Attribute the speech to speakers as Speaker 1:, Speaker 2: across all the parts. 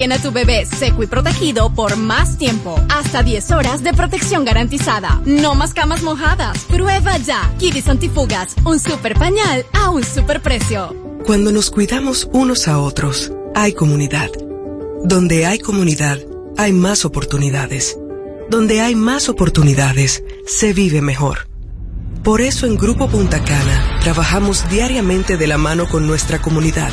Speaker 1: Tiene a tu bebé seco y protegido por más tiempo. Hasta 10 horas de protección garantizada. No más camas mojadas. Prueba ya. Kidis Antifugas. Un super pañal a un super precio.
Speaker 2: Cuando nos cuidamos unos a otros, hay comunidad. Donde hay comunidad, hay más oportunidades. Donde hay más oportunidades, se vive mejor. Por eso en Grupo Punta Cana trabajamos diariamente de la mano con nuestra comunidad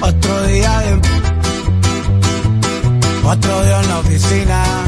Speaker 3: Otro día de... Otro día en la oficina.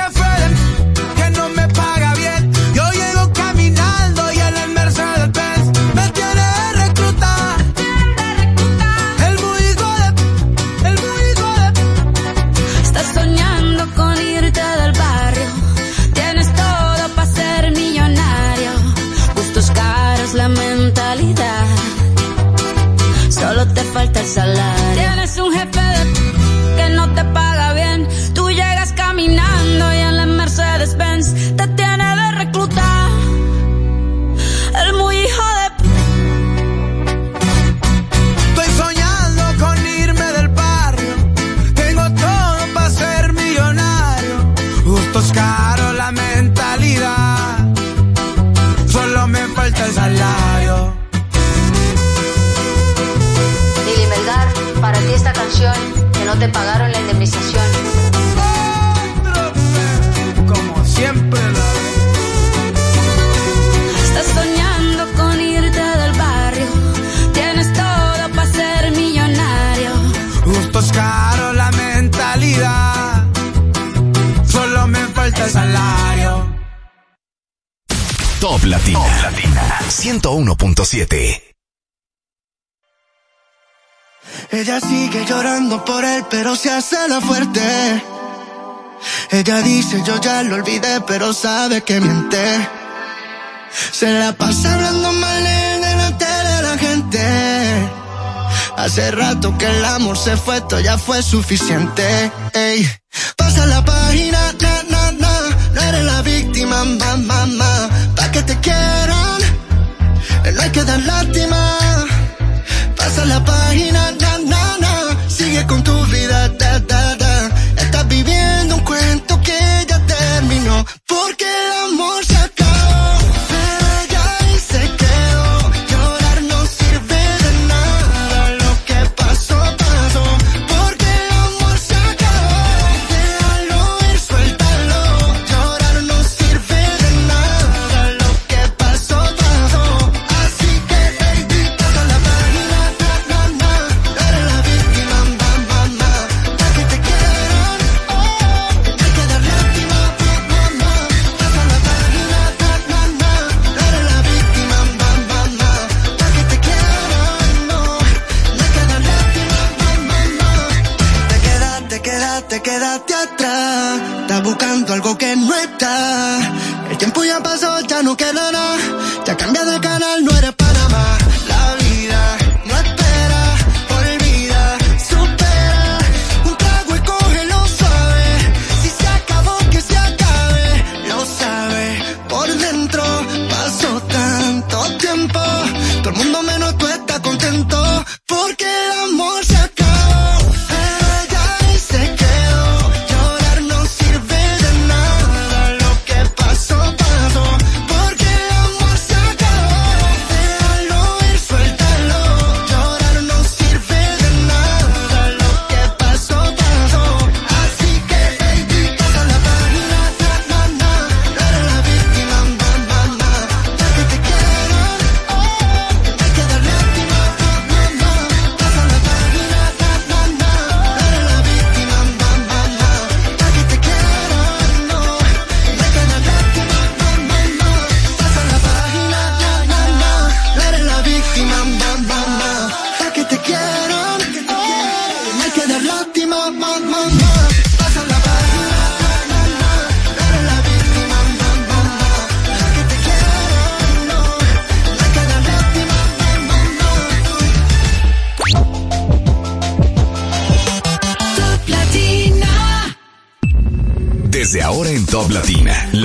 Speaker 4: Tienes un jefe de que no te paga bien. Tú llegas caminando y en la Mercedes Benz te tiene de recluta. El muy hijo de Estoy soñando con irme del barrio. Tengo todo para ser millonario. es caro la mentalidad. Solo me falta el salario. canción que no te pagaron la indemnización. Como siempre la... Estás soñando con irte del barrio. Tienes todo para ser millonario. Justo es caro la mentalidad. Solo me falta el salario. Top Latina. Top Latina. 101.7 yo ya lo olvidé, pero sabe que miente. Se la pasa hablando mal en delante de la gente. Hace rato que el amor se fue, esto ya fue suficiente. Ey. Pasa la página, na, na, na. No eres la víctima, mamá, mamá. Pa' que te quieran, no hay que dar lástima la página, na, na, na. Sigue con tu vida, da, da, da. Estás viviendo un cuento que
Speaker 5: ya
Speaker 6: terminó. Porque el amor se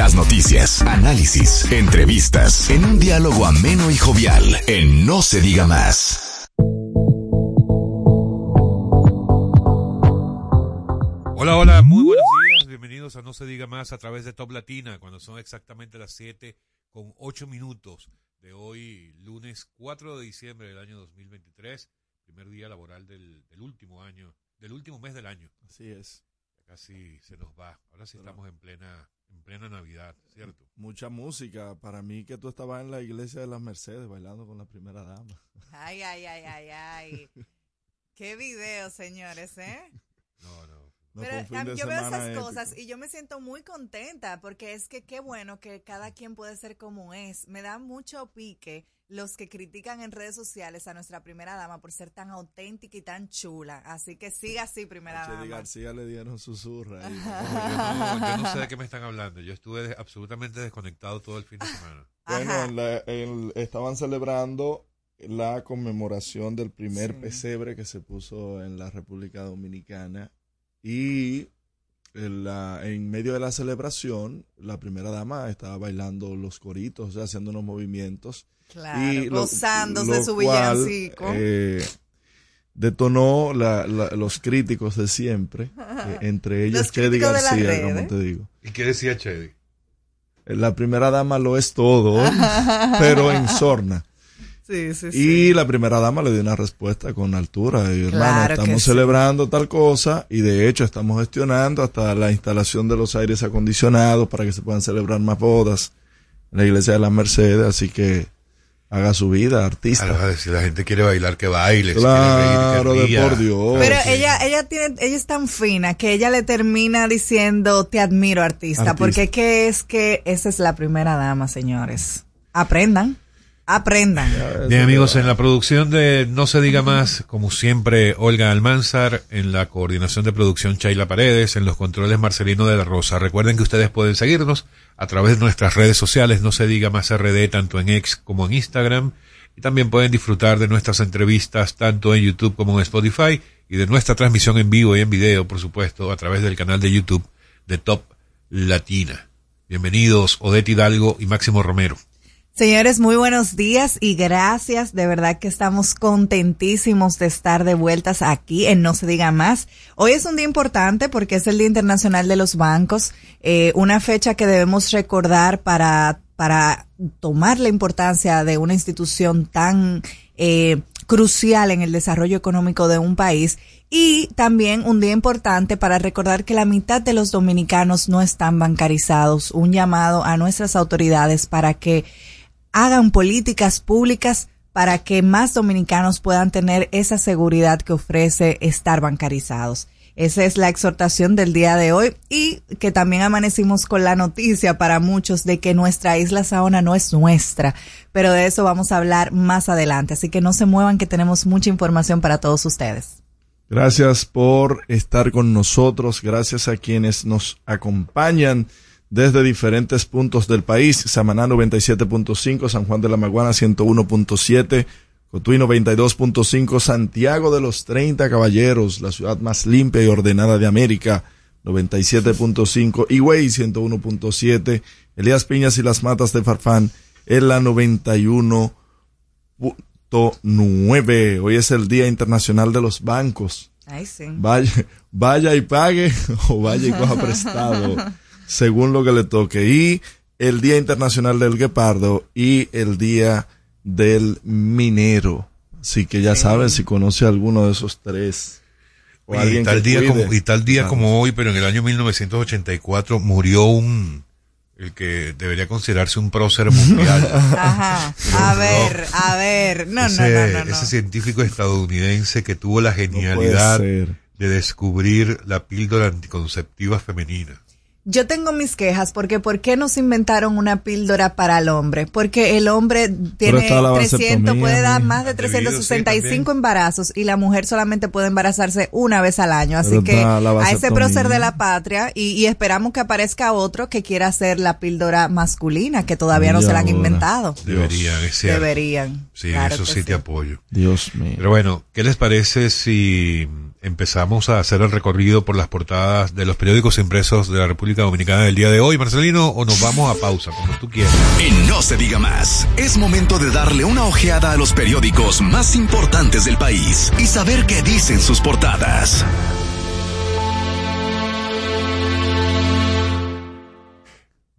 Speaker 6: las noticias, análisis, entrevistas, en un diálogo ameno y jovial, en No se diga más.
Speaker 7: Hola, hola, muy buenos días. Bienvenidos a No se diga más a través de Top Latina, cuando son exactamente las 7 con 8 minutos de hoy, lunes 4 de diciembre del año 2023, primer día laboral del, del último año, del último mes del año.
Speaker 8: Así es.
Speaker 7: Casi se nos va. Ahora sí estamos en plena, en plena Navidad, ¿cierto?
Speaker 8: Mucha música. Para mí que tú estabas en la iglesia de las Mercedes bailando con la primera dama.
Speaker 9: Ay, ay, ay, ay, ay. Qué video, señores, ¿eh?
Speaker 7: No, no.
Speaker 8: No
Speaker 9: Pero
Speaker 8: fue un fin
Speaker 9: a-
Speaker 8: de
Speaker 9: yo veo esas
Speaker 8: épico.
Speaker 9: cosas y yo me siento muy contenta porque es que qué bueno que cada quien puede ser como es. Me da mucho pique los que critican en redes sociales a nuestra primera dama por ser tan auténtica y tan chula. Así que siga así, primera dama.
Speaker 8: García le dieron susurra. ahí.
Speaker 7: Yo no, yo no sé de qué me están hablando. Yo estuve absolutamente desconectado todo el fin de semana.
Speaker 8: Bueno, en la- en- estaban celebrando la conmemoración del primer
Speaker 9: Sí.
Speaker 8: pesebre que se puso en la República Dominicana y en, la- en medio de la celebración la primera dama estaba bailando los coritos, o sea, haciendo unos movimientos
Speaker 9: Claro,
Speaker 8: y lo-
Speaker 9: gozándose
Speaker 8: lo
Speaker 9: su
Speaker 8: cual,
Speaker 9: villancico.
Speaker 8: eh, detonó la- la- los críticos de siempre, eh, entre ellos
Speaker 9: Los
Speaker 8: Chedi García, como te digo.
Speaker 7: ¿Y qué decía Chedi?
Speaker 8: La primera dama lo es todo, pero en sorna.
Speaker 9: Sí, sí, sí.
Speaker 8: Y la primera dama le dio una respuesta con altura. Y, hermano,
Speaker 9: Claro que
Speaker 8: estamos
Speaker 9: sí.
Speaker 8: celebrando tal cosa y de hecho estamos gestionando hasta la instalación de los aires acondicionados para que se puedan celebrar más bodas en la iglesia de las Mercedes. Así que haga su vida, artista.
Speaker 7: Si la gente quiere bailar, que baile. si quiere reír,
Speaker 8: Claro,
Speaker 7: que
Speaker 8: de por Dios.
Speaker 9: Pero
Speaker 8: sí.
Speaker 9: ella, ella tiene, ella es tan fina que ella le termina diciendo te admiro artista,
Speaker 8: Artista.
Speaker 9: porque que es que esa es la primera dama, señores. Aprendan, aprendan.
Speaker 7: Bien amigos, en la producción de No se diga más, como siempre, Olga Almanzar, en la coordinación de producción Chayla Paredes, en los controles Marcelino de la Rosa. Recuerden que ustedes pueden seguirnos a través de nuestras redes sociales, No se diga más RD, tanto en X como en Instagram, y también pueden disfrutar de nuestras entrevistas tanto en YouTube como en Spotify, y de nuestra transmisión en vivo y en video, por supuesto, a través del canal de YouTube de Top Latina. Bienvenidos, Odette Hidalgo y Máximo Romero.
Speaker 9: Señores, muy buenos días y gracias. De verdad que estamos contentísimos de estar de vueltas aquí en No se diga más. Hoy es un día importante porque es el Día Internacional de los Bancos, eh, una fecha que debemos recordar para, para tomar la importancia de una institución tan eh, crucial en el desarrollo económico de un país y también un día importante para recordar que la mitad de los dominicanos no están bancarizados. Un llamado a nuestras autoridades para que hagan políticas públicas para que más dominicanos puedan tener esa seguridad que ofrece estar bancarizados. Esa es la exhortación del día de hoy y que también amanecimos con la noticia para muchos de que nuestra isla Saona no es nuestra, pero de eso vamos a hablar más adelante, así que no se muevan que tenemos mucha información para todos ustedes.
Speaker 8: Gracias por estar con nosotros, gracias a quienes nos acompañan desde diferentes puntos del país, Samaná 97.5, San Juan de la Maguana 101.7, Cotuí 92.5, Santiago de los 30 Caballeros, la ciudad más limpia y ordenada de América, 97.5, Higüey 101.7, Elías Piñas y las Matas de Farfán en la 91.9. Hoy es el Día Internacional de los Bancos. Vaya, vaya y pague o vaya y coja prestado según lo que le toque. Y el Día Internacional del Guepardo y el Día del Minero. Así que ya saben si conoce alguno de esos tres.
Speaker 7: O y, tal día como, y tal día como hoy, pero en el año 1984 murió un, el que debería considerarse un prócer mundial.
Speaker 9: Ajá. A ver, a ver. No, no, no, no,
Speaker 7: Ese científico estadounidense que tuvo la genialidad de descubrir la píldora anticonceptiva femenina.
Speaker 9: Yo tengo mis quejas porque ¿por qué nos inventaron una píldora para el hombre? Porque el hombre tiene 300, puede dar más de 365 embarazos y la mujer solamente puede embarazarse una vez al año. Así que a ese prócer de la patria y, esperamos que aparezca otro que quiera hacer la píldora masculina que todavía no se la han inventado.
Speaker 7: Deberían, es
Speaker 9: Deberían.
Speaker 7: Sí, eso sí, te apoyo.
Speaker 8: Dios mío.
Speaker 7: Pero bueno, ¿qué les parece si empezamos a hacer el recorrido por las portadas de los periódicos impresos de la República Dominicana del día de hoy, Marcelino, o nos vamos a pausa, como tú quieras.
Speaker 10: Y no se diga más, es momento de darle una ojeada a los periódicos más importantes del país y saber qué dicen sus portadas.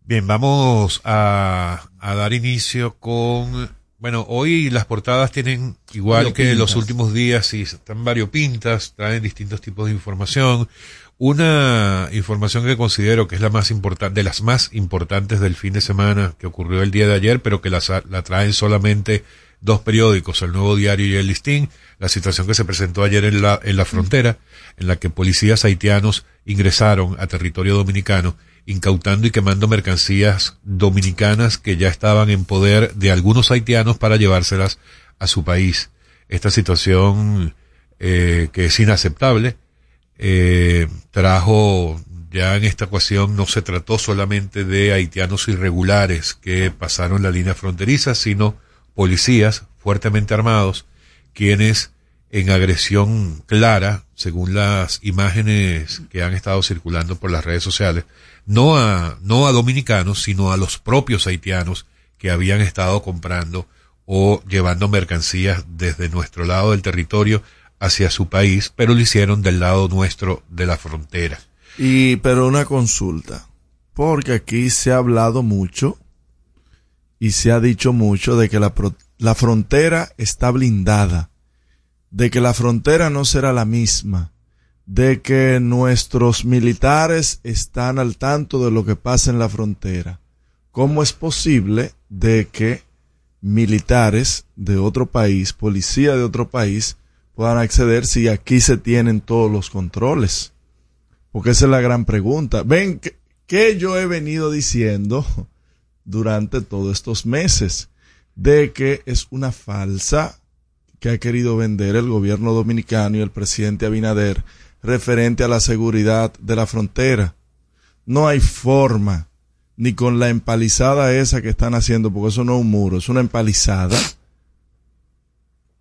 Speaker 7: Bien, vamos a, a dar inicio con bueno, hoy las portadas tienen, igual que los últimos días, y están variopintas, traen distintos tipos de información. Una información que considero que es la más importante, de las más importantes del fin de semana que ocurrió el día de ayer, pero que la, la traen solamente dos periódicos, el Nuevo Diario y el Listín, la situación que se presentó ayer en la, en la frontera, en la que policías haitianos ingresaron a territorio dominicano incautando y quemando mercancías dominicanas que ya estaban en poder de algunos haitianos para llevárselas a su país. Esta situación eh, que es inaceptable eh, trajo ya en esta ocasión no se trató solamente de haitianos irregulares que pasaron la línea fronteriza, sino policías fuertemente armados quienes en agresión clara, según las imágenes que han estado circulando por las redes sociales, no a, no a dominicanos, sino a los propios haitianos que habían estado comprando o llevando mercancías desde nuestro lado del territorio hacia su país, pero lo hicieron del lado nuestro de la frontera.
Speaker 8: Y, pero una consulta, porque aquí se ha hablado mucho y se ha dicho mucho de que la, la frontera está blindada, de que la frontera no será la misma, de que nuestros militares están al tanto de lo que pasa en la frontera. ¿Cómo es posible de que militares de otro país, policía de otro país, puedan acceder si aquí se tienen todos los controles? Porque esa es la gran pregunta. Ven, que, yo he venido diciendo durante todos estos meses? De que es una falsa que ha querido vender el gobierno dominicano y el presidente Abinader referente a la seguridad de la frontera. No hay forma, ni con la empalizada esa que están haciendo, porque eso no es un muro, es una empalizada.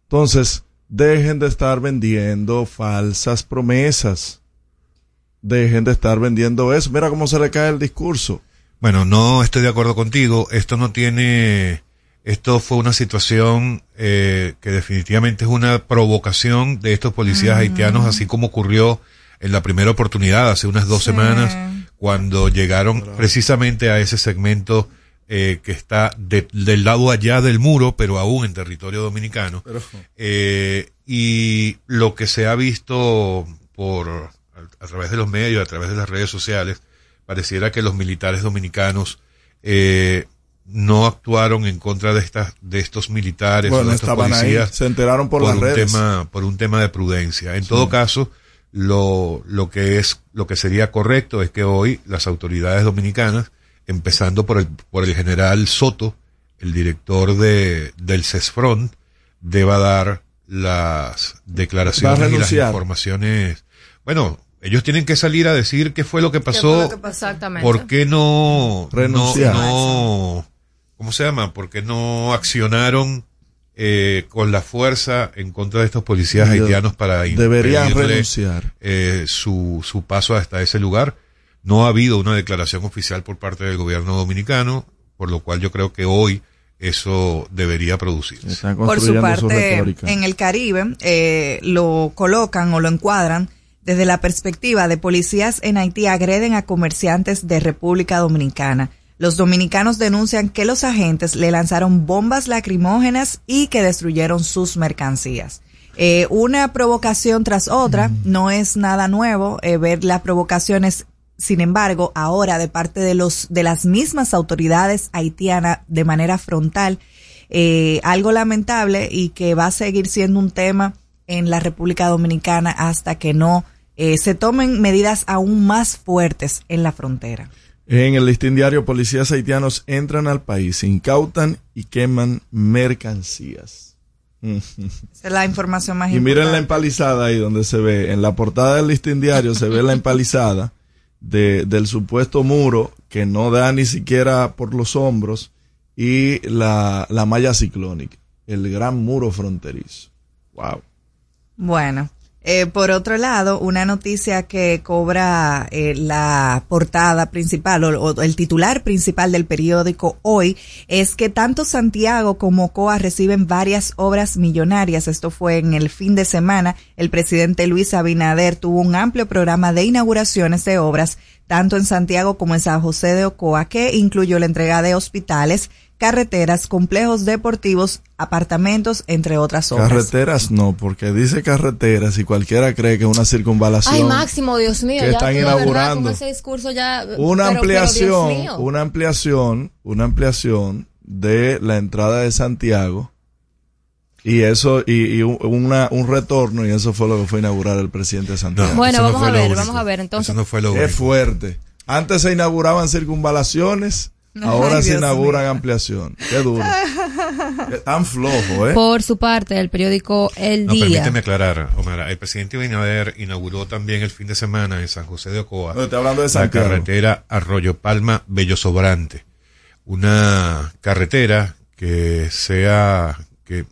Speaker 8: Entonces, dejen de estar vendiendo falsas promesas. Dejen de estar vendiendo eso. Mira cómo se le cae el discurso.
Speaker 7: Bueno, no estoy de acuerdo contigo. Esto no tiene Esto fue una situación eh, que definitivamente es una provocación de estos policías haitianos, así como ocurrió en la primera oportunidad hace unas dos
Speaker 9: Sí.
Speaker 7: semanas, cuando llegaron precisamente a ese segmento eh, que está de- del lado allá del muro, pero aún en territorio dominicano.
Speaker 8: Pero-
Speaker 7: Eh, y lo que se ha visto por a, a través de los medios, a través de las redes sociales, pareciera que los militares dominicanos eh, no actuaron en contra de estas de estos militares o de estos
Speaker 8: estaban ahí,
Speaker 7: policías
Speaker 8: se enteraron por, las
Speaker 7: un
Speaker 8: redes.
Speaker 7: tema por un tema de prudencia. En todo caso, lo lo que es lo que sería correcto es que hoy las autoridades dominicanas, empezando por el por el general Soto, el director de del CESFRON, deba dar las declaraciones y las informaciones. Bueno, ellos tienen que salir a decir qué fue lo que pasó,
Speaker 11: Exactamente.
Speaker 7: por qué no
Speaker 8: Renunciar.
Speaker 7: no, no ¿cómo se llama? ¿Por qué no accionaron eh, con la fuerza en contra de estos policías haitianos para
Speaker 8: Deberían renunciar.
Speaker 7: eh, su, su paso hasta ese lugar? No ha habido una declaración oficial por parte del gobierno dominicano, por lo cual yo creo que hoy eso debería producirse.
Speaker 9: Por su parte, en el Caribe eh, lo colocan o lo encuadran desde la perspectiva de policías en Haití agreden a comerciantes de República Dominicana. Los dominicanos denuncian que los agentes le lanzaron bombas lacrimógenas y que destruyeron sus mercancías. Eh, una provocación tras otra, no es nada nuevo eh, ver las provocaciones sin embargo, ahora de parte de los de las mismas autoridades haitianas de manera frontal, eh, algo lamentable y que va a seguir siendo un tema en la República Dominicana hasta que no eh, se tomen medidas aún más fuertes en la frontera.
Speaker 8: En el listín diario, policías haitianos entran al país, incautan y queman mercancías.
Speaker 9: Esa es la información más
Speaker 8: Y miren la empalizada ahí donde se ve, en la portada del listín diario se ve la empalizada de, del supuesto muro que no da ni siquiera por los hombros y la, la malla ciclónica, el gran muro fronterizo. Wow.
Speaker 9: Bueno, eh, por otro lado, una noticia que cobra eh, la portada principal o, o el titular principal del periódico hoy es que tanto Santiago como COA reciben varias obras millonarias. Esto fue en el fin de semana. El presidente Luis Abinader tuvo un amplio programa de inauguraciones de obras tanto en Santiago como en San José de Ocoa, que incluyó la entrega de hospitales, carreteras, complejos deportivos, apartamentos, entre otras obras.
Speaker 8: Carreteras no, porque dice carreteras y cualquiera cree que es una circunvalación.
Speaker 11: Ay, Máximo, Dios mío.
Speaker 8: que
Speaker 11: ya
Speaker 8: están
Speaker 11: verdad
Speaker 8: inaugurando.
Speaker 11: con ese discurso ya.
Speaker 8: una
Speaker 11: pero- pero, Dios
Speaker 8: ampliación,
Speaker 11: mío.
Speaker 8: una ampliación, una ampliación de la entrada de Santiago y eso y, y un- una, un retorno y eso fue lo que fue inaugurar el presidente de Santiago.
Speaker 11: Bueno,
Speaker 7: no
Speaker 11: vamos a ver,
Speaker 7: único.
Speaker 11: vamos a ver, entonces.
Speaker 7: Eso no fue lo
Speaker 8: Qué
Speaker 7: único.
Speaker 8: fuerte. Antes se inauguraban circunvalaciones, ahora
Speaker 9: Ay,
Speaker 8: se
Speaker 9: Dios
Speaker 8: inauguran
Speaker 9: mío.
Speaker 8: ampliación. Qué duro. Qué tan flojo, ¿eh?
Speaker 11: Por su parte, el periódico El
Speaker 7: No,
Speaker 11: Día.
Speaker 7: permíteme aclarar, Omar. El presidente Abinader inauguró también el fin de semana en San José de Ocoa
Speaker 8: No, estoy hablando de
Speaker 7: la
Speaker 8: Santiago.
Speaker 7: carretera Arroyo Palma Bello Sobrante. Una carretera que sea que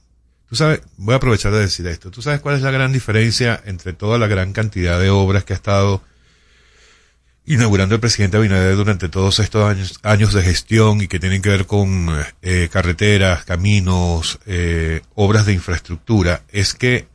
Speaker 7: tú sabes, voy a aprovechar de decir esto. ¿Tú sabes cuál es la gran diferencia entre toda la gran cantidad de obras que ha estado inaugurando el presidente Abinader durante todos estos años, años de gestión y que tienen que ver con eh, carreteras, caminos, eh, obras de infraestructura? Es que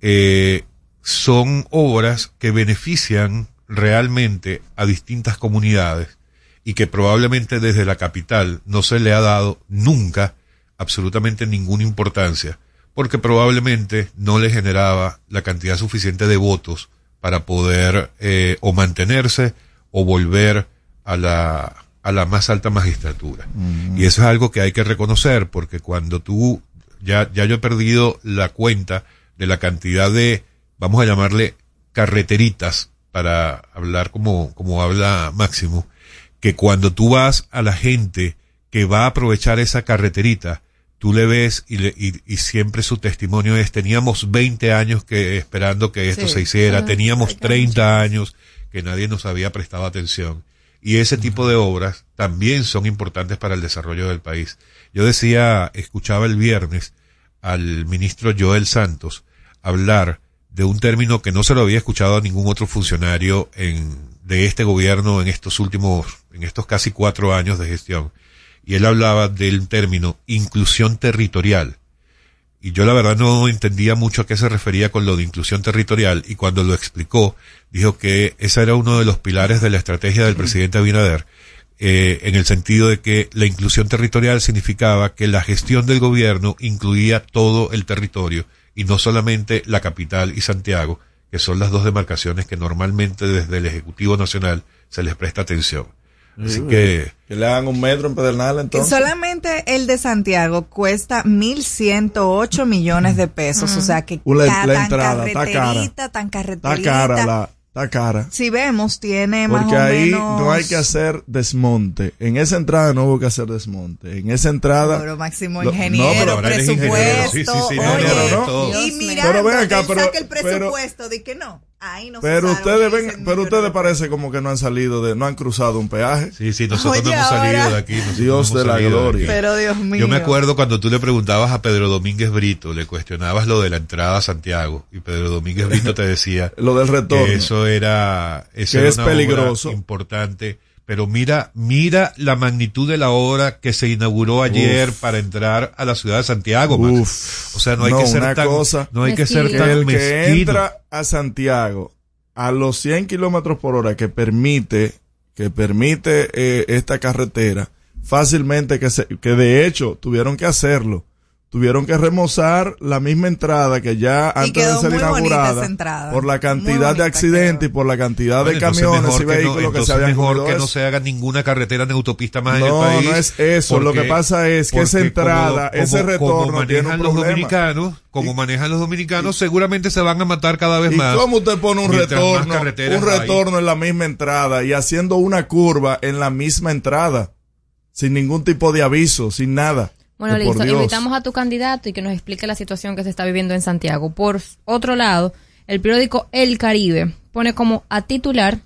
Speaker 7: eh, son obras que benefician realmente a distintas comunidades y que probablemente desde la capital no se le ha dado nunca absolutamente ninguna importancia porque probablemente no le generaba la cantidad suficiente de votos para poder eh, o mantenerse o volver a la, a la más alta magistratura. Y eso es algo que hay que reconocer porque cuando tú, ya, ya yo he perdido la cuenta de la cantidad de, vamos a llamarle carreteritas para hablar como, como habla Máximo, que cuando tú vas a la gente que va a aprovechar esa carreterita, tú le ves y, le, y, y, siempre su testimonio es, teníamos 20 años que esperando que esto
Speaker 11: Sí.
Speaker 7: se hiciera, teníamos
Speaker 11: hay que
Speaker 7: 30 años que nadie nos había prestado atención. Y ese tipo de obras también son importantes para el desarrollo del país. Yo decía, escuchaba el viernes al ministro Joel Santos hablar de un término que no se lo había escuchado a ningún otro funcionario en, de este gobierno en estos últimos, en estos casi cuatro años de gestión, y él hablaba del término inclusión territorial. Y yo la verdad no entendía mucho a qué se refería con lo de inclusión territorial y cuando lo explicó dijo que ese era uno de los pilares de la estrategia del presidente Abinader eh, en el sentido de que la inclusión territorial significaba que la gestión del gobierno incluía todo el territorio y no solamente la capital y Santiago, que son las dos demarcaciones que normalmente desde el Ejecutivo Nacional se les presta atención. Así
Speaker 8: Sí,
Speaker 7: que
Speaker 8: Que le hagan un metro en Pedernal
Speaker 9: Y
Speaker 8: entonces.
Speaker 9: solamente el de Santiago cuesta 1.108 millones de pesos. O sea que
Speaker 8: La-
Speaker 9: ca-
Speaker 8: la
Speaker 9: tan
Speaker 8: entrada, está cara.
Speaker 9: carreterita, tan
Speaker 8: Está
Speaker 9: carreterita.
Speaker 8: cara la, está cara.
Speaker 9: Si vemos, tiene más
Speaker 8: Porque
Speaker 9: o
Speaker 8: ahí
Speaker 9: menos...
Speaker 8: no hay que hacer desmonte. En esa entrada no hubo que hacer desmonte. En esa entrada.
Speaker 9: Pero Máximo Ingeniero,
Speaker 8: no, pero
Speaker 7: ahora eres ingeniero.
Speaker 9: presupuesto.
Speaker 7: Sí, sí, sí,
Speaker 8: no,
Speaker 9: oye,
Speaker 8: no, no,
Speaker 7: no.
Speaker 9: y
Speaker 8: Pero ven acá, pero-
Speaker 9: saca el
Speaker 8: pero-
Speaker 9: presupuesto, di que no. Ahí no se
Speaker 8: pero ustedes ven, pero ustedes
Speaker 9: de
Speaker 8: parece como que no han salido de, no han cruzado un peaje.
Speaker 7: sí, sí, nosotros
Speaker 9: Oye,
Speaker 7: no hemos salido
Speaker 9: ahora-
Speaker 7: de aquí.
Speaker 8: Dios de la gloria.
Speaker 9: Pero Dios mío.
Speaker 7: Yo me acuerdo cuando tú le preguntabas a Pedro Domínguez Brito, le cuestionabas lo de la entrada a Santiago y Pedro Domínguez Brito te decía
Speaker 8: Lo del retorno.
Speaker 7: que eso era, eso
Speaker 8: Que
Speaker 7: era
Speaker 8: es
Speaker 7: una obra
Speaker 8: peligroso.
Speaker 7: importante. Pero mira, mira la magnitud de la obra que se inauguró ayer para entrar a la ciudad de Santiago.
Speaker 8: Uf.
Speaker 7: o sea, no hay
Speaker 8: No,
Speaker 7: que ser tan,
Speaker 8: cosa-
Speaker 7: no hay que ser tan
Speaker 8: el que
Speaker 7: mezquino.
Speaker 8: entra a Santiago a los 100 kilómetros por hora que permite, que permite eh, esta carretera, fácilmente que se, que de hecho tuvieron que hacerlo. Tuvieron que remozar la misma entrada que ya antes de
Speaker 9: quedó
Speaker 8: ser
Speaker 9: muy bonita
Speaker 8: inaugurada
Speaker 9: entrada.
Speaker 8: por la cantidad de accidentes
Speaker 9: quedó.
Speaker 8: y por la cantidad
Speaker 7: Bueno,
Speaker 8: de camiones y
Speaker 7: que no-
Speaker 8: vehículos que, se habían
Speaker 7: mejor que no se haga ninguna carretera ni autopista más en el
Speaker 8: No,
Speaker 7: país.
Speaker 8: no es eso. Lo que pasa es que esa entrada, ese
Speaker 7: como
Speaker 8: retorno tiene
Speaker 7: manejan
Speaker 8: un
Speaker 7: los dominicanos, como manejan los dominicanos, seguramente se van a matar cada vez
Speaker 8: ¿Y
Speaker 7: más.
Speaker 8: cómo usted pone un retorno, un
Speaker 7: hay.
Speaker 8: retorno en la misma entrada y haciendo una curva en la misma entrada? Sin ningún tipo de aviso, sin nada.
Speaker 11: Bueno,
Speaker 8: por
Speaker 11: listo. Invitamos a tu candidato y que nos explique la situación que se está viviendo en Santiago. Por otro lado, el periódico El Caribe pone como a titular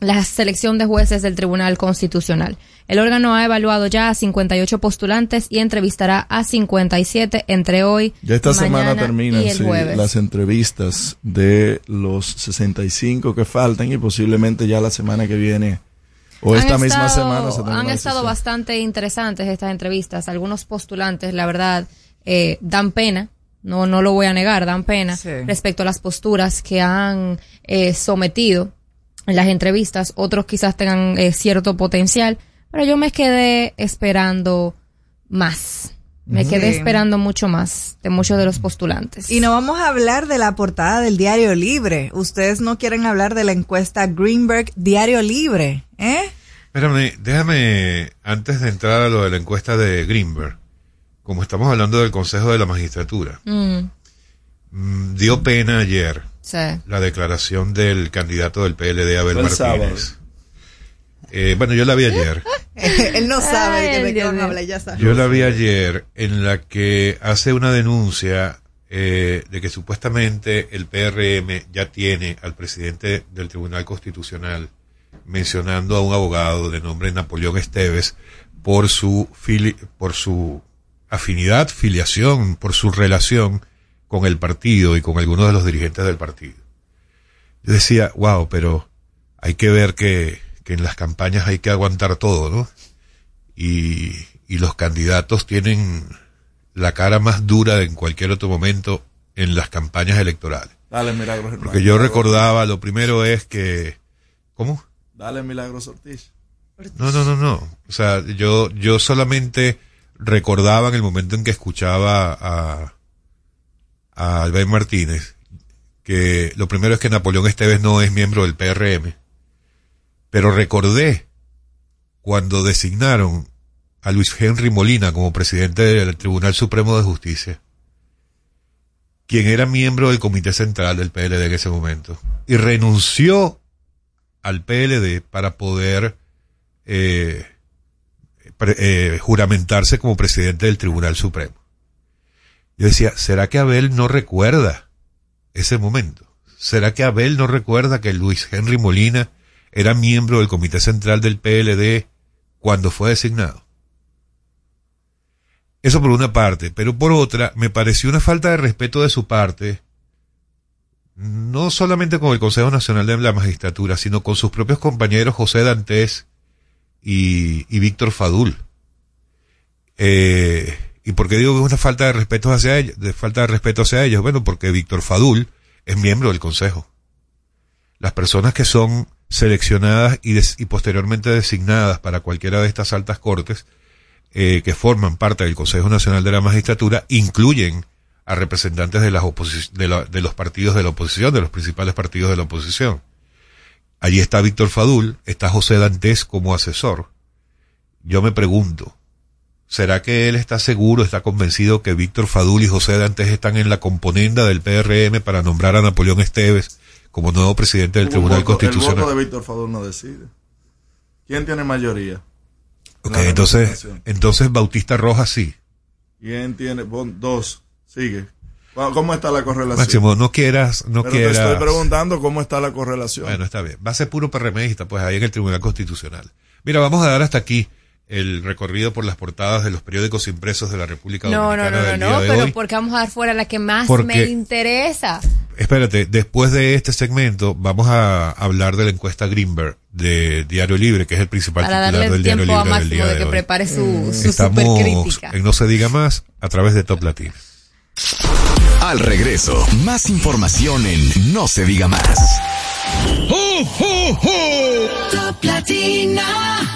Speaker 11: la selección de jueces del Tribunal Constitucional. El órgano ha evaluado ya a 58 postulantes y entrevistará a 57 entre hoy,
Speaker 8: Ya esta semana terminan sí, las entrevistas de los 65 que faltan y posiblemente ya la semana que viene o
Speaker 11: Han
Speaker 8: esta misma
Speaker 11: estado-
Speaker 8: semana se
Speaker 11: Han estado
Speaker 8: decisión.
Speaker 11: bastante interesantes estas entrevistas. Algunos postulantes, la verdad, eh, dan pena. No, no lo voy a negar, dan pena
Speaker 9: Sí.
Speaker 11: respecto a las posturas que han eh, sometido en las entrevistas. Otros quizás tengan eh, cierto potencial, pero yo me quedé esperando más. Me quedé esperando mucho más de muchos de los postulantes.
Speaker 9: Y no vamos a hablar de la portada del Diario Libre. Ustedes no quieren hablar de la encuesta Greenberg Diario Libre, ¿eh?
Speaker 7: Espérame, déjame, antes de entrar a lo de la encuesta de Greenberg, como estamos hablando del Consejo de la Magistratura,
Speaker 11: Mm,
Speaker 7: mm, dio pena ayer
Speaker 11: sí.
Speaker 7: la declaración del candidato del PLD, Abel
Speaker 8: El
Speaker 7: Martínez.
Speaker 8: sábado.
Speaker 7: Eh, bueno, yo la vi ayer.
Speaker 9: Él no sabe
Speaker 11: Ay,
Speaker 9: que de qué
Speaker 11: Dios
Speaker 9: van a
Speaker 11: mío.
Speaker 9: hablar, ya sabe.
Speaker 7: Yo la vi ayer en la que hace una denuncia eh, de que supuestamente el PRM ya tiene al presidente del Tribunal Constitucional mencionando a un abogado de nombre Napoleón Esteves por su fili- por su afinidad, filiación, por su relación con el partido y con algunos de los dirigentes del partido. Yo decía, wow, pero hay que ver que, que en las campañas hay que aguantar todo, ¿no? y, y los candidatos tienen la cara más dura en cualquier otro momento en las campañas electorales.
Speaker 8: Dale, Milagros.
Speaker 7: Porque yo recordaba, lo primero es que, ¿cómo?
Speaker 8: Dale, Milagros Ortiz.
Speaker 7: No, no, no, no. O sea, yo, yo solamente recordaba en el momento en que escuchaba a, a Albert Martínez que lo primero es que Napoleón Esteves no es miembro del PRM. Pero recordé cuando designaron a Luis Henry Molina como presidente del Tribunal Supremo de Justicia, quien era miembro del Comité Central del PLD en ese momento, y renunció al PLD para poder eh, eh, juramentarse como presidente del Tribunal Supremo. Yo decía, ¿será que Abel no recuerda ese momento? ¿Será que Abel no recuerda que Luis Henry Molina era miembro del Comité Central del PLD cuando fue designado? Eso por una parte, pero por otra, me pareció una falta de respeto de su parte, no solamente con el Consejo Nacional de la Magistratura, sino con sus propios compañeros José Dantes y, Víctor Fadul. Eh, ¿Y por qué digo que es una falta de respeto hacia ellos? Falta de respeto hacia ellos. Bueno, porque Víctor Fadul es miembro del Consejo. Las personas que son seleccionadas y, y posteriormente designadas para cualquiera de estas altas cortes, eh, que forman parte del Consejo Nacional de la Magistratura, incluyen a representantes de, las de, la- de los partidos de la oposición, de los principales partidos de la oposición. Allí está Víctor Fadul, está José Dantes como asesor. Yo me pregunto, ¿será que él está seguro, está convencido que Víctor Fadul y José Dantes están en la componenda del PRM para nombrar a Napoleón Esteves como nuevo presidente del
Speaker 8: Un
Speaker 7: Tribunal
Speaker 8: voto- El
Speaker 7: Constitucional?
Speaker 8: voto de Víctor Fadul no decide. ¿Quién tiene mayoría?
Speaker 7: Ok, entonces, entonces Bautista Rojas sí.
Speaker 8: ¿Quién tiene? dos. Sigue. ¿Cómo está la correlación?
Speaker 7: Máximo, no quieras, no
Speaker 8: Pero te
Speaker 7: quieras.
Speaker 8: estoy preguntando cómo está la correlación.
Speaker 7: Bueno, está bien. Va a ser puro PRMista, pues ahí en el Tribunal Constitucional. Mira, vamos a dar hasta aquí el recorrido por las portadas de los periódicos impresos de la República
Speaker 11: No, no,
Speaker 7: Dominicana
Speaker 11: no, no,
Speaker 7: del
Speaker 11: no,
Speaker 7: de
Speaker 11: pero
Speaker 7: hoy.
Speaker 11: porque vamos a dar fuera la que más
Speaker 7: Porque-
Speaker 11: me interesa.
Speaker 7: Espérate, después de este segmento vamos a hablar de la encuesta Greenberg de Diario Libre, que es el principal
Speaker 11: Para
Speaker 7: titular
Speaker 11: darle
Speaker 7: del Diario
Speaker 11: tiempo a
Speaker 7: Libre del
Speaker 11: Máximo
Speaker 7: día
Speaker 11: de
Speaker 7: de
Speaker 11: que
Speaker 7: hoy.
Speaker 11: prepare su, su
Speaker 7: Estamos en No se diga más a través de Top Latino.
Speaker 10: Al regreso, más información en No se diga más.
Speaker 6: Top Latina.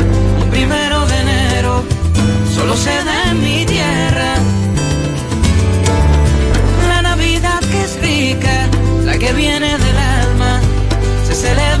Speaker 12: solo se da en mi tierra. La Navidad que es rica, la que viene del alma, se celebra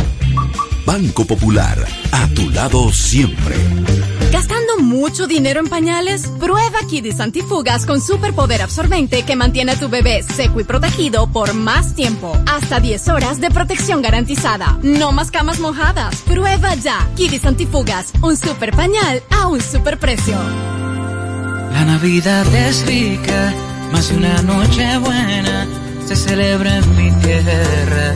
Speaker 13: Banco Popular, a tu lado siempre.
Speaker 1: ¿Gastando mucho dinero en pañales? Prueba Kidis Antifugas con superpoder absorbente que mantiene a tu bebé seco y protegido por más tiempo. Hasta 10 horas de protección garantizada. No más camas mojadas. Prueba ya. Kidis Antifugas, un super pañal a un super precio.
Speaker 12: La Navidad es rica, más una noche buena se celebra en mi tierra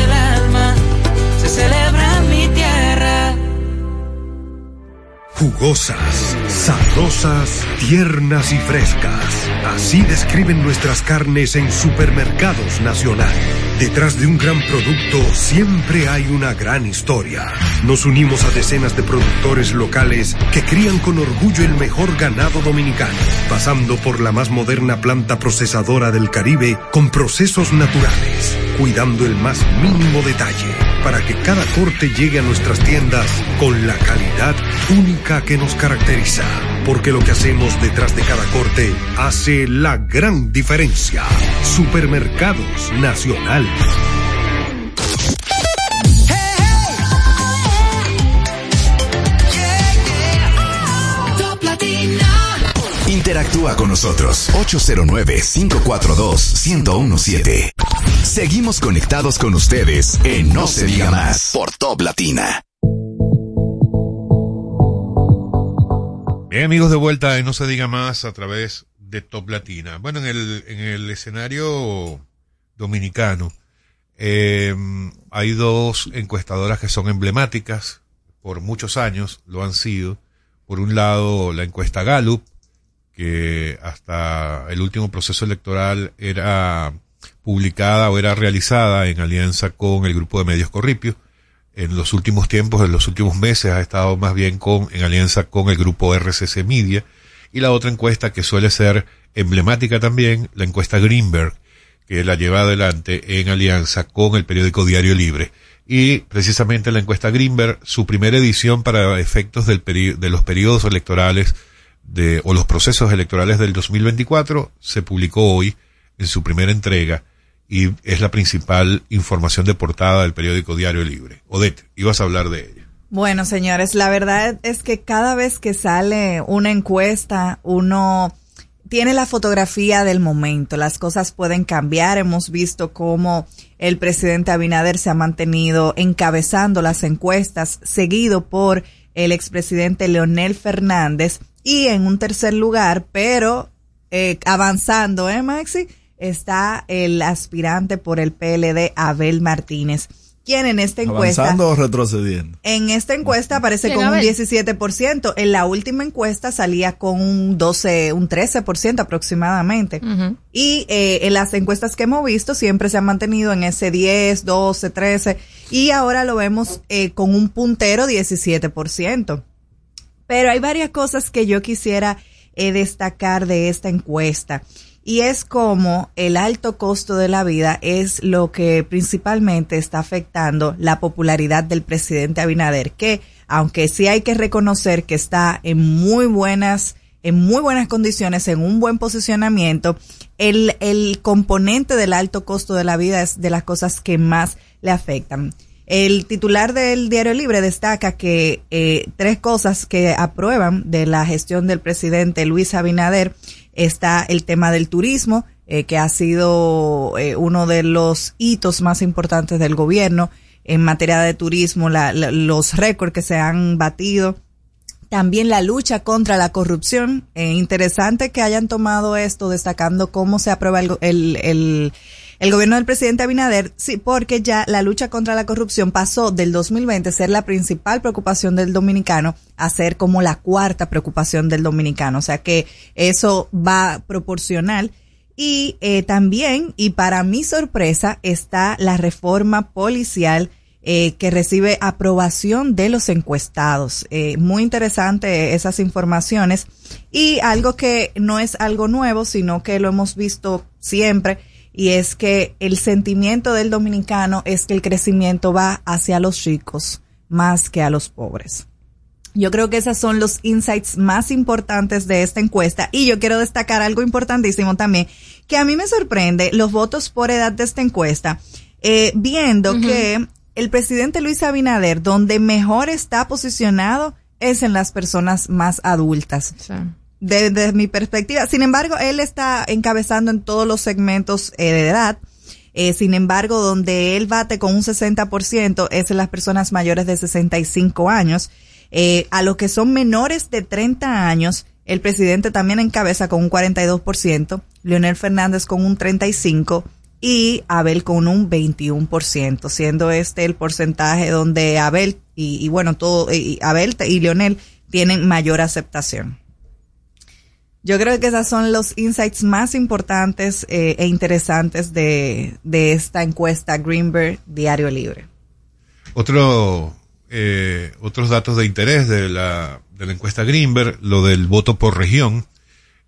Speaker 12: celebra mi tierra.
Speaker 14: Jugosas, sabrosas, tiernas y frescas. Así describen nuestras carnes en Supermercados Nacional. Detrás de un gran producto siempre hay una gran historia. Nos unimos a decenas de productores locales que crían con orgullo el mejor ganado dominicano, pasando por la más moderna planta procesadora del Caribe con procesos naturales, cuidando el más mínimo detalle para que cada corte llegue a nuestras tiendas con la calidad única que nos caracteriza. Porque lo que hacemos detrás de cada corte hace la gran diferencia. Supermercados Nacional.
Speaker 10: Interactúa con nosotros 809-542-1017. Seguimos conectados con ustedes en No se diga más por Top Latina.
Speaker 7: Bien, amigos, de vuelta y no se diga más a través de Top Latina. Bueno, en el, en el escenario dominicano eh, hay dos encuestadoras que son emblemáticas por muchos años, lo han sido. Por un lado, la encuesta Gallup, que hasta el último proceso electoral era publicada o era realizada en alianza con el grupo de medios Corripio. En los últimos tiempos, en los últimos meses, ha estado más bien con, en alianza con el grupo RCC Media. Y la otra encuesta que suele ser emblemática también, la encuesta Greenberg, que la lleva adelante en alianza con el periódico Diario Libre. Y precisamente la encuesta Greenberg, su primera edición para efectos del de los periodos electorales de, o los procesos electorales del 2024, se publicó hoy en su primera entrega y es la principal información de portada del periódico Diario Libre. Odette, ibas a hablar de ella.
Speaker 9: Bueno, señores, la verdad es que cada vez que sale una encuesta, uno tiene la fotografía del momento. Las cosas pueden cambiar. Hemos visto cómo el presidente Abinader se ha mantenido encabezando las encuestas, seguido por el expresidente Leonel Fernández. Y en un tercer lugar, pero eh, avanzando, ¿eh, Maxi? Está el aspirante por el PLD, Abel Martínez, quien en esta encuesta...
Speaker 8: ¿Avanzando o retrocediendo?
Speaker 9: En esta encuesta aparece
Speaker 11: ¿Quién,
Speaker 9: con un
Speaker 11: Abel?
Speaker 9: 17%. En la última encuesta salía con un 12, un 13% aproximadamente. Y eh, en las encuestas que hemos visto siempre se han mantenido en ese 10, 12, 13. Y ahora lo vemos eh, con un puntero 17%. Pero hay varias cosas que yo quisiera eh, destacar de esta encuesta. Y es como el alto costo de la vida es lo que principalmente está afectando la popularidad del presidente Abinader, que aunque sí hay que reconocer que está en muy buenas, en muy buenas condiciones, en un buen posicionamiento, el, el componente del alto costo de la vida es de las cosas que más le afectan. El titular del Diario Libre destaca que eh, tres cosas que aprueban de la gestión del presidente Luis Abinader está el tema del turismo, eh, que ha sido eh, uno de los hitos más importantes del gobierno en materia de turismo, la- la- los récords que se han batido. También la lucha contra la corrupción. Eh, interesante que hayan tomado esto, destacando cómo se aprueba el, el, el gobierno del presidente Abinader, sí, porque ya la lucha contra la corrupción pasó del 2020 a ser la principal preocupación del dominicano a ser como la cuarta preocupación del dominicano. O sea que eso va proporcional. Y eh, también, y para mi sorpresa, está la reforma policial eh, que recibe aprobación de los encuestados. Eh, muy interesante esas informaciones. Y algo que no es algo nuevo, sino que lo hemos visto siempre, y es que el sentimiento del dominicano es que el crecimiento va hacia los ricos más que a los pobres. Yo creo que esos son los insights más importantes de esta encuesta y yo quiero destacar algo importantísimo también, que a mí me sorprende los votos por edad de esta encuesta, eh, viendo que el presidente Luis Abinader, donde mejor está posicionado, es en las personas más adultas. Desde mi perspectiva. Sin embargo, él está encabezando en todos los segmentos eh, de edad. Eh, sin embargo, donde él bate con un 60% es en las personas mayores de 65 años. Eh, a los que son menores de 30 años, El presidente también encabeza con un 42%, Leonel Fernández con un 35% y Abel con un 21%, siendo este el porcentaje donde Abel y, bueno, todo, Abel y Leonel tienen mayor aceptación. Yo creo que esos son los insights más importantes eh, e interesantes de, de esta encuesta Greenberg Diario Libre.
Speaker 7: Otro, eh, otros datos de interés de la, de la encuesta Greenberg, lo del voto por región,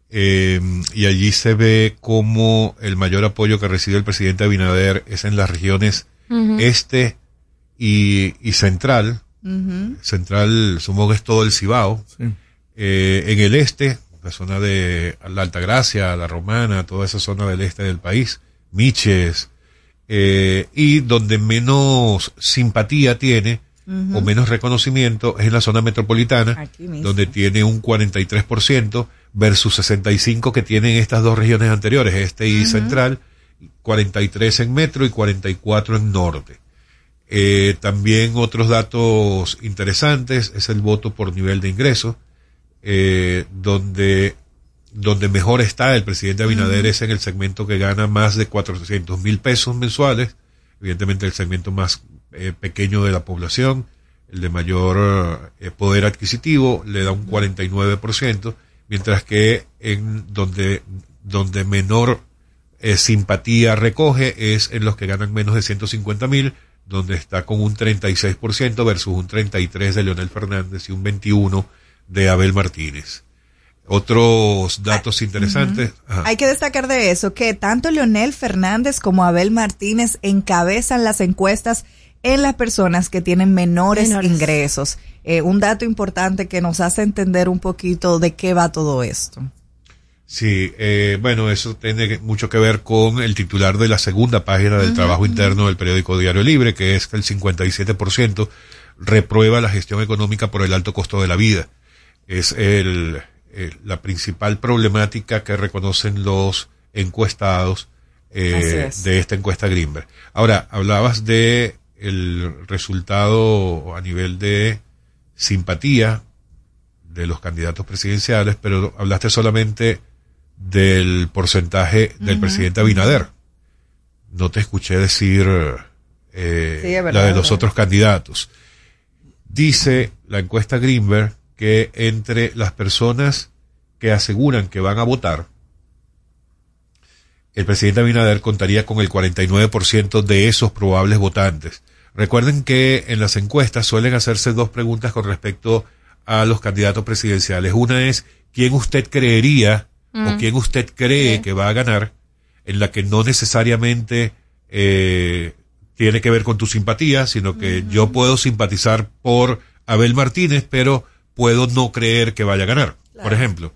Speaker 7: eh, y allí se ve como el mayor apoyo que recibe el presidente Abinader es en las regiones este y, y central. Central, supongo que es todo el Cibao. Eh, en el este, la zona de la Altagracia, la Romana, toda esa zona del este del país, Miches, eh, y donde menos simpatía tiene o menos reconocimiento es en la zona metropolitana, donde tiene un 43% versus 65 que tienen estas dos regiones anteriores, este y central, 43 en metro y 44 en norte. Eh, también otros datos interesantes es el voto por nivel de ingreso, eh, donde, donde mejor está el presidente Abinader es en el segmento que gana más de 400 mil pesos mensuales, evidentemente el segmento más eh, pequeño de la población, el de mayor eh, poder adquisitivo, le da un 49%, mientras que en donde, donde menor eh, simpatía recoge es en los que ganan menos de 150 mil, donde está con un 36% versus un 33 de Leonel Fernández y un 21 de Abel Martínez. Otros datos interesantes.
Speaker 9: Hay que destacar de eso que tanto Leonel Fernández como Abel Martínez encabezan las encuestas en las personas que tienen menores,
Speaker 11: Menores.
Speaker 9: ingresos. Eh, un dato importante que nos hace entender un poquito de qué va todo esto.
Speaker 7: Sí, eh, bueno, eso tiene mucho que ver con el titular de la segunda página del trabajo interno del periódico Diario Libre, que es que el 57% reprueba la gestión económica por el alto costo de la vida. Es el, el- la principal problemática que reconocen los encuestados eh,
Speaker 15: es.
Speaker 7: de esta encuesta Greenberg. Ahora, hablabas de el resultado a nivel de simpatía de los candidatos presidenciales, pero hablaste solamente del porcentaje del presidente Abinader. No te escuché decir eh,
Speaker 15: Sí, es verdad,
Speaker 7: la de los otros candidatos. Dice la encuesta Greenberg que entre las personas que aseguran que van a votar, el presidente Abinader contaría con el 49% de esos probables votantes. Recuerden que en las encuestas suelen hacerse dos preguntas con respecto a los candidatos presidenciales. Una es quién usted creería o
Speaker 15: Mm.
Speaker 7: quién usted cree que va a ganar, en la que no necesariamente eh, tiene que ver con tu simpatía, sino que yo puedo simpatizar por Abel Martínez, pero puedo no creer que vaya a ganar. Por ejemplo,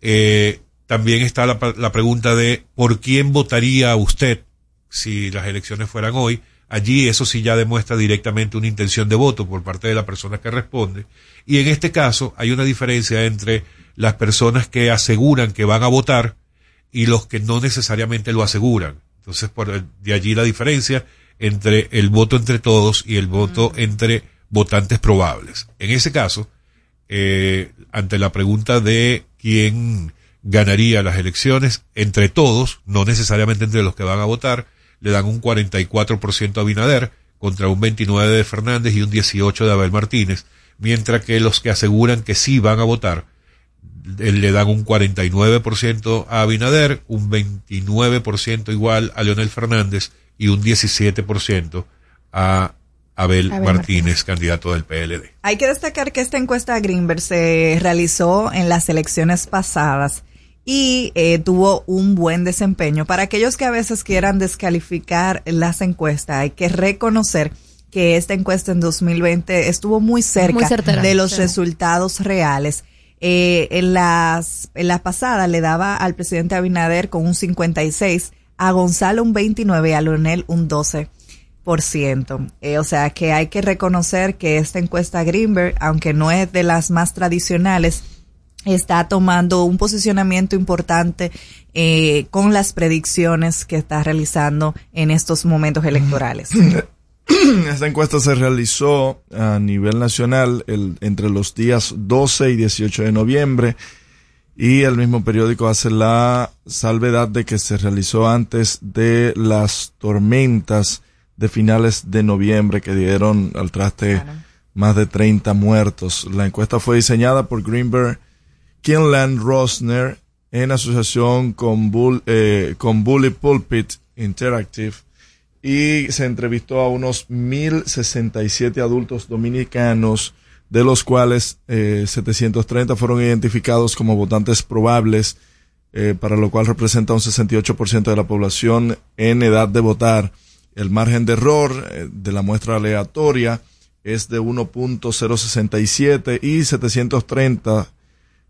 Speaker 7: eh, también está la, la pregunta de por quién votaría usted si las elecciones fueran hoy. Allí eso sí ya demuestra directamente una intención de voto por parte de la persona que responde. Y en este caso hay una diferencia entre las personas que aseguran que van a votar y los que no necesariamente lo aseguran. Entonces, por de allí la diferencia entre el voto entre todos y el voto entre votantes probables. En ese caso, eh, ante la pregunta de quién ganaría las elecciones, entre todos, no necesariamente entre los que van a votar, le dan un 44% a Binader contra un 29% de Fernández y un 18% de Abel Martínez, mientras que los que aseguran que sí van a votar, eh, le dan un 49% a Abinader, un 29% igual a Leonel Fernández y un 17% a Abel,
Speaker 9: Abel
Speaker 7: Martínez, candidato del PLD.
Speaker 9: Hay que destacar que esta encuesta Greenberg se realizó en las elecciones pasadas y eh, tuvo un buen desempeño. Para aquellos que a veces quieran descalificar las encuestas, hay que reconocer que esta encuesta en 2020 estuvo muy cerca
Speaker 11: Muy certera,
Speaker 9: de los
Speaker 11: sí.
Speaker 9: resultados reales. Eh, en las en la pasada le daba al presidente Abinader con un 56, a Gonzalo un 29 y a Leonel un 12 Eh, o sea que hay que reconocer que esta encuesta Greenberg, aunque no es de las más tradicionales, está tomando un posicionamiento importante eh, con las predicciones que está realizando en estos momentos electorales.
Speaker 8: Esta encuesta se realizó a nivel nacional el- entre los días 12 y 18 de noviembre Y el mismo periódico hace la salvedad de que se realizó antes de las tormentas de finales de noviembre que dieron al traste más de 30 muertos. La encuesta fue diseñada por Greenberg Kinland Rosner en asociación con, Bull, eh, con Bully Pulpit Interactive y se entrevistó a unos 1067 adultos dominicanos, de los cuales eh, 730 fueron identificados como votantes probables, eh, para lo cual representa un 68% de la población en edad de votar. El margen de error eh, de la muestra aleatoria es de 1.067 y 730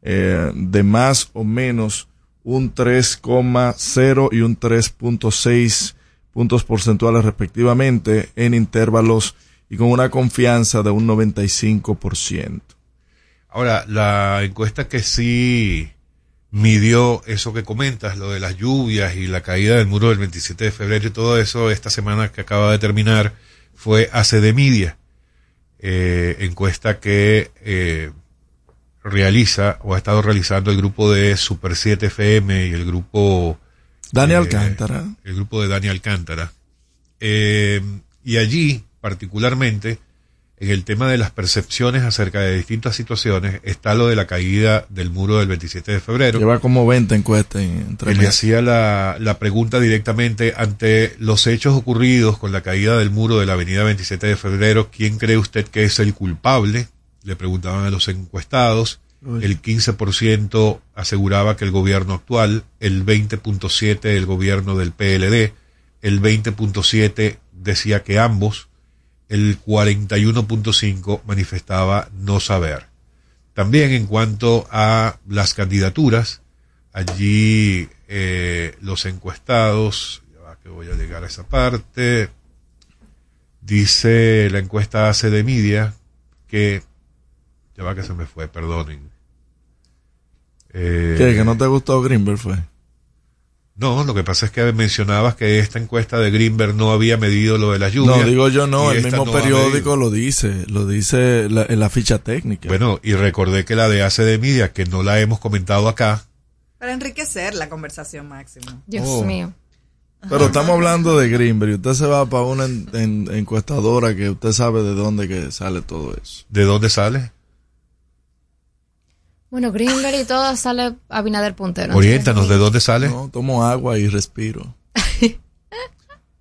Speaker 8: eh, de más o menos un 3,0 y un 3.6 puntos porcentuales respectivamente en intervalos y con una confianza de un 95%.
Speaker 7: Ahora, la encuesta que sí midió eso que comentas, lo de las lluvias y la caída del muro del 27 de febrero y todo eso, esta semana que acaba de terminar, fue ACD Media, eh, encuesta que eh, realiza o ha estado realizando el grupo de Super 7 FM y el grupo
Speaker 8: Dani
Speaker 7: eh,
Speaker 8: Alcántara.
Speaker 7: el grupo de Dani Alcántara. Eh, y allí, particularmente, en el tema de las percepciones acerca de distintas situaciones, está lo de la caída del muro del 27 de febrero.
Speaker 8: Lleva como 20 encuestas en
Speaker 7: le hacía la, la pregunta directamente ante los hechos ocurridos con la caída del muro de la avenida 27 de febrero, ¿quién cree usted que es el culpable? Le preguntaban a los encuestados.
Speaker 8: Uy.
Speaker 7: El 15% aseguraba que el gobierno actual, el 20.7% el gobierno del PLD, el 20.7% decía que ambos, el 41.5% manifestaba no saber. También en cuanto a las candidaturas, allí eh, los encuestados, ya va que voy a llegar a esa parte, dice la encuesta AC de Media que, ya va que se me fue, perdonen.
Speaker 8: ¿Qué? ¿Que no te gustó Greenberg fue?
Speaker 7: No, lo que pasa es que mencionabas que esta encuesta de Greenberg no había medido lo de las lluvias.
Speaker 8: No, digo yo no, el mismo
Speaker 7: no
Speaker 8: periódico lo dice, lo dice la- en la ficha técnica.
Speaker 7: Bueno, y recordé que la de AC de Media, que no la hemos comentado acá,
Speaker 9: Para enriquecer la conversación máximo.
Speaker 11: Dios
Speaker 8: Oh.
Speaker 11: mío.
Speaker 8: Pero estamos hablando de Greenberg y usted se va para una en- en- encuestadora que usted sabe de dónde que sale todo eso.
Speaker 7: ¿de dónde sale?
Speaker 11: Bueno, Greenberg y todo sale Abinader puntero.
Speaker 7: Oriéntanos, ¿de dónde sale?
Speaker 8: No, tomo agua y respiro.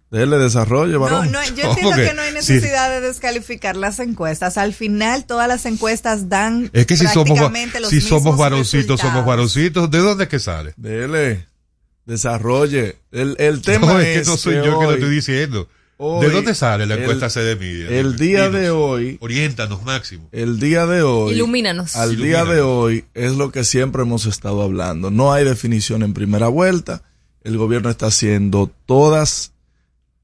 Speaker 8: Dele desarrollo,
Speaker 9: No,
Speaker 8: varón.
Speaker 9: no, yo entiendo que no hay necesidad de descalificar las encuestas. Al final, todas las encuestas dan
Speaker 7: Es que si somos,
Speaker 9: los
Speaker 7: si somos varoncitos, somos varoncitos, ¿de dónde es que sale?
Speaker 8: Dele, desarrolle. El, el tema
Speaker 7: no,
Speaker 8: es,
Speaker 7: es que no soy yo que lo
Speaker 8: hoy-
Speaker 7: estoy diciendo.
Speaker 8: Hoy
Speaker 7: ¿De dónde sale la
Speaker 8: el-
Speaker 7: encuesta CD Media?
Speaker 8: El día de hoy,
Speaker 7: Oriéntanos, Máximo.
Speaker 8: el día de hoy,
Speaker 11: Ilumínanos.
Speaker 8: al día de hoy es lo que siempre hemos estado hablando. No hay definición en primera vuelta. El gobierno está haciendo todas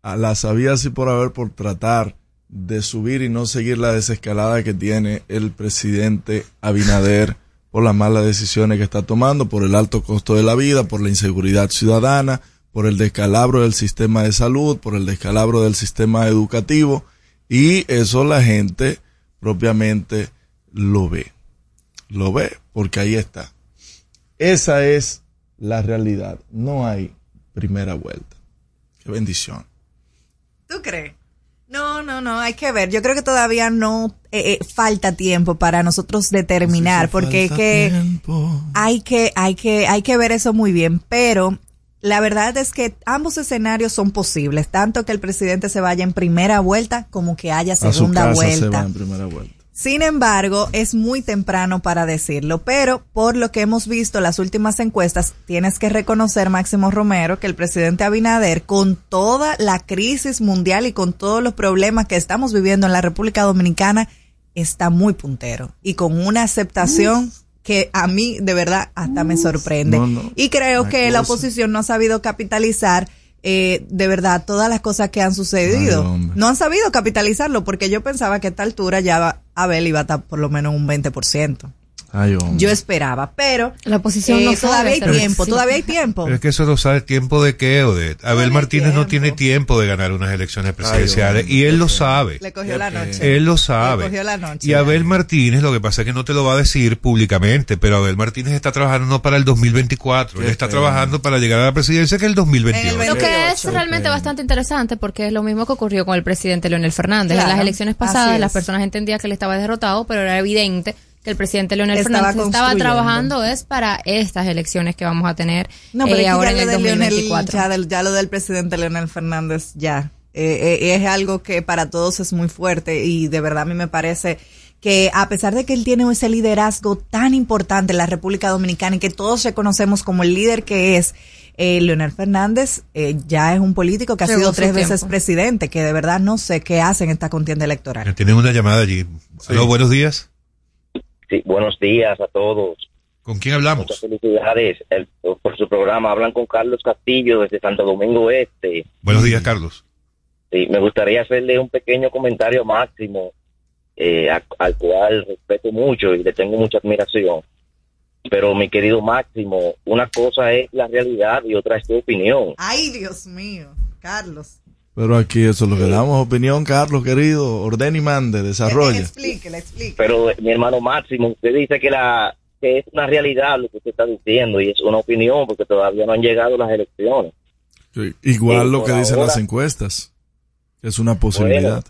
Speaker 8: a las habidas y por haber por tratar de subir y no seguir la desescalada que tiene el presidente Abinader por las malas decisiones que está tomando, por el alto costo de la vida, por la inseguridad ciudadana, por el descalabro del sistema de salud, por el descalabro del sistema educativo y eso la gente propiamente lo ve. Lo ve porque ahí está. Esa es la realidad. No hay primera vuelta. Qué bendición.
Speaker 9: ¿Tú crees? No, no, no, hay que ver. Yo creo que todavía no eh, eh, falta tiempo para nosotros determinar, porque es que
Speaker 8: tiempo.
Speaker 9: hay que, hay que, hay que ver eso muy bien. Pero la verdad es que ambos escenarios son posibles, tanto que el presidente se vaya en primera vuelta como que haya
Speaker 8: A su
Speaker 9: segunda
Speaker 8: casa se
Speaker 9: vuelta.
Speaker 8: va en primera vuelta.
Speaker 9: Sin embargo, es muy temprano para decirlo, pero por lo que hemos visto las últimas encuestas, tienes que reconocer, Máximo Romero, que el presidente Abinader, con toda la crisis mundial y con todos los problemas que estamos viviendo en la República Dominicana, está muy puntero y con una aceptación que a mí de verdad hasta me sorprende.
Speaker 8: No, no.
Speaker 9: Y creo que la oposición no ha sabido capitalizar eh, de verdad todas las cosas que han sucedido.
Speaker 8: Ay,
Speaker 9: no han sabido capitalizarlo porque yo pensaba que a esta altura ya Abel iba a estar por lo menos un 20%.
Speaker 8: Ay.
Speaker 9: Yo esperaba, pero
Speaker 11: La oposición
Speaker 9: eh,
Speaker 11: no
Speaker 9: todavía hay tiempo, todavía hay tiempo.
Speaker 7: Pero es que eso no sabe tiempo de qué, o de Abel Martínez no tiene tiempo de ganar unas elecciones presidenciales y él lo sabe.
Speaker 9: Le cogió la noche.
Speaker 7: Él lo
Speaker 9: Le
Speaker 7: sabe.
Speaker 9: cogió la noche.
Speaker 7: Y Abel Martínez, lo que pasa es que no te lo va a decir públicamente, pero Abel Martínez está trabajando no para el 2024, él está trabajando para llegar a la presidencia que es el 2028.
Speaker 11: Lo que es realmente bastante interesante porque es lo mismo que ocurrió con el presidente Leonel Fernández.
Speaker 9: Claro,
Speaker 11: en las elecciones pasadas las personas entendían que él estaba derrotado, pero era evidente que el presidente Leonel
Speaker 9: Estaba
Speaker 11: Fernández estaba trabajando es para estas elecciones que vamos a tener
Speaker 9: No, pero
Speaker 11: eh, ahora
Speaker 9: ya
Speaker 11: en
Speaker 9: lo,
Speaker 11: el
Speaker 9: de Leonel,
Speaker 11: 2024.
Speaker 9: ya, del- ya lo del presidente Leonel Fernández, ya. Eh, eh, es algo que para todos es muy fuerte y de verdad a mí me parece que a pesar de que él tiene ese liderazgo tan importante en la República Dominicana y que todos reconocemos como el líder que es, eh, Leonel Fernández eh, ya es un político que ha sido tres veces
Speaker 11: tiempo.
Speaker 9: presidente, que de verdad no sé qué hace en esta contienda electoral.
Speaker 7: Tienen una llamada allí. Buenos días.
Speaker 15: Sí, buenos días a todos.
Speaker 7: ¿Con quién hablamos?
Speaker 15: Muchas felicidades el- por su programa. Hablan con Carlos Castillo desde Santo Domingo Este.
Speaker 7: Buenos días, Carlos.
Speaker 15: Sí, me gustaría hacerle un pequeño comentario a Máximo, eh, a- al cual respeto mucho y le tengo mucha admiración. Pero mi querido Máximo, una cosa es la realidad y otra es tu opinión.
Speaker 9: Ay, Dios mío, Carlos.
Speaker 8: Pero aquí eso es lo que damos opinión, Carlos, querido. Orden y mande, desarrolla.
Speaker 15: Pero eh, mi hermano Máximo, usted dice que la que es una realidad lo que usted está diciendo y es una opinión porque todavía no han llegado las elecciones.
Speaker 8: Sí, Igual
Speaker 15: Sí,
Speaker 8: lo que dicen
Speaker 15: ahora-
Speaker 8: las encuestas. Es una posibilidad.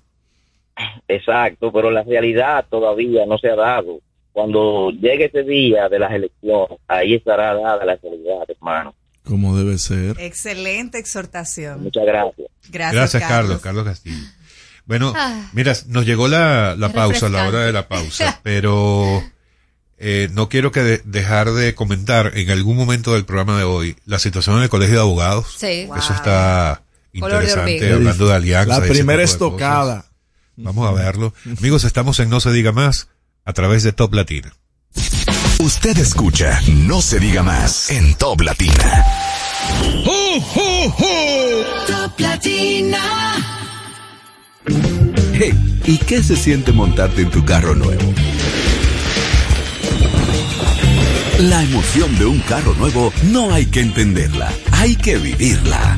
Speaker 15: Exacto, pero la realidad todavía no se ha dado. Cuando llegue ese día de las elecciones, ahí estará dada la realidad, hermano.
Speaker 8: Como debe ser.
Speaker 9: Excelente exhortación.
Speaker 15: Muchas gracias.
Speaker 9: Gracias,
Speaker 7: Gracias, Carlos.
Speaker 9: Carlos.
Speaker 7: Carlos Castillo. Bueno,
Speaker 9: Ah.
Speaker 7: mira, nos llegó la, la pausa, la hora de la pausa, pero eh, no quiero que de- dejar de comentar en algún momento del programa de hoy la situación en el Colegio de Abogados.
Speaker 11: Sí.
Speaker 7: Eso está
Speaker 11: de
Speaker 7: interesante, hablando de alianza.
Speaker 8: La primera estocada.
Speaker 7: Vamos a verlo. Amigos, estamos en No se diga más a través de Top Latina.
Speaker 10: Usted escucha No se diga más en Top Latina.
Speaker 6: Top Latina.
Speaker 13: Hey, ¿y qué se siente montarte en tu carro nuevo? La emoción de un carro nuevo no hay que entenderla, hay que vivirla.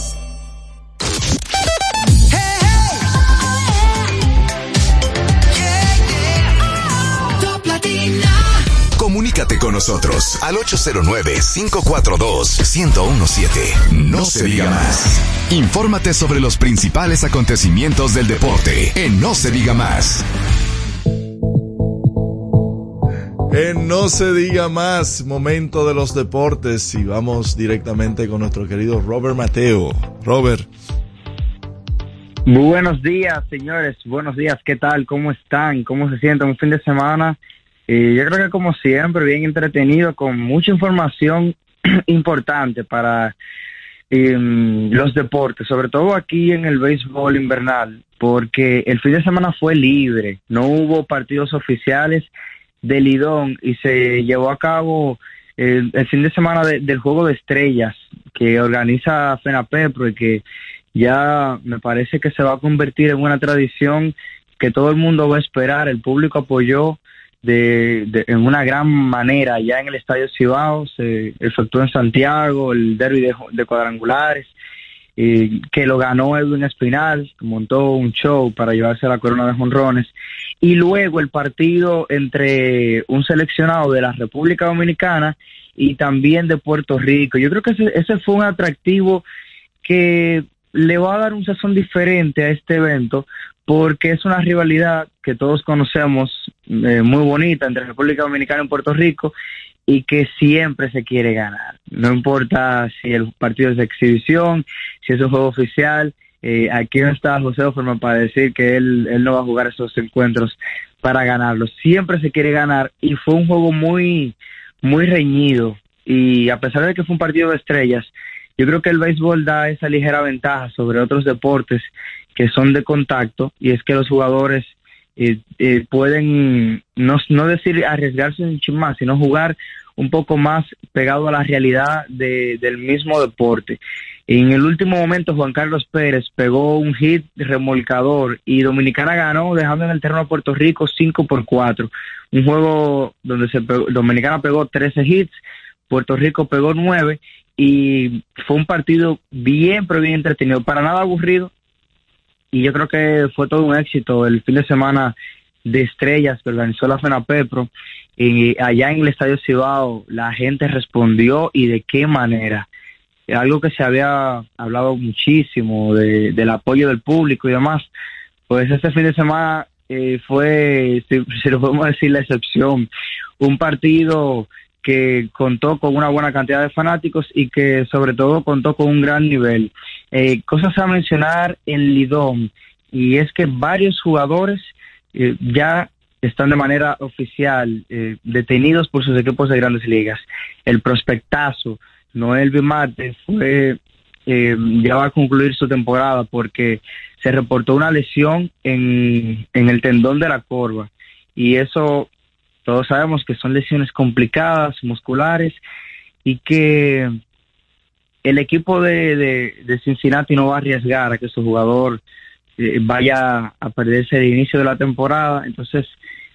Speaker 10: Nosotros al 809-542-1017. No se diga más. Infórmate sobre los principales acontecimientos del deporte en No se diga más.
Speaker 8: En No se diga más, momento de los deportes y vamos directamente con nuestro querido Robert Mateo. Robert.
Speaker 16: Buenos días, señores. Buenos días. ¿Qué tal? ¿Cómo están? ¿Cómo se sienten? Un fin de semana. Eh, yo creo que como siempre, bien entretenido, con mucha información importante para em, los deportes, sobre todo aquí en el béisbol invernal, porque el fin de semana fue libre, no hubo partidos oficiales de Lidón y se llevó a cabo el, fin de semana de- del Juego de Estrellas que organiza FENAPEPRO y que ya me parece que se va a convertir en una tradición que todo el mundo va a esperar. El público apoyó de, de- en una gran manera ya en el Estadio Cibao, se efectuó en Santiago el derby de, cuadrangulares, eh, que lo ganó Edwin Espinal, montó un show para llevarse la corona de jonrones, y luego el partido entre un seleccionado de la República Dominicana y también de Puerto Rico. Yo creo que ese, ese fue un atractivo que le va a dar un sazón diferente a este evento porque es una rivalidad que todos conocemos eh, muy bonita entre República Dominicana y Puerto Rico y que siempre se quiere ganar. No importa si el partido es de exhibición, si es un juego oficial. eh, aquí no está José Offerman para decir que él, él no va a jugar esos encuentros para ganarlos. Siempre se quiere ganar y fue un juego muy, muy reñido. Y a pesar de que fue un partido de estrellas, yo creo que el béisbol da esa ligera ventaja sobre otros deportes que son de contacto y es que los jugadores eh, eh, pueden no, no decir arriesgarse chin más, sino jugar un poco más pegado a la realidad de- del mismo deporte. En el último momento Juan Carlos Pérez pegó un hit remolcador y Dominicana ganó dejando en el terreno a Puerto Rico 5 por 4. Un juego donde se pegó- Dominicana pegó 13 hits, Puerto Rico pegó 9 y fue un partido bien pero bien entretenido, para nada aburrido. Y yo creo que fue todo un éxito el fin de semana de estrellas que organizó la FENAPEPRO. Y allá en el Estadio Cibao la gente respondió y de qué manera. Algo que se había hablado muchísimo de- del apoyo del público y demás. Pues este fin de semana eh, fue si, si lo podemos decir la excepción. Un partido que contó con una buena cantidad de fanáticos y que sobre todo contó con un gran nivel. Eh, cosas a mencionar en Lidón, y es que varios jugadores eh, ya están de manera oficial eh, detenidos por sus equipos de grandes ligas. El prospectazo, Noel Bimarte, fue, eh, ya va a concluir su temporada porque se reportó una lesión en, en el tendón de la corva y eso todos sabemos que son lesiones complicadas, musculares, y que el equipo de, de, Cincinnati no va a arriesgar a que su jugador eh, vaya a perderse el inicio de la temporada, entonces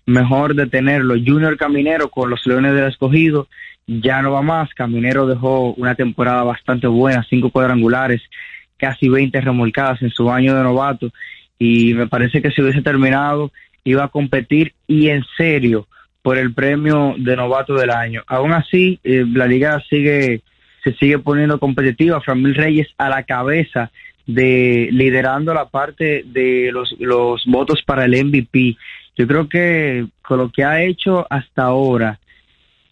Speaker 16: mejor detenerlo. Junior Caminero con los Leones del Escogido ya no va más. Caminero dejó una temporada bastante buena, cinco cuadrangulares, casi 20 remolcadas en su año de novato y me parece que si hubiese terminado iba a competir y en serio por el premio de novato del año. Aún así, eh, la liga sigue se sigue poniendo competitiva. Framil Reyes a la cabeza de liderando la parte de los, los votos para el MVP. Yo creo que con lo que ha hecho hasta ahora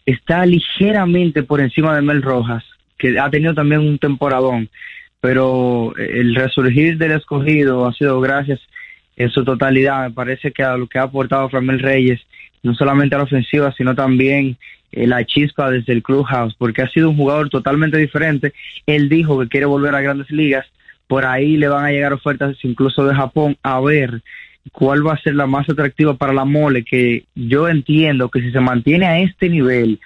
Speaker 16: está ligeramente por encima de Mel Rojas, que ha tenido también un temporadón, pero el resurgir del escogido ha sido gracias en su totalidad. Me parece que a lo que ha aportado Framil Reyes, no solamente a la ofensiva, sino también eh, la chispa desde el clubhouse, porque ha sido un jugador totalmente diferente. Él dijo que quiere volver a grandes ligas, por ahí le van a llegar ofertas incluso de Japón a ver cuál va a ser la más atractiva para la mole, que yo entiendo que si se mantiene a este nivel,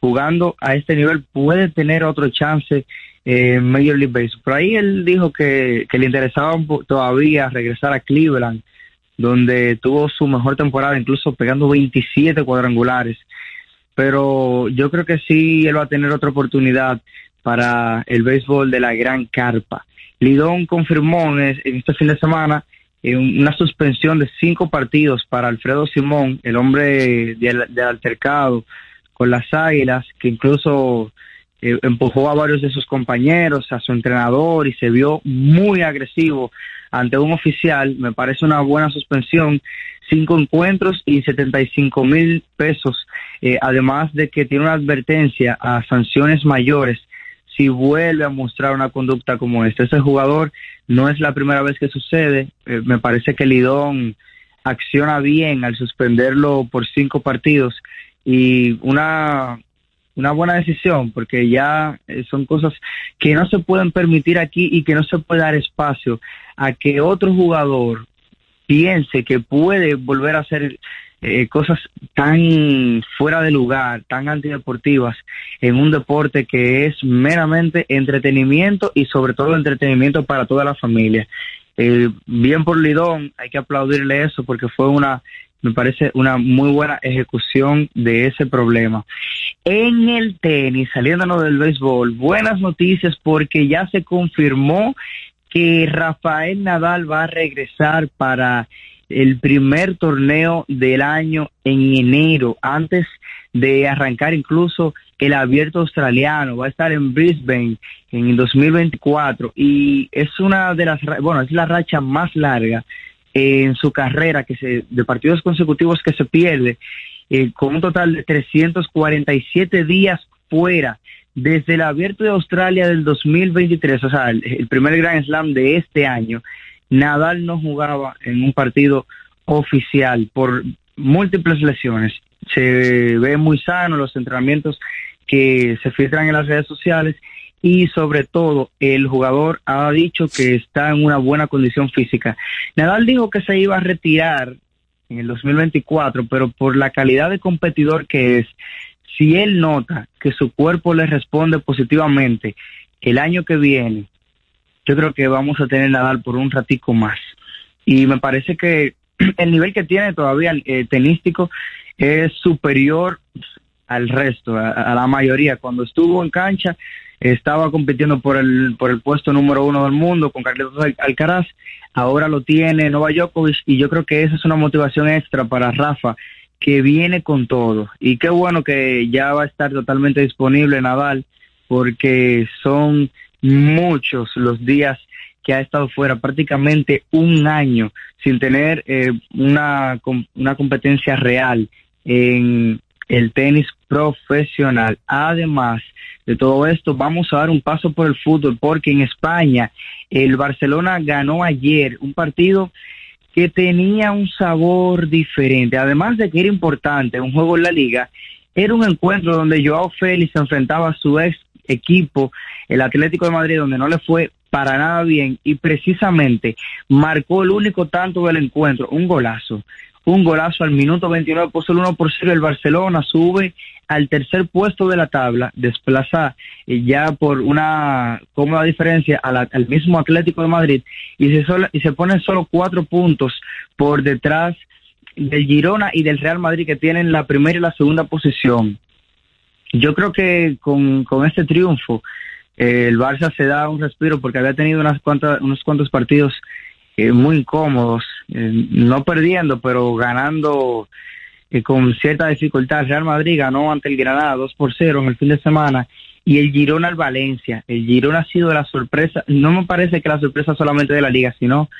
Speaker 16: jugando a este nivel, puede tener otro chance eh, en Major League Baseball. Por ahí él dijo que, que le interesaba todavía regresar a Cleveland, donde tuvo su mejor temporada, incluso pegando 27 cuadrangulares. Pero yo creo que sí, él va a tener otra oportunidad para el béisbol de la Gran Carpa. Lidón confirmó en, es- en este fin de semana eh, una suspensión de cinco partidos para Alfredo Simón, el hombre del, del altercado con las Águilas, que incluso eh, empujó a varios de sus compañeros, a su entrenador y se vio muy agresivo ante un oficial. Me parece una buena suspensión. Cinco encuentros y 75 mil pesos eh, además de que tiene una advertencia a sanciones mayores si vuelve a mostrar una conducta como esta. Ese jugador no es la primera vez que sucede. Eh, me parece que Lidón acciona bien al suspenderlo por cinco partidos y una una buena decisión porque ya eh, son cosas que no se pueden permitir aquí y que no se puede dar espacio a que otro jugador piense que puede volver a hacer eh, cosas tan fuera de lugar, tan antideportivas en un deporte que es meramente entretenimiento y sobre todo entretenimiento para toda la familia. Eh, bien por Lidón, hay que aplaudirle eso porque fue una, me parece una muy buena ejecución de ese problema. En el tenis, saliéndonos del béisbol, buenas noticias porque ya se confirmó que Rafael Nadal va a regresar para el primer torneo del año en enero, antes de arrancar incluso el abierto australiano, va a estar en Brisbane en el 2024 y es una de las, bueno, es la racha más larga en su carrera que se, de partidos consecutivos que se pierde, eh, con un total de 347 días fuera desde el abierto de Australia del 2023, o sea, el, primer Grand Slam de este año, Nadal no jugaba en un partido oficial por múltiples lesiones. Se ve muy sano los entrenamientos que se filtran en las redes sociales y sobre todo el jugador ha dicho que está en una buena condición física. Nadal dijo que se iba a retirar en el 2024, pero por la calidad de competidor que es, si él nota que su cuerpo le responde positivamente el año que viene, yo creo que vamos a tener Nadal por un ratico más. Y me parece que el nivel que tiene todavía eh, tenístico es superior al resto, a, a la mayoría. Cuando estuvo en cancha, estaba compitiendo por el, por el puesto número uno del mundo con Carlitos Al- Alcaraz, ahora lo tiene Novak Djokovic y yo creo que esa es una motivación extra para Rafa que viene con todo. Y qué bueno que ya va a estar totalmente disponible Nadal porque son muchos los días que ha estado fuera, prácticamente un año sin tener eh, una, una competencia real en el tenis profesional. Además de todo esto, vamos a dar un paso por el fútbol porque en España el Barcelona ganó ayer un partido que tenía un sabor diferente. Además de que era importante, un juego en la liga, era un encuentro donde Joao Félix enfrentaba a su ex equipo, el Atlético de Madrid, donde no le fue para nada bien y precisamente marcó el único tanto del encuentro, un golazo. Un golazo al minuto 29, puso el 1 por 0. El Barcelona sube al tercer puesto de la tabla, desplaza eh, ya por una cómoda diferencia al mismo Atlético de Madrid y se, sola- y se pone solo cuatro puntos por detrás del Girona y del Real Madrid que tienen la primera y la segunda posición. Yo creo que con, con este triunfo eh, el Barça se da un respiro porque había tenido unas cuantas, unos cuantos partidos eh, muy incómodos, eh, no perdiendo, pero ganando eh, con cierta dificultad. Real Madrid ganó ante el Granada 2 por 0 en el fin de semana y el Girona al Valencia. El Girona ha sido la sorpresa, no me parece que la sorpresa solamente de la liga, sino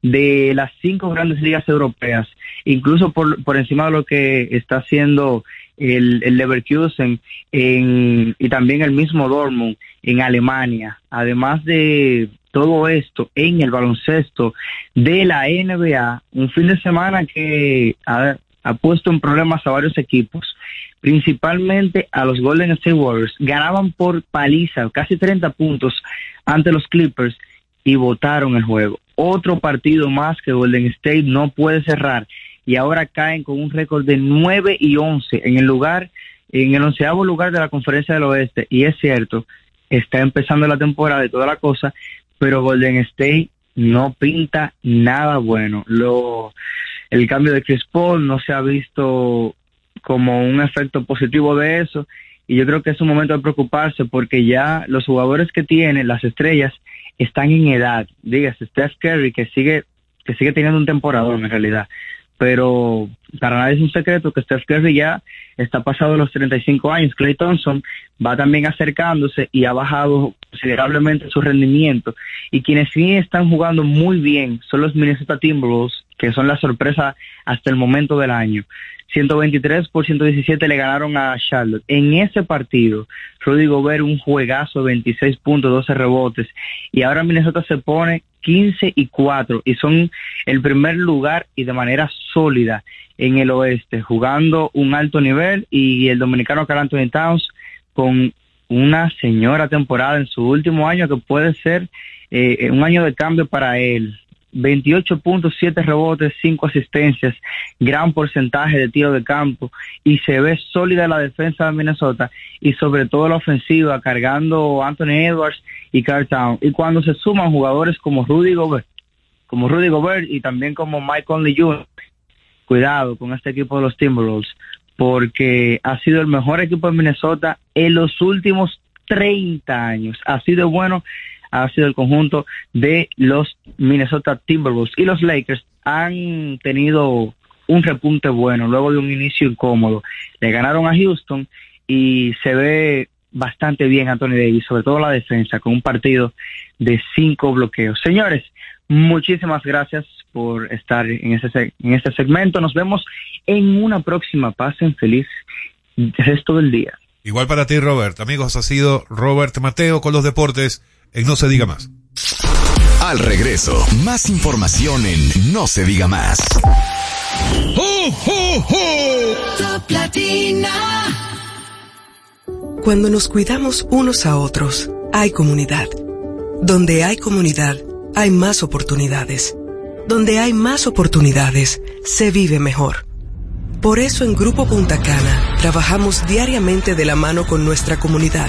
Speaker 16: de las cinco grandes ligas europeas, incluso por, por encima de lo que está haciendo el, el Leverkusen en, y también el mismo Dortmund en Alemania. Además de todo esto en el baloncesto de la NBA, un fin de semana que ha, puesto en problemas a varios equipos, principalmente a los Golden State Warriors. Ganaban por paliza, casi 30 puntos ante los Clippers y votaron el juego. Otro partido más que Golden State no puede cerrar y ahora caen con un récord de 9 y 11 en el lugar, en el onceavo lugar de la Conferencia del Oeste. Y es cierto, está empezando la temporada y toda la cosa, pero Golden State no pinta nada bueno. Lo, el cambio de Chris Paul no se ha visto como un efecto positivo de eso y yo creo que es un momento de preocuparse porque ya los jugadores que tienen, las estrellas, están en edad. Dígase, Steph Curry que sigue que sigue teniendo un temporadón en realidad, pero para nadie es un secreto que Steph Curry ya está pasado los 35 años. Clay Thompson va también acercándose y ha bajado considerablemente su rendimiento. Y quienes sí están jugando muy bien son los Minnesota Timberwolves, que son la sorpresa hasta el momento del año. 123 por 117 le ganaron a Charlotte. En ese partido, Rudy Gobert un juegazo, 26 puntos, 12 rebotes. Y ahora Minnesota se pone 15 y 4 y son el primer lugar y de manera sólida en el oeste, jugando un alto nivel y el dominicano Carl Anthony Towns con una señora temporada en su último año que puede ser eh, un año de cambio para él. 28.7 rebotes, 5 asistencias, gran porcentaje de tiro de campo y se ve sólida la defensa de Minnesota y sobre todo la ofensiva cargando Anthony Edwards y Carl Town. Y cuando se suman jugadores como Rudy Gobert, como Rudy Gobert y también como Mike Conley Jr., cuidado con este equipo de los Timberwolves porque ha sido el mejor equipo de Minnesota en los últimos 30 años. Ha sido bueno ha sido el conjunto de los Minnesota Timberwolves y los Lakers han tenido un repunte bueno luego de un inicio incómodo. Le ganaron a Houston y se ve bastante bien Anthony Davis, sobre todo la defensa, con un partido de cinco bloqueos. Señores, muchísimas gracias por estar en este, en este segmento. Nos vemos en una próxima. Pasen feliz resto del día.
Speaker 7: Igual para ti, Robert. Amigos, ha sido Robert Mateo con los deportes en No Se Diga Más.
Speaker 10: Al regreso, más información en No Se Diga Más.
Speaker 2: Cuando nos cuidamos unos a otros, hay comunidad. Donde hay comunidad, hay más oportunidades. Donde hay más oportunidades, se vive mejor. Por eso en Grupo Punta Cana trabajamos diariamente de la mano con nuestra comunidad,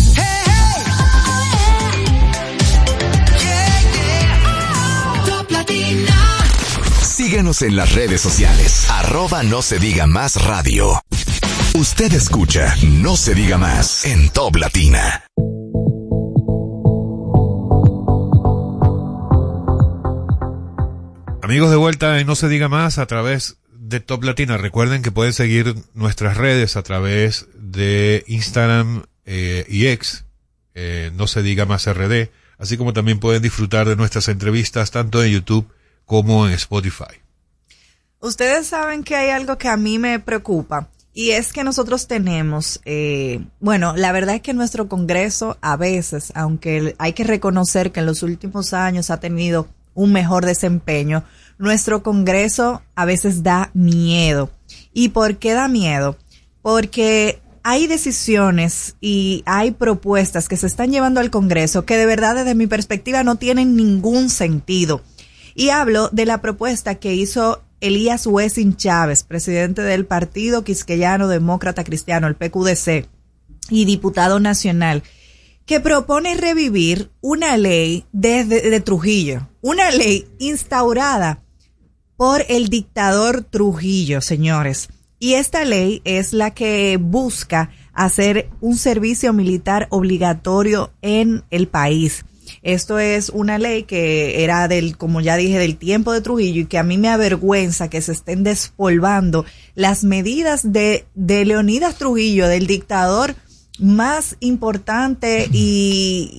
Speaker 10: Síguenos en las redes sociales. Arroba No Se Diga Más Radio. Usted escucha No Se Diga Más en Top Latina.
Speaker 7: Amigos de vuelta en No Se Diga Más a través de Top Latina. Recuerden que pueden seguir nuestras redes a través de Instagram eh, y X, eh, No Se Diga Más RD, así como también pueden disfrutar de nuestras entrevistas tanto en YouTube como en Spotify.
Speaker 9: Ustedes saben que hay algo que a mí me preocupa y es que nosotros tenemos, eh, bueno, la verdad es que nuestro Congreso a veces, aunque hay que reconocer que en los últimos años ha tenido un mejor desempeño, nuestro Congreso a veces da miedo. ¿Y por qué da miedo? Porque hay decisiones y hay propuestas que se están llevando al Congreso que de verdad desde mi perspectiva no tienen ningún sentido. Y hablo de la propuesta que hizo Elías Wessing Chávez, presidente del Partido Quisqueyano Demócrata Cristiano, el PQDC, y diputado nacional, que propone revivir una ley desde de Trujillo, una ley instaurada por el dictador Trujillo, señores. Y esta ley es la que busca hacer un servicio militar obligatorio en el país. Esto es una ley que era del, como ya dije, del tiempo de Trujillo y que a mí me avergüenza que se estén despolvando las medidas de, de Leonidas Trujillo, del dictador más importante y,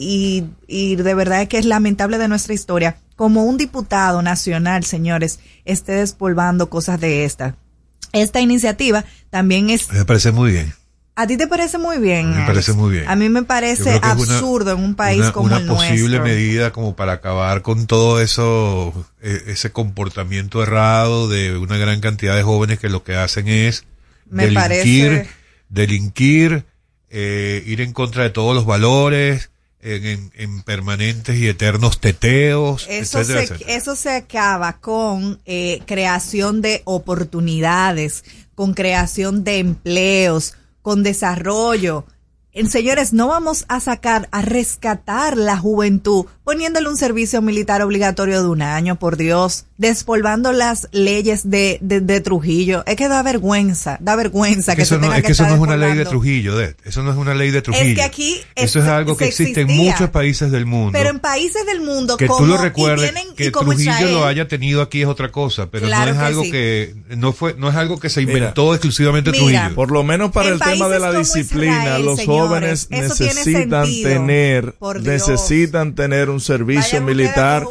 Speaker 9: y, y de verdad que es lamentable de nuestra historia, como un diputado nacional, señores, esté despolvando cosas de esta. Esta iniciativa también es...
Speaker 7: Me parece muy bien.
Speaker 9: ¿A ti te parece muy bien?
Speaker 7: Me
Speaker 9: Alex?
Speaker 7: parece muy bien.
Speaker 9: A mí me parece
Speaker 7: una-
Speaker 9: absurdo en un país
Speaker 7: una,
Speaker 9: como
Speaker 7: una
Speaker 9: el
Speaker 7: posible
Speaker 9: nuestro.
Speaker 7: medida como para acabar con todo eso, eh, ese comportamiento errado de una gran cantidad de jóvenes que lo que hacen es
Speaker 9: Me
Speaker 7: delinquir,
Speaker 9: parece-
Speaker 7: delinquir, eh, ir en contra de todos los valores, en, en- en permanentes y eternos teteos,
Speaker 9: Eso
Speaker 7: etcétera,
Speaker 9: se,
Speaker 7: etcétera.
Speaker 9: eso se acaba con eh, creación de oportunidades, con creación de empleos, con desarrollo. En, señores, no vamos a sacar, a rescatar la juventud poniéndole un servicio militar obligatorio de un año, por Dios, despolvando las leyes de, de, de Trujillo. Es que da vergüenza, da vergüenza
Speaker 7: Es
Speaker 9: que,
Speaker 7: que eso
Speaker 9: se
Speaker 7: no,
Speaker 9: tenga
Speaker 7: es
Speaker 9: que
Speaker 7: eso no es una ley de. Trujillo, de, eso no es una ley de Trujillo.
Speaker 9: que aquí
Speaker 7: eso es
Speaker 9: es-
Speaker 7: algo que existe en muchos países del mundo.
Speaker 9: Pero en países del mundo,
Speaker 7: que tú
Speaker 9: como,
Speaker 7: lo
Speaker 9: y
Speaker 7: recuerdes
Speaker 9: y
Speaker 7: que
Speaker 9: como
Speaker 7: Trujillo
Speaker 9: Israel,
Speaker 7: lo haya tenido aquí es otra cosa pero
Speaker 9: Claro
Speaker 7: no es
Speaker 9: que
Speaker 7: algo
Speaker 9: sí.
Speaker 7: que no fue no es algo que se inventó exclusivamente Trujillo
Speaker 8: Por lo menos para
Speaker 9: En
Speaker 8: el tema de la disciplina,
Speaker 9: Israel,
Speaker 8: los
Speaker 9: señores,
Speaker 8: jóvenes necesitan
Speaker 9: sentido.
Speaker 8: tener, necesitan tener un servicio militar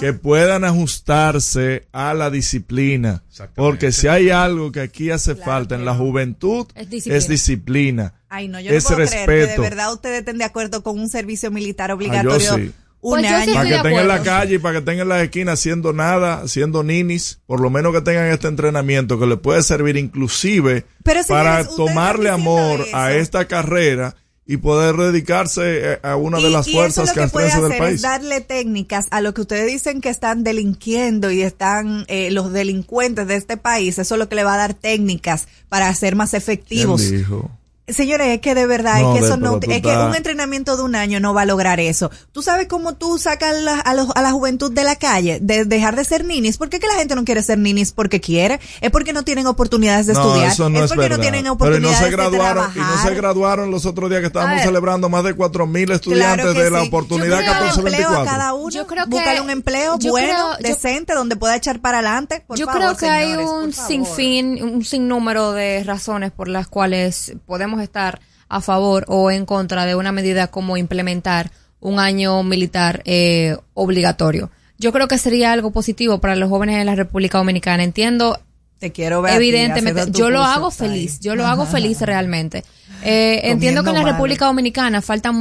Speaker 8: que puedan ajustarse a la disciplina. Porque si hay algo que aquí hace falta en la juventud,
Speaker 9: Es
Speaker 8: es
Speaker 9: disciplina.
Speaker 8: disciplina.
Speaker 9: Ay, no, yo no
Speaker 8: es
Speaker 9: puedo creer que de
Speaker 8: respeto.
Speaker 9: verdad ustedes estén de acuerdo con un servicio militar
Speaker 8: Ah,
Speaker 9: obligatorio
Speaker 8: yo sí.
Speaker 9: Un
Speaker 11: Pues sí
Speaker 8: para que estén en la calle y para que estén en las esquinas haciendo nada, haciendo ninis, por lo menos que tengan este entrenamiento que les puede servir inclusive
Speaker 9: Pero,
Speaker 8: para tomarle amor a esta carrera y poder dedicarse eh, a una de las
Speaker 9: y
Speaker 8: fuerzas
Speaker 9: eso lo que puede
Speaker 8: del
Speaker 9: hacer es darle técnicas a lo que ustedes dicen que están delinquiendo y están eh, los delincuentes de este país. Eso es lo que le va a dar técnicas para ser más efectivos.
Speaker 8: ¿Quién dijo?
Speaker 9: Señores, es que de verdad,
Speaker 8: No,
Speaker 9: es que eso no,
Speaker 8: pero
Speaker 9: es que un entrenamiento de un año no va a lograr eso. ¿Tú sabes cómo tú sacas la- a, los- a la juventud de la calle? De dejar de ser ninis. ¿Por qué que la gente no quiere ser ninis porque quiere? Es porque no tienen oportunidades de
Speaker 8: No,
Speaker 9: estudiar.
Speaker 8: eso no es,
Speaker 9: porque
Speaker 8: verdad.
Speaker 9: no tienen
Speaker 8: Pero y no
Speaker 9: oportunidades
Speaker 8: se graduaron,
Speaker 9: de
Speaker 8: y no
Speaker 9: trabajar.
Speaker 8: se graduaron los otros días que estábamos celebrando más de cuatro mil estudiantes
Speaker 9: Claro
Speaker 8: de la
Speaker 9: sí.
Speaker 8: oportunidad
Speaker 9: Yo creo que empleo a
Speaker 8: 1424.
Speaker 9: cada uno.
Speaker 11: Yo creo que-
Speaker 9: Búscale un empleo
Speaker 11: yo
Speaker 9: bueno,
Speaker 11: creo- yo-
Speaker 9: decente, donde pueda echar para adelante. Por
Speaker 11: Yo
Speaker 9: favor,
Speaker 11: creo que hay un sinfín, un sinnúmero de razones por las cuales podemos estar a favor o en contra de una medida como implementar un año militar eh, obligatorio. Yo creo que sería algo positivo para los jóvenes en la República Dominicana. Entiendo
Speaker 9: Te quiero ver ti
Speaker 11: Evidentemente, yo lo hago feliz, yo lo hago feliz realmente. Eh, entiendo que en la. República Dominicana falta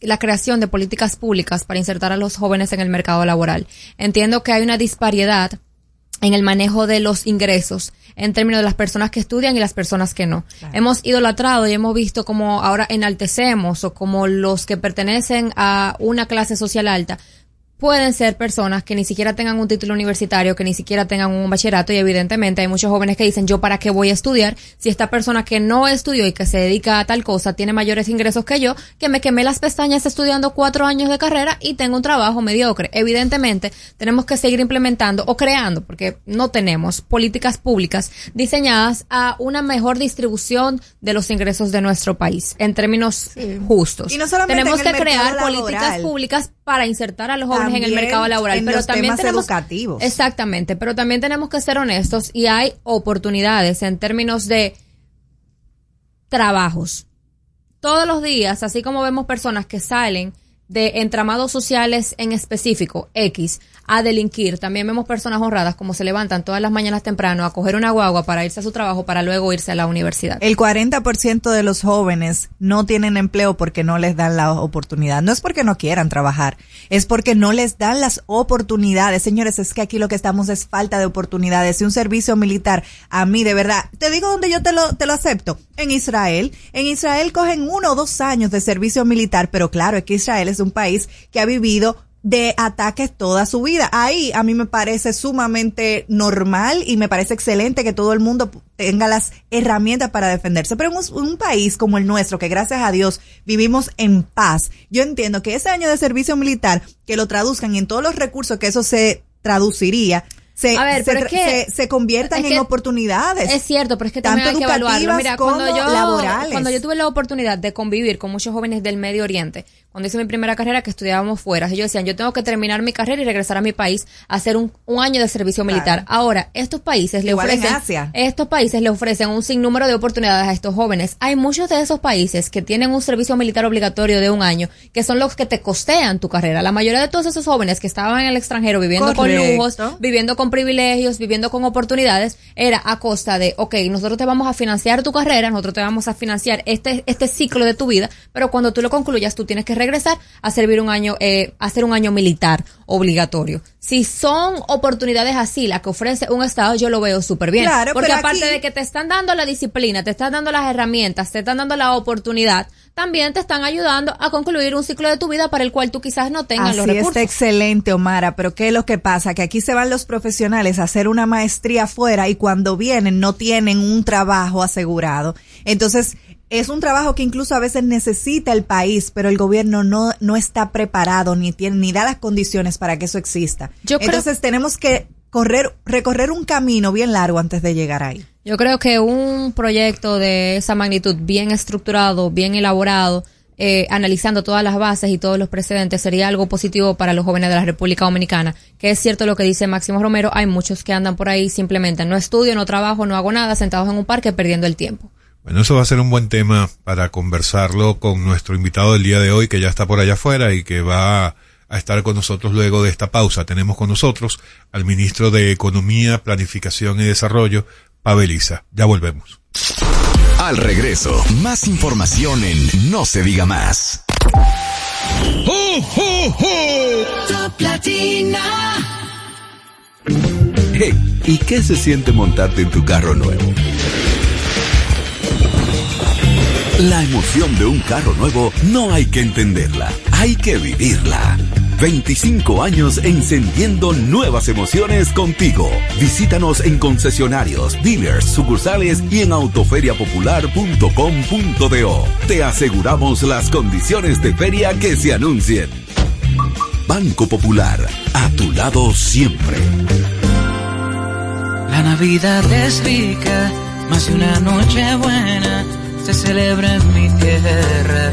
Speaker 11: la creación de políticas públicas para insertar a los jóvenes en el mercado laboral. Entiendo que hay una disparidad en el manejo de los ingresos en términos de las personas que estudian y las personas que no. Hemos idolatrado y hemos visto como ahora enaltecemos o como los que pertenecen a una clase social alta pueden ser personas que ni siquiera tengan un título universitario, que ni siquiera tengan un bachillerato y evidentemente hay muchos jóvenes que dicen yo para qué voy a estudiar si esta persona que no estudió y que se dedica a tal cosa tiene mayores ingresos que yo, que me quemé las pestañas estudiando cuatro años de carrera y tengo un trabajo mediocre. Evidentemente tenemos que seguir implementando o creando, porque no tenemos políticas públicas diseñadas a una mejor distribución de los ingresos de nuestro país en términos justos.
Speaker 9: Y no solamente
Speaker 11: tenemos que crear
Speaker 9: mercado
Speaker 11: políticas
Speaker 9: laboral.
Speaker 11: públicas para insertar a los jóvenes en el mercado laboral,
Speaker 9: en
Speaker 11: pero
Speaker 9: los
Speaker 11: también
Speaker 9: temas
Speaker 11: tenemos
Speaker 9: educativos.
Speaker 11: Exactamente, pero también tenemos que ser honestos y hay oportunidades en términos de trabajos. Todos los días, así como vemos personas que salen de entramados sociales en específico, X, a delinquir, también vemos personas honradas como se levantan todas las mañanas temprano a coger una guagua para irse a su trabajo para luego irse a la universidad.
Speaker 9: El 40% de los jóvenes no tienen empleo porque no les dan la oportunidad. No es porque no quieran trabajar, es porque no les dan las oportunidades. Señores, es que aquí lo que estamos es falta de oportunidades. Y un servicio militar, a mí de verdad, te digo donde yo te lo, te lo acepto. En Israel, en Israel cogen uno o dos años de servicio militar, pero claro, es que Israel es un país que ha vivido de ataques toda su vida. Ahí a mí me parece sumamente normal y me parece excelente que todo el mundo tenga las herramientas para defenderse. Pero en un, país como el nuestro, que gracias a Dios vivimos en paz, yo entiendo que ese año de servicio militar, que lo traduzcan en todos los recursos que eso se traduciría, se,
Speaker 11: A ver,
Speaker 9: se,
Speaker 11: pero es que-
Speaker 9: se- se conviertan
Speaker 11: es
Speaker 9: en oportunidades.
Speaker 11: Es cierto, pero es que también hay que evaluarlo. Mira, cuando yo,
Speaker 9: laborales.
Speaker 11: cuando yo tuve la oportunidad de convivir con muchos jóvenes del Medio Oriente, cuando hice mi primera carrera que estudiábamos fuera, ellos decían, yo tengo que terminar mi carrera y regresar a mi país a hacer un, un año de servicio militar. Ahora, estos países le
Speaker 9: Igual en
Speaker 11: ofrecen,
Speaker 9: Asia.
Speaker 11: estos países le ofrecen un sinnúmero de oportunidades a estos jóvenes. Hay muchos de esos países que tienen un servicio militar obligatorio de un año, que son los que te costean tu carrera. La mayoría de todos esos jóvenes que estaban en el extranjero viviendo con lujos, viviendo con con privilegios, viviendo con oportunidades, era a costa de, ok, nosotros te vamos a financiar tu carrera, nosotros te vamos a financiar este, este ciclo de tu vida, pero cuando tú lo concluyas, tú tienes que regresar a servir un año, eh, a hacer un año militar obligatorio. Si son oportunidades así las que ofrece un Estado, yo lo veo súper bien.
Speaker 9: Claro,
Speaker 11: Porque aparte
Speaker 9: aquí-
Speaker 11: de que te están dando la disciplina, te están dando las herramientas, te están dando la oportunidad, también te están ayudando a concluir un ciclo de tu vida para el cual tú quizás no tengas los
Speaker 9: Así
Speaker 11: recursos.
Speaker 9: está excelente, Omara, pero ¿qué es lo que pasa? Que aquí se van los profesionales a hacer una maestría afuera y cuando vienen no tienen un trabajo asegurado. Entonces, es un trabajo que incluso a veces necesita el país, pero el gobierno no, no está preparado ni tiene, ni da las condiciones para que eso exista.
Speaker 11: Yo creo-
Speaker 9: Entonces, tenemos que correr, recorrer un camino bien largo antes de llegar ahí.
Speaker 11: Yo creo que un proyecto de esa magnitud, bien estructurado, bien elaborado, eh, analizando todas las bases y todos los precedentes, sería algo positivo para los jóvenes de la República Dominicana. Que es cierto lo que dice Máximo Romero, hay muchos que andan por ahí simplemente no estudio, no trabajo, no hago nada, sentados en un parque perdiendo el tiempo.
Speaker 7: Bueno, eso va a ser un buen tema para conversarlo con nuestro invitado del día de hoy, que ya está por allá afuera y que va a estar con nosotros luego de esta pausa. Tenemos con nosotros al ministro de Economía, Planificación y Desarrollo, Pavel Isa. Ya volvemos.
Speaker 10: Al regreso, más información en No se diga más.
Speaker 6: Top Latina.
Speaker 13: Hey, ¿y qué se siente montarte en tu carro nuevo? La emoción de un carro nuevo no hay que entenderla, hay que vivirla. 25 años encendiendo nuevas emociones contigo. Visítanos en concesionarios, dealers, sucursales y en autoferiapopular.com.do. Te aseguramos las condiciones de feria que se anuncien. Banco Popular, a tu lado siempre.
Speaker 12: La Navidad es rica, más una noche buena se celebra en mi tierra.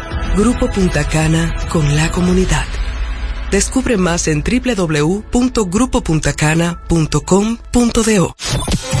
Speaker 2: Grupo Punta Cana con la comunidad. Descubre más en www.grupopuntacana.com.do.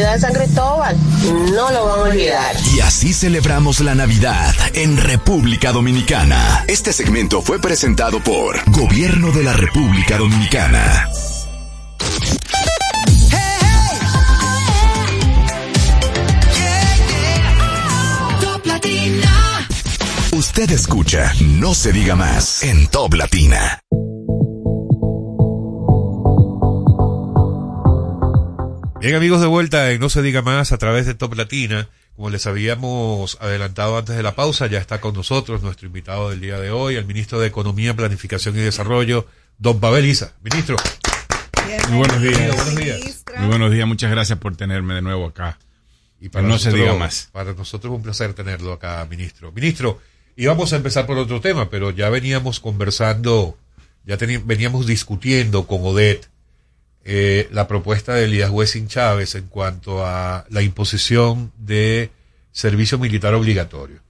Speaker 17: de San Cristóbal, no lo van a olvidar.
Speaker 10: Y así celebramos la Navidad en República Dominicana. Este segmento fue presentado por Gobierno de la República Dominicana. Usted escucha No se diga más en Top Latina.
Speaker 7: Bien amigos de vuelta en No se diga más a través de Top Latina. Como les habíamos adelantado antes de la pausa, ya está con nosotros nuestro invitado del día de hoy, el ministro de Economía, Planificación y Desarrollo, don Pavel Isa. Ministro.
Speaker 18: Muy buenos días.
Speaker 7: Buenos días.
Speaker 18: Muy buenos días, muchas gracias por tenerme de nuevo acá.
Speaker 7: Y
Speaker 18: para no se
Speaker 7: nosotros-
Speaker 18: diga más.
Speaker 7: Para nosotros es un placer tenerlo acá, ministro. Ministro, íbamos a empezar por otro tema, pero ya veníamos conversando, ya veníamos discutiendo con Odette eh, la propuesta de Elías Wessing Chávez en cuanto a la imposición de servicio militar obligatorio.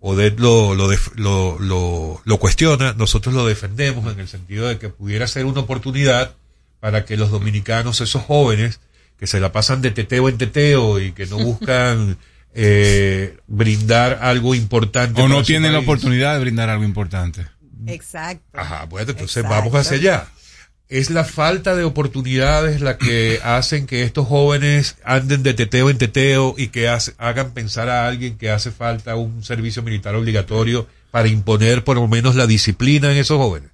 Speaker 7: Odette lo, lo, lo, lo, lo cuestiona, nosotros lo defendemos en el sentido de que pudiera ser una oportunidad para que los dominicanos, esos jóvenes que se la pasan de teteo en teteo y que no buscan eh, brindar algo importante.
Speaker 18: O no tienen la oportunidad de brindar algo importante.
Speaker 9: Exacto.
Speaker 7: Ajá, bueno, entonces
Speaker 9: Exacto.
Speaker 7: vamos hacia allá. Es la falta de oportunidades la que hacen que estos jóvenes anden de teteo en teteo y que hace- hagan pensar a alguien que hace falta un servicio militar obligatorio para imponer por lo menos la disciplina en esos jóvenes.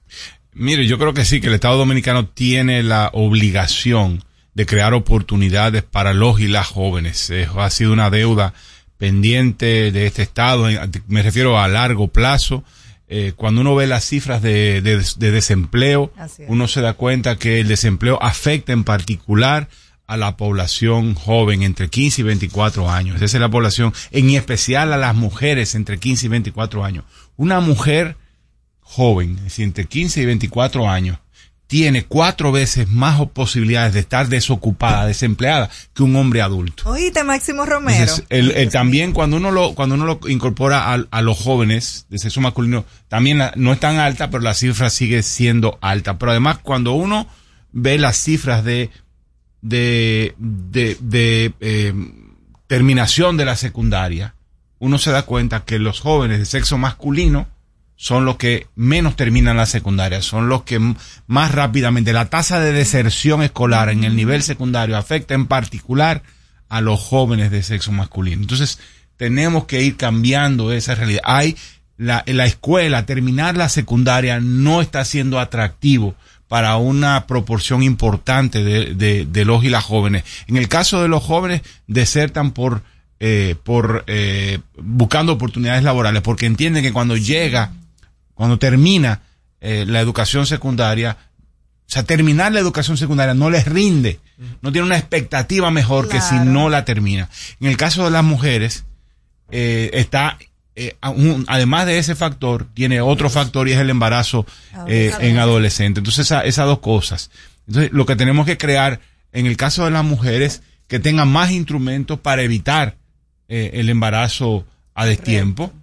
Speaker 18: Mire, yo creo que sí, que el Estado Dominicano tiene la obligación de crear oportunidades para los y las jóvenes. Eso ha sido una deuda pendiente de este Estado, me refiero a largo plazo. Eh, cuando uno ve las cifras de, de- de desempleo, uno se da cuenta que el desempleo afecta en particular a la población joven entre 15 y 24 años. Esa es la población, en especial a las mujeres entre 15 y 24 años. Una mujer joven, es decir, entre 15 y 24 años, tiene cuatro veces más posibilidades de estar desocupada, desempleada, que un hombre adulto.
Speaker 9: Oíste, Máximo Romero.
Speaker 18: Entonces, el- el también cuando uno lo cuando uno lo incorpora a, a los jóvenes de sexo masculino, también la- no es tan alta, pero la cifra sigue siendo alta. Pero además, cuando uno ve las cifras de de, de, de, eh, terminación de la secundaria, uno se da cuenta que los jóvenes de sexo masculino son los que menos terminan la secundaria, son los que más rápidamente la tasa de deserción escolar en el nivel secundario afecta en particular a los jóvenes de sexo masculino. Entonces, tenemos que ir cambiando esa realidad. Hay la, la escuela, terminar la secundaria no está siendo atractivo para una proporción importante de, de- de los y las jóvenes. En el caso de los jóvenes, desertan por, eh, por eh, buscando oportunidades laborales, porque entienden que cuando llega, cuando termina eh, la educación secundaria, o sea, terminar la educación secundaria no les rinde, no tiene una expectativa mejor que si no la termina. En el caso de las mujeres, eh, está, eh, aún- además de ese factor, tiene otro factor y es el embarazo eh, en adolescente. Entonces, esa- esas dos cosas. Entonces, lo que tenemos que crear, en el caso de las mujeres, que tengan más instrumentos para evitar eh, el embarazo a destiempo,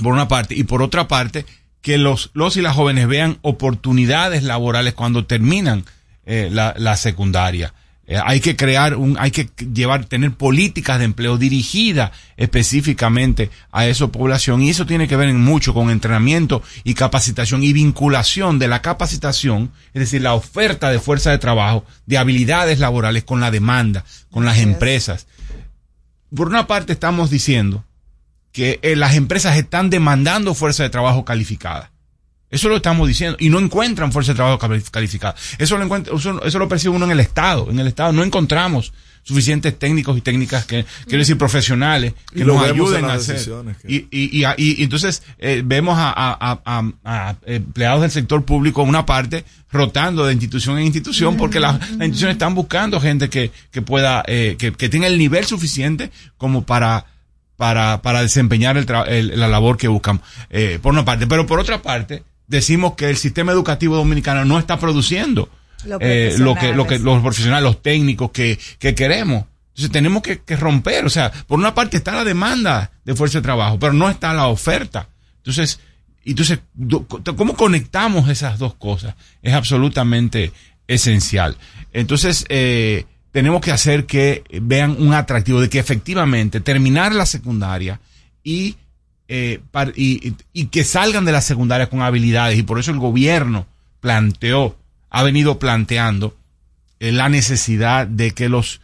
Speaker 18: por una parte, y por otra parte, que los, los y las jóvenes vean oportunidades laborales cuando terminan eh, la, la secundaria. Eh, hay que crear un, hay que llevar, tener políticas de empleo dirigidas específicamente a esa población y eso tiene que ver en mucho con entrenamiento y capacitación y vinculación de la capacitación, es decir, la oferta de fuerza de trabajo, de habilidades laborales con la demanda, con las empresas. Por una parte estamos diciendo que eh, las empresas están demandando fuerza de trabajo calificada. Eso lo estamos diciendo. Y no encuentran fuerza de trabajo cali- calificada. Eso lo, encuentra, eso, eso lo percibe uno en el Estado. En el Estado no encontramos suficientes técnicos y técnicas que, quiero decir, profesionales que nos ayuden
Speaker 8: en
Speaker 18: a hacer.
Speaker 8: decisiones que-
Speaker 18: Y, y, y, entonces eh, vemos a, a- a- a- a empleados del sector público, una parte, rotando de institución en institución, porque las, las instituciones están buscando gente que, que pueda, eh, que, que tenga el nivel suficiente como para para, para desempeñar el el- la labor que buscan, eh, por una parte. Pero por otra parte, decimos que el sistema educativo dominicano no está produciendo
Speaker 9: Los
Speaker 18: eh, lo que, lo que los profesionales, los técnicos que, que queremos. Entonces tenemos que, que romper. O sea, por una parte está la demanda de fuerza de trabajo, pero no está la oferta. Entonces, entonces, ¿cómo conectamos esas dos cosas? Es absolutamente esencial. Entonces, eh, tenemos que hacer que vean un atractivo de que efectivamente terminar la secundaria y, eh, par- y, y que salgan de la secundaria con habilidades. Y por eso el gobierno planteó, ha venido planteando eh, la necesidad de que los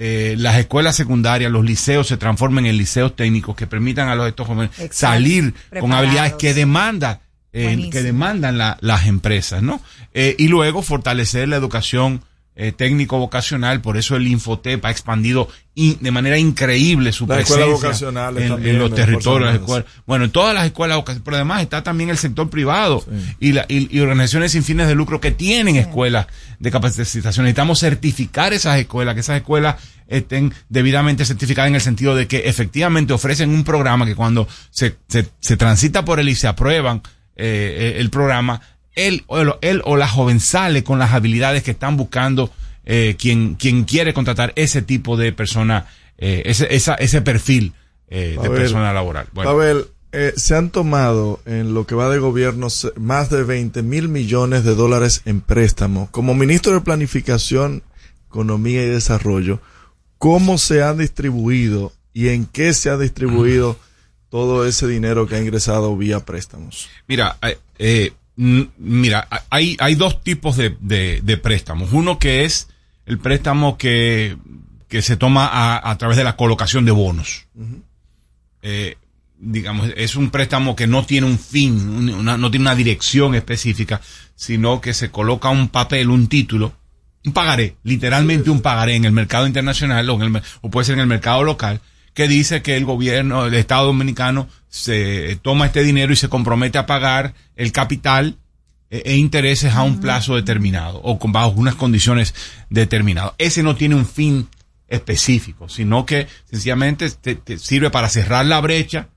Speaker 18: eh, las escuelas secundarias, los liceos se transformen en liceos técnicos que permitan a los estos jóvenes
Speaker 9: Exacto.
Speaker 18: salir con habilidades que demanda eh, que demandan la- las empresas, ¿no? Y luego fortalecer la educación eh, técnico vocacional, por eso el Infotep ha expandido in- de manera increíble su
Speaker 8: Las escuelas
Speaker 18: presencia
Speaker 8: vocacionales
Speaker 18: en,
Speaker 8: también,
Speaker 18: en los territorios. las escuelas. Bueno, en todas las escuelas vocacionales, pero además está también el sector privado y, la- y- y organizaciones sin fines de lucro que tienen escuelas de capacitación. Necesitamos certificar esas escuelas, que esas escuelas estén debidamente certificadas en el sentido de que efectivamente ofrecen un programa que cuando se, se, se transita por él y se aprueban eh, eh, el programa, él, él o la joven sale con las habilidades que están buscando eh, quien, quien quiere contratar ese tipo de persona, eh, ese, esa, ese perfil eh, de persona laboral. Bueno,
Speaker 8: Pavel, eh, se han tomado en lo que va de gobierno más de 20 mil millones de dólares en préstamos. Como ministro de Planificación, Economía y Desarrollo, ¿cómo se han distribuido y en qué se ha distribuido todo ese dinero que ha ingresado vía préstamos?
Speaker 18: Mira, eh, mira, hay, hay dos tipos de, de- de préstamos. Uno que es el préstamo que, que se toma a, a través de la colocación de bonos. Eh, digamos, es un préstamo que no tiene un fin, un- una- no tiene una dirección específica, sino que se coloca un papel, un título, un pagaré, literalmente un pagaré en el mercado internacional o, en el o puede ser en el mercado local, que dice que el gobierno, el Estado Dominicano se toma este dinero y se compromete a pagar el capital e, e intereses a un plazo determinado o con bajo unas condiciones determinadas. Ese no tiene un fin específico, sino que sencillamente te- te sirve para cerrar la brecha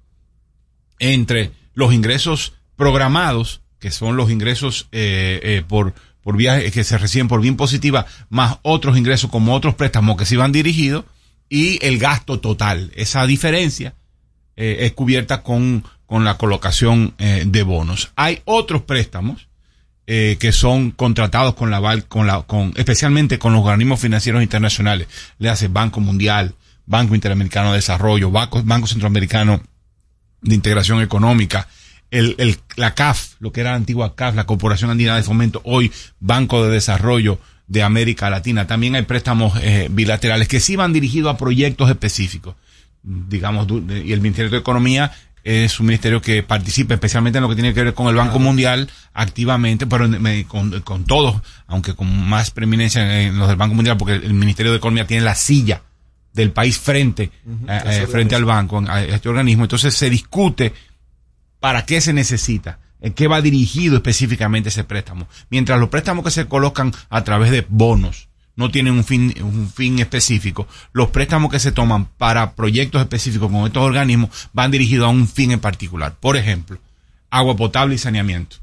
Speaker 18: entre los ingresos programados, que son los ingresos eh, eh, por, por vía que se reciben por bien positiva, más otros ingresos como otros préstamos que se iban dirigidos, y el gasto total. Esa diferencia eh, es cubierta con, con la colocación eh, de bonos. Hay otros préstamos eh, que son contratados con la con la, con, especialmente con los organismos financieros internacionales. Le hace Banco Mundial, Banco Interamericano de Desarrollo, Banco, Banco Centroamericano de Integración Económica, el, el, la CAF, lo que era la antigua CAF, la Corporación Andina de Fomento, hoy Banco de Desarrollo de América Latina. También hay préstamos eh, bilaterales que sí van dirigidos a proyectos específicos. Digamos, y el Ministerio de Economía es un ministerio que participa especialmente en lo que tiene que ver con el Banco Mundial activamente, pero con, con todos, aunque con más preeminencia en los del Banco Mundial, porque el Ministerio de Economía tiene la silla del país frente, eh, eh, frente al banco, a este organismo. Entonces se discute para qué se necesita, en qué va dirigido específicamente ese préstamo. Mientras los préstamos que se colocan a través de bonos no tienen un fin, un fin específico, los préstamos que se toman para proyectos específicos con estos organismos van dirigidos a un fin en particular. Por ejemplo, agua potable y saneamiento.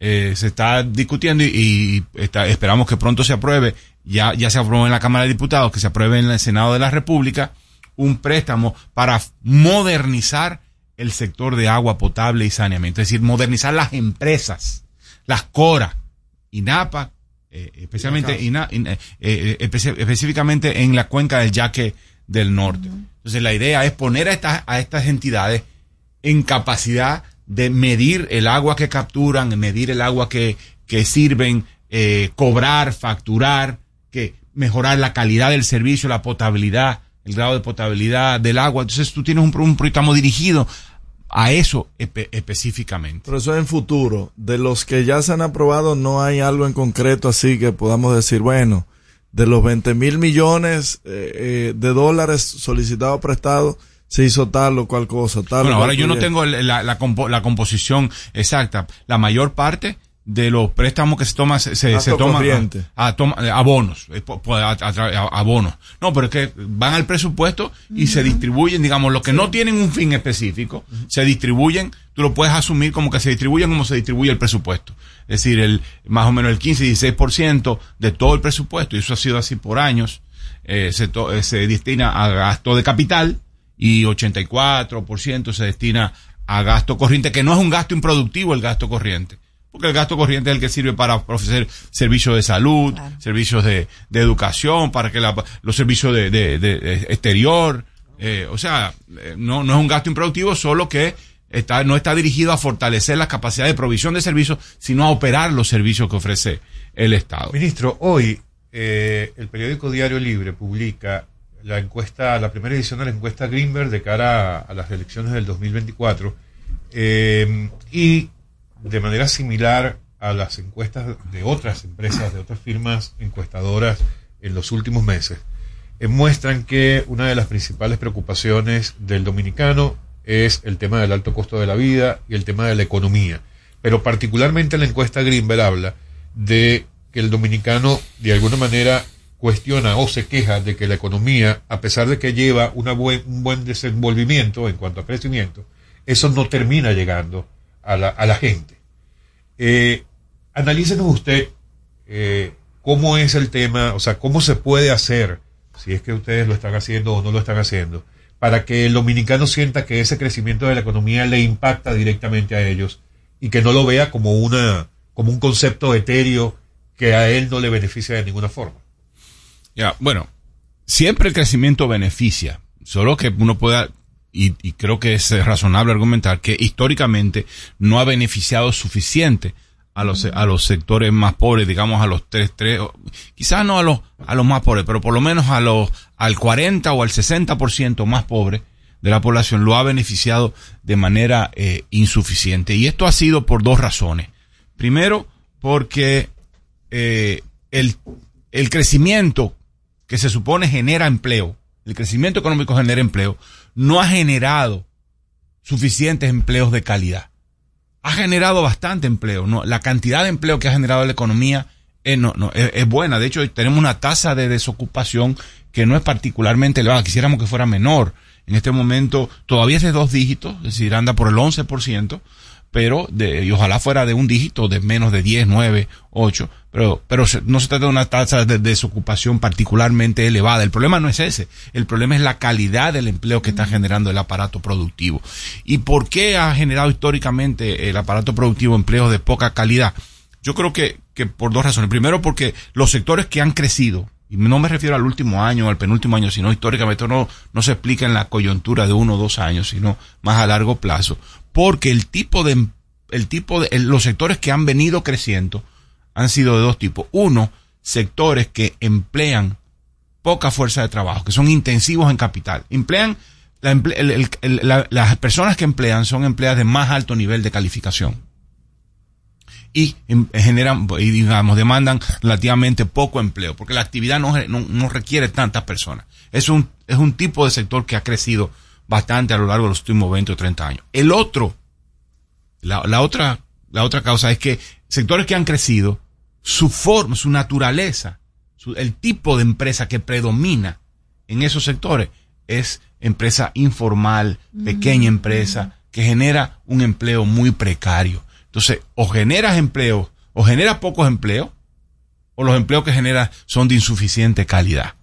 Speaker 18: Eh, se está discutiendo y, esperamos que pronto se apruebe, ya, ya se aprobó en la Cámara de Diputados, que se apruebe en el Senado de la República, un préstamo para modernizar el sector de agua potable y saneamiento, es decir, modernizar las empresas, las CORA, INAPA, eh, especialmente INA- INA- eh, eh, específicamente en la cuenca del Yaque del Norte. Entonces la idea es poner a estas, a estas entidades en capacidad de medir el agua que capturan, medir el agua que, que sirven, eh, cobrar, facturar, que mejorar la calidad del servicio, la potabilidad, el grado de potabilidad del agua. Entonces tú tienes un, un dirigido a eso espe- específicamente.
Speaker 8: Pero eso en futuro. De los que ya se han aprobado, no hay algo en concreto así que podamos decir, bueno, de los 20 mil millones eh, eh, de dólares solicitados prestados, se hizo tal o cual cosa. Tal o
Speaker 18: Bueno,
Speaker 8: cual
Speaker 18: ahora yo no tengo la, la, compo- la composición exacta. La mayor parte de los préstamos que se toman se, se, toman
Speaker 8: corriente.
Speaker 18: a, a, toma- a bonos, a, a bonos. No, pero es que van al presupuesto y se distribuyen, digamos, los que no tienen un fin específico, se distribuyen, tú lo puedes asumir como que se distribuyen como se distribuye el presupuesto. Es decir, el más o menos el 15 y 16% de todo el presupuesto, y eso ha sido así por años, eh, se, to- eh, se destina a gasto de capital y 84% se destina a gasto corriente, que no es un gasto improductivo el gasto corriente. Porque el gasto corriente es el que sirve para ofrecer servicios de salud, servicios de, de educación, para que la- los servicios de, de- de exterior, eh, o sea, eh, no, no es un gasto improductivo, solo que está, no está dirigido a fortalecer la capacidad de provisión de servicios, sino a operar los servicios que ofrece el Estado.
Speaker 7: Ministro, hoy eh, el periódico Diario Libre publica la encuesta, la primera edición de la encuesta Greenberg de cara a, a las elecciones del 2024 eh, y de manera similar a las encuestas de otras empresas, de otras firmas encuestadoras en los últimos meses, eh, muestran que una de las principales preocupaciones del dominicano es el tema del alto costo de la vida y el tema de la economía. Pero particularmente la encuesta Greenbelt habla de que el dominicano de alguna manera cuestiona o se queja de que la economía, a pesar de que lleva buen, un buen desenvolvimiento en cuanto a crecimiento, eso no termina llegando a la gente. Eh, analícenos usted eh, cómo es el tema, o sea, cómo se puede hacer, si es que ustedes lo están haciendo o no lo están haciendo, para que el dominicano sienta que ese crecimiento de la economía le impacta directamente a ellos y que no lo vea como una como un concepto etéreo que a él no le beneficia de ninguna forma.
Speaker 18: Ya, bueno, siempre el crecimiento beneficia, solo que uno pueda, y, y creo que es razonable argumentar, que históricamente no ha beneficiado suficiente a los, a los sectores más pobres, digamos a los tres, tres, quizás no a los, a los más pobres, pero por lo menos a los, al 40 o al 60% más pobre de la población lo ha beneficiado de manera eh, insuficiente. Y esto ha sido por dos razones. Primero, porque eh, el, el crecimiento que se supone genera empleo, el crecimiento económico genera empleo, no ha generado suficientes empleos de calidad. Ha generado bastante empleo, ¿no? La cantidad de empleo que ha generado la economía no, no, es, es buena. De hecho, tenemos una tasa de desocupación que no es particularmente elevada. Quisiéramos que fuera menor. En este momento todavía es de dos dígitos, es decir, anda por el 11%, pero de, y ojalá fuera de un dígito de menos de 10, 9, 8, pero, pero no se trata de una tasa de desocupación particularmente elevada. El problema no es ese, el problema es la calidad del empleo que está generando el aparato productivo. ¿Y por qué ha generado históricamente el aparato productivo empleos de poca calidad? Yo creo que, que por dos razones. Primero, porque los sectores que han crecido, y no me refiero al último año, al penúltimo año, sino históricamente esto no, no se explica en la coyuntura de uno o dos años, sino más a largo plazo. Porque el tipo de, el tipo de, los sectores que han venido creciendo han sido de dos tipos. Uno, sectores que emplean poca fuerza de trabajo, que son intensivos en capital. Emplean, las personas que emplean son empleadas de más alto nivel de calificación y em, generan y digamos demandan relativamente poco empleo porque la actividad no, no, no requiere tantas personas es un es un tipo de sector que ha crecido bastante a lo largo de los últimos 20 o 30 años el otro la, la otra la otra causa es que sectores que han crecido su forma su naturaleza su- el tipo de empresa que predomina en esos sectores es empresa informal pequeña empresa que genera un empleo muy precario entonces, o generas empleo, o generas pocos empleos, o los empleos que generas son de insuficiente calidad.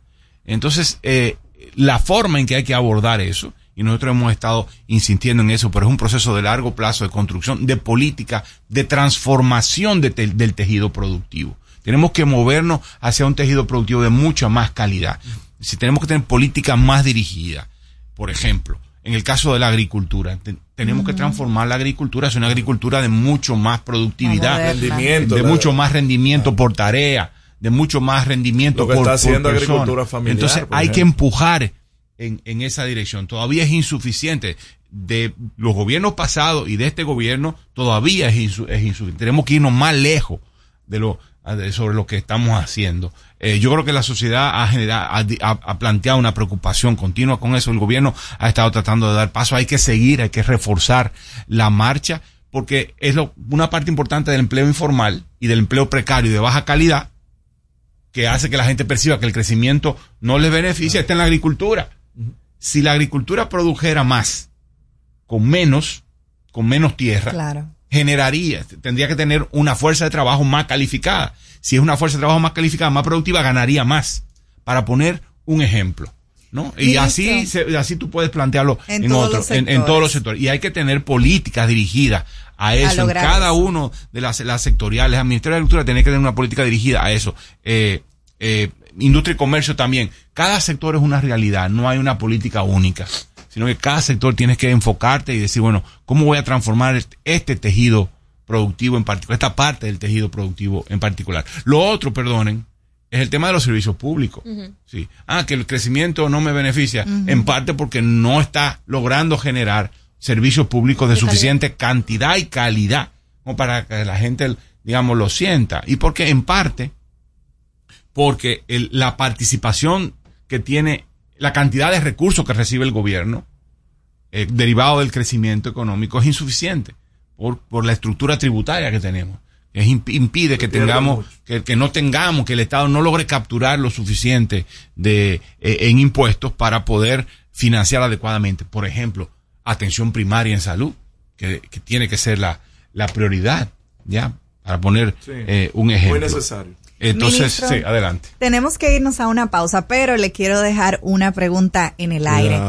Speaker 18: Entonces, eh, la forma en que hay que abordar eso, y nosotros hemos estado insistiendo en eso, pero es un proceso de largo plazo de construcción, de política, de transformación de te- del tejido productivo. Tenemos que movernos hacia un tejido productivo de mucha más calidad. Si tenemos que tener políticas más dirigidas, por ejemplo, en el caso de la agricultura, te- tenemos que transformar la agricultura hacia una agricultura de mucho más productividad.
Speaker 8: Rendimiento,
Speaker 18: de mucho más rendimiento por tarea, de mucho más rendimiento
Speaker 8: Lo que
Speaker 18: por,
Speaker 8: está haciendo
Speaker 18: persona.
Speaker 8: agricultura familiar,
Speaker 18: Entonces
Speaker 8: por
Speaker 18: hay que empujar en, esa dirección. Todavía es insuficiente. De los gobiernos pasados y de este gobierno todavía es, insu- es insuficiente. Tenemos que irnos más lejos de lo sobre lo que estamos haciendo. Eh, yo creo que la sociedad ha, generado, ha- ha planteado una preocupación continua con eso. El gobierno ha estado tratando de dar paso. Hay que seguir, hay que reforzar la marcha porque es lo- una parte importante del empleo informal y del empleo precario y de baja calidad que hace que la gente perciba que el crecimiento no les beneficia está en la agricultura. Si la agricultura produjera más con menos, con menos tierra,
Speaker 9: Claro.
Speaker 18: generaría, tendría que tener una fuerza de trabajo más calificada. Si es una fuerza de trabajo más calificada, más productiva, ganaría más. Para poner un ejemplo. ¿no? Y
Speaker 9: Listo.
Speaker 18: así, se- así tú puedes plantearlo
Speaker 9: En
Speaker 18: en,
Speaker 9: los
Speaker 18: en, todos los sectores. Y hay que tener políticas dirigidas a eso, en cada
Speaker 9: eso.
Speaker 18: uno de las, las sectoriales. El Ministerio de Agricultura tiene que tener una política dirigida a eso. Eh, eh, industria y comercio también. Cada sector es una realidad, no hay una política única, sino que cada sector tienes que enfocarte y decir, bueno, ¿cómo voy a transformar este- este tejido productivo en particular, esta parte del tejido productivo en particular? Lo otro, perdonen, es el tema de los servicios públicos. Sí. Ah, que el crecimiento no me beneficia, en parte porque no está logrando generar servicios públicos de
Speaker 9: De
Speaker 18: suficiente cantidad y calidad como para que la gente, digamos, lo sienta. Y porque en parte, porque el- la participación que tiene, la cantidad de recursos que recibe el gobierno, eh, derivado del crecimiento económico, es insuficiente por, por la estructura tributaria que tenemos. Es imp- impide que tengamos, que, que no tengamos, que el Estado no logre capturar lo suficiente de, eh, en impuestos para poder financiar adecuadamente. Por ejemplo, atención primaria en salud, que, que tiene que ser la, la prioridad, ¿ya? Para poner
Speaker 8: Sí.
Speaker 18: eh, un ejemplo.
Speaker 8: Muy necesario.
Speaker 18: Entonces,
Speaker 9: Ministro,
Speaker 18: sí, adelante.
Speaker 9: Tenemos que irnos a una pausa, pero le quiero dejar una pregunta en el aire.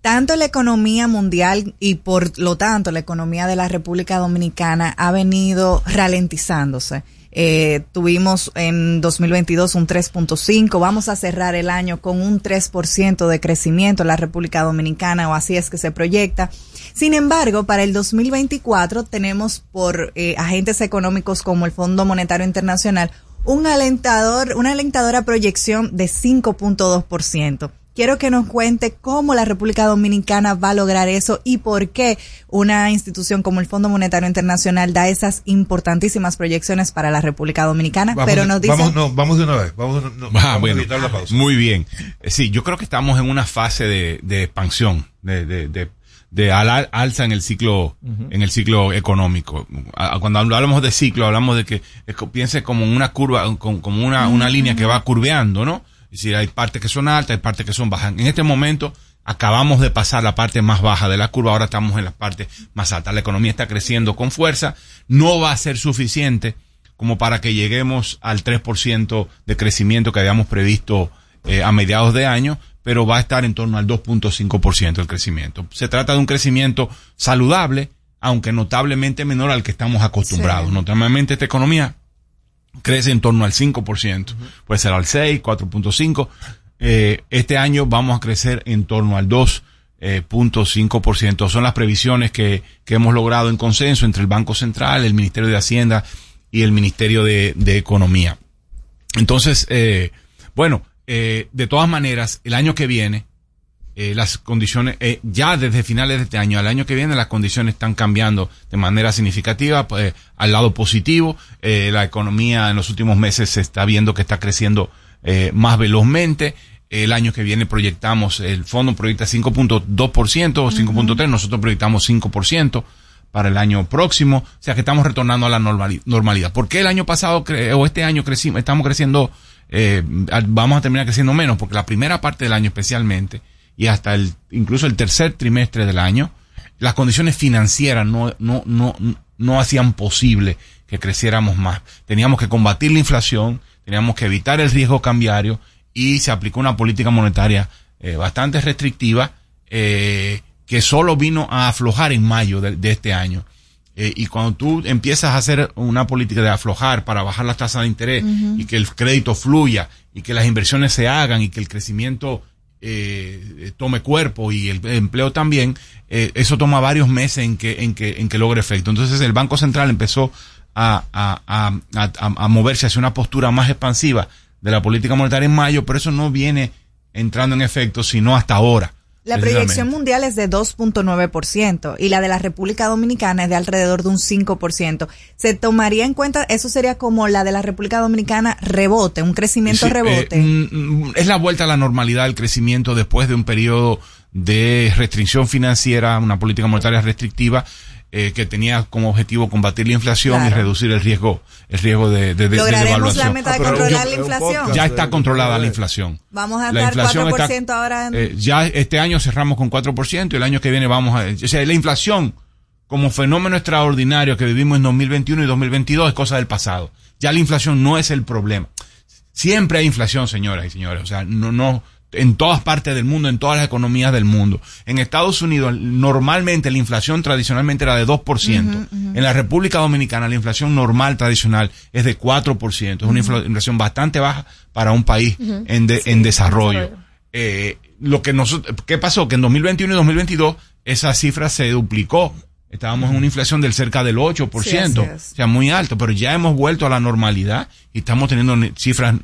Speaker 9: Tanto la economía mundial y por lo tanto la economía de la República Dominicana ha venido ralentizándose. Eh, tuvimos en 2022 un 3.5, vamos a cerrar el año con un 3% de crecimiento en la República Dominicana o así es que se proyecta. Sin embargo, para el 2024 tenemos por eh, agentes económicos como el Fondo Monetario Internacional un alentador, una alentadora proyección de 5.2%. Quiero que nos cuente cómo la República Dominicana va a lograr eso y por qué una institución como el Fondo Monetario Internacional da esas importantísimas proyecciones para la República Dominicana,
Speaker 7: Vamos,
Speaker 9: pero nos dice
Speaker 7: vamos, no, vamos de una vez. Vamos, no,
Speaker 18: Ah,
Speaker 7: vamos a
Speaker 18: bueno.
Speaker 7: evitar la pausa.
Speaker 18: Muy bien. Eh, Sí, yo creo que estamos en una fase de, de expansión, de, de, de, de ala- alza en el ciclo, en el ciclo económico. A- Cuando hablamos de ciclo, hablamos de que es piense como una curva, como como una, una línea que va curveando, ¿no? Es decir, hay partes que son altas, hay partes que son bajas. En este momento acabamos de pasar la parte más baja de la curva, ahora estamos en la parte más alta. La economía está creciendo con fuerza, no va a ser suficiente como para que lleguemos al 3% de crecimiento que habíamos previsto eh, a mediados de año, pero va a estar en torno al 2.5% el crecimiento. Se trata de un crecimiento saludable, aunque notablemente menor al que estamos acostumbrados.
Speaker 19: Sí.
Speaker 18: Notablemente esta economía crece en torno al 5%, puede ser al 6, 4.5. Eh, este año vamos a crecer en torno al 2.5%. Son las previsiones que, que hemos logrado en consenso entre el Banco Central, el Ministerio de Hacienda y el Ministerio de, de Economía. Entonces, eh, bueno, eh, de todas maneras, el año que viene, eh, las condiciones, eh, ya desde finales de este año al año que viene, las condiciones están cambiando de manera significativa pues, al lado positivo. Eh, la economía en los últimos meses se está viendo que está creciendo eh, más velozmente. El año que viene proyectamos, el fondo proyecta 5.2% o 5.3%, nosotros proyectamos 5% para el año próximo. O sea que estamos retornando a la normali- normalidad. ¿Por qué el año pasado o este año crecimos, estamos creciendo, eh, vamos a terminar creciendo menos? Porque la primera parte del año especialmente y hasta el, incluso el tercer trimestre del año, las condiciones financieras no, no, no, no hacían posible que creciéramos más. Teníamos que combatir la inflación, teníamos que evitar el riesgo cambiario y se aplicó una política monetaria eh, bastante restrictiva eh, que solo vino a aflojar en mayo de este año. Eh, y cuando tú empiezas a hacer una política de aflojar para bajar las tasas de interés y que el crédito fluya y que las inversiones se hagan y que el crecimiento eh, tome cuerpo y el empleo también, eh, eso toma varios meses en que, en que, en que logre efecto. Entonces el Banco Central empezó a, a, a, a, a moverse hacia una postura más expansiva de la política monetaria en mayo, pero eso no viene entrando en efecto sino hasta ahora.
Speaker 9: La proyección mundial es de 2.9% y la de la República Dominicana es de alrededor de un 5%. ¿Se tomaría en cuenta, eso sería como la de la República Dominicana rebote, un crecimiento
Speaker 18: Sí,
Speaker 9: rebote?
Speaker 18: eh, mm, es la vuelta a la normalidad del crecimiento después de un periodo de restricción financiera, una política monetaria restrictiva eh, que tenía como objetivo combatir la inflación y reducir el riesgo, el riesgo de, de, de- de
Speaker 9: ¿Lograremos
Speaker 18: devaluación.
Speaker 9: la meta de controlar
Speaker 18: yo-
Speaker 9: la inflación?
Speaker 18: Ya está controlada la inflación.
Speaker 9: Vamos a
Speaker 18: la
Speaker 9: estar
Speaker 18: inflación
Speaker 9: 4%
Speaker 18: está-
Speaker 9: ahora en...
Speaker 18: Eh, ya este año cerramos con 4% y el año que viene vamos a... O sea, la inflación como fenómeno extraordinario que vivimos en 2021 y 2022 es cosa del pasado. Ya la inflación no es el problema. Siempre hay inflación, señoras y señores. O sea, no, no, en todas partes del mundo, en todas las economías del mundo. En Estados Unidos, normalmente la inflación tradicionalmente era de 2%. En la República Dominicana, la inflación normal tradicional es de 4%. Es una infla- inflación bastante baja para un país en, de-
Speaker 19: Sí,
Speaker 18: en desarrollo.
Speaker 19: desarrollo.
Speaker 18: Eh, lo que nosotros, ¿qué pasó? Que en 2021 y 2022 esa cifra se duplicó. Estábamos en una inflación del cerca del 8%,
Speaker 19: Sí,
Speaker 18: o sea, muy alto, pero ya hemos vuelto a la normalidad y estamos teniendo ni- cifras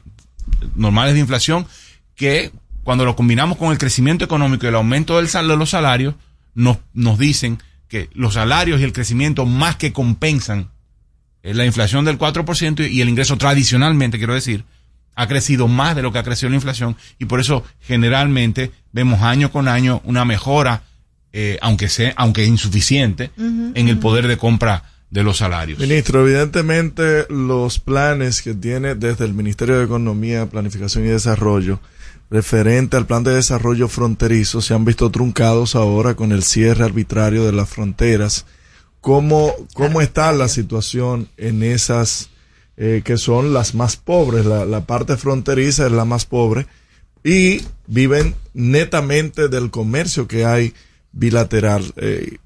Speaker 18: normales de inflación que cuando lo combinamos con el crecimiento económico y el aumento del sal de los salarios, nos, nos dicen que los salarios y el crecimiento más que compensan eh, la inflación del 4% y el ingreso tradicionalmente, quiero decir, ha crecido más de lo que ha crecido la inflación y por eso generalmente vemos año con año una mejora, eh, aunque sea, aunque insuficiente, en el poder de compra de los salarios.
Speaker 8: Ministro, evidentemente los planes que tiene desde el Ministerio de Economía, Planificación y Desarrollo referente al plan de desarrollo fronterizo se han visto truncados ahora con el cierre arbitrario de las fronteras. ¿Cómo, cómo está la situación en esas eh, que son las más pobres? La, la parte fronteriza es la más pobre y viven netamente del comercio que hay bilateral. Eh,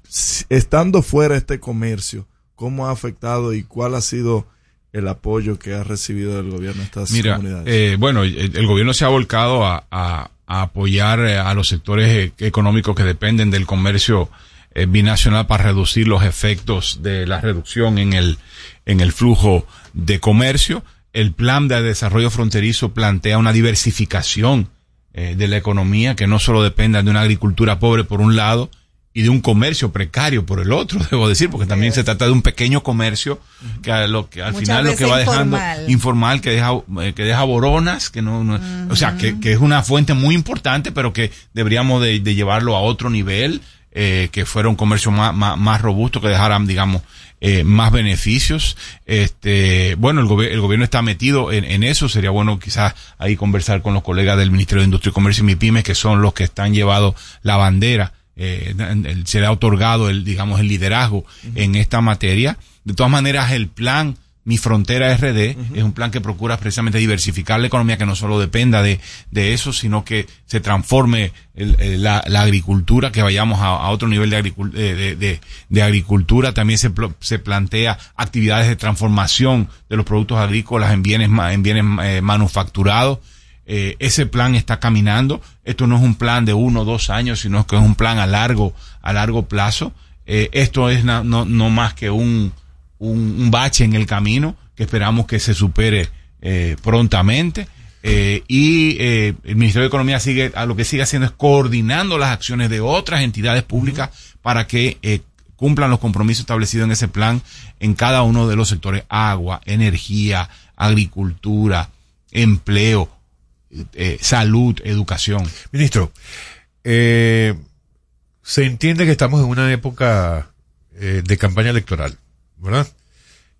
Speaker 8: estando fuera este comercio, ¿cómo ha afectado y cuál ha sido el apoyo que ha recibido del gobierno de estas
Speaker 18: Mira,
Speaker 8: comunidades?
Speaker 18: eh, bueno, el, el gobierno se ha volcado a, a- a apoyar eh, a los sectores eh, económicos que dependen del comercio binacional para reducir los efectos de la reducción en el, en el flujo de comercio. El plan de desarrollo fronterizo plantea una diversificación eh, de la economía que no solo dependa de una agricultura pobre por un lado y de un comercio precario por el otro, debo decir, porque también se trata de un pequeño comercio que, a lo que al
Speaker 9: Muchas
Speaker 18: final lo que va dejando
Speaker 9: informal.
Speaker 18: informal que deja eh, que deja boronas que no, no- o sea que, que es una fuente muy importante pero que deberíamos de, de llevarlo a otro nivel eh, que fuera un comercio más, más, más robusto que dejaran digamos eh, más beneficios. Este bueno el, gobe- el gobierno está metido en, en eso. Sería bueno quizás ahí conversar con los colegas del Ministerio de Industria y Comercio y MIPIMES que son los que están llevando la bandera eh, el- se le ha otorgado el digamos el liderazgo en esta materia de todas maneras el plan mi Frontera RD es un plan que procura precisamente diversificar la economía, que no solo dependa de, de eso, sino que se transforme el- el- la, la agricultura, que vayamos a, a otro nivel de, agricul- de, de- de- agricultura. También se, se plantea actividades de transformación de los productos agrícolas en bienes, en bienes eh, manufacturados. Eh, ese plan está caminando. Esto no es un plan de uno o dos años, sino que es un plan a largo, a largo plazo. Eh, esto es na- no, no más que un, un, un bache en el camino que esperamos que se supere eh, prontamente. Y el Ministerio de Economía sigue, a lo que sigue haciendo es coordinando las acciones de otras entidades públicas para que cumplan los compromisos establecidos en ese plan en cada uno de los sectores agua, energía, agricultura, empleo, eh, salud, educación.
Speaker 7: Ministro, eh, se entiende que estamos en una época eh, de campaña electoral, ¿verdad?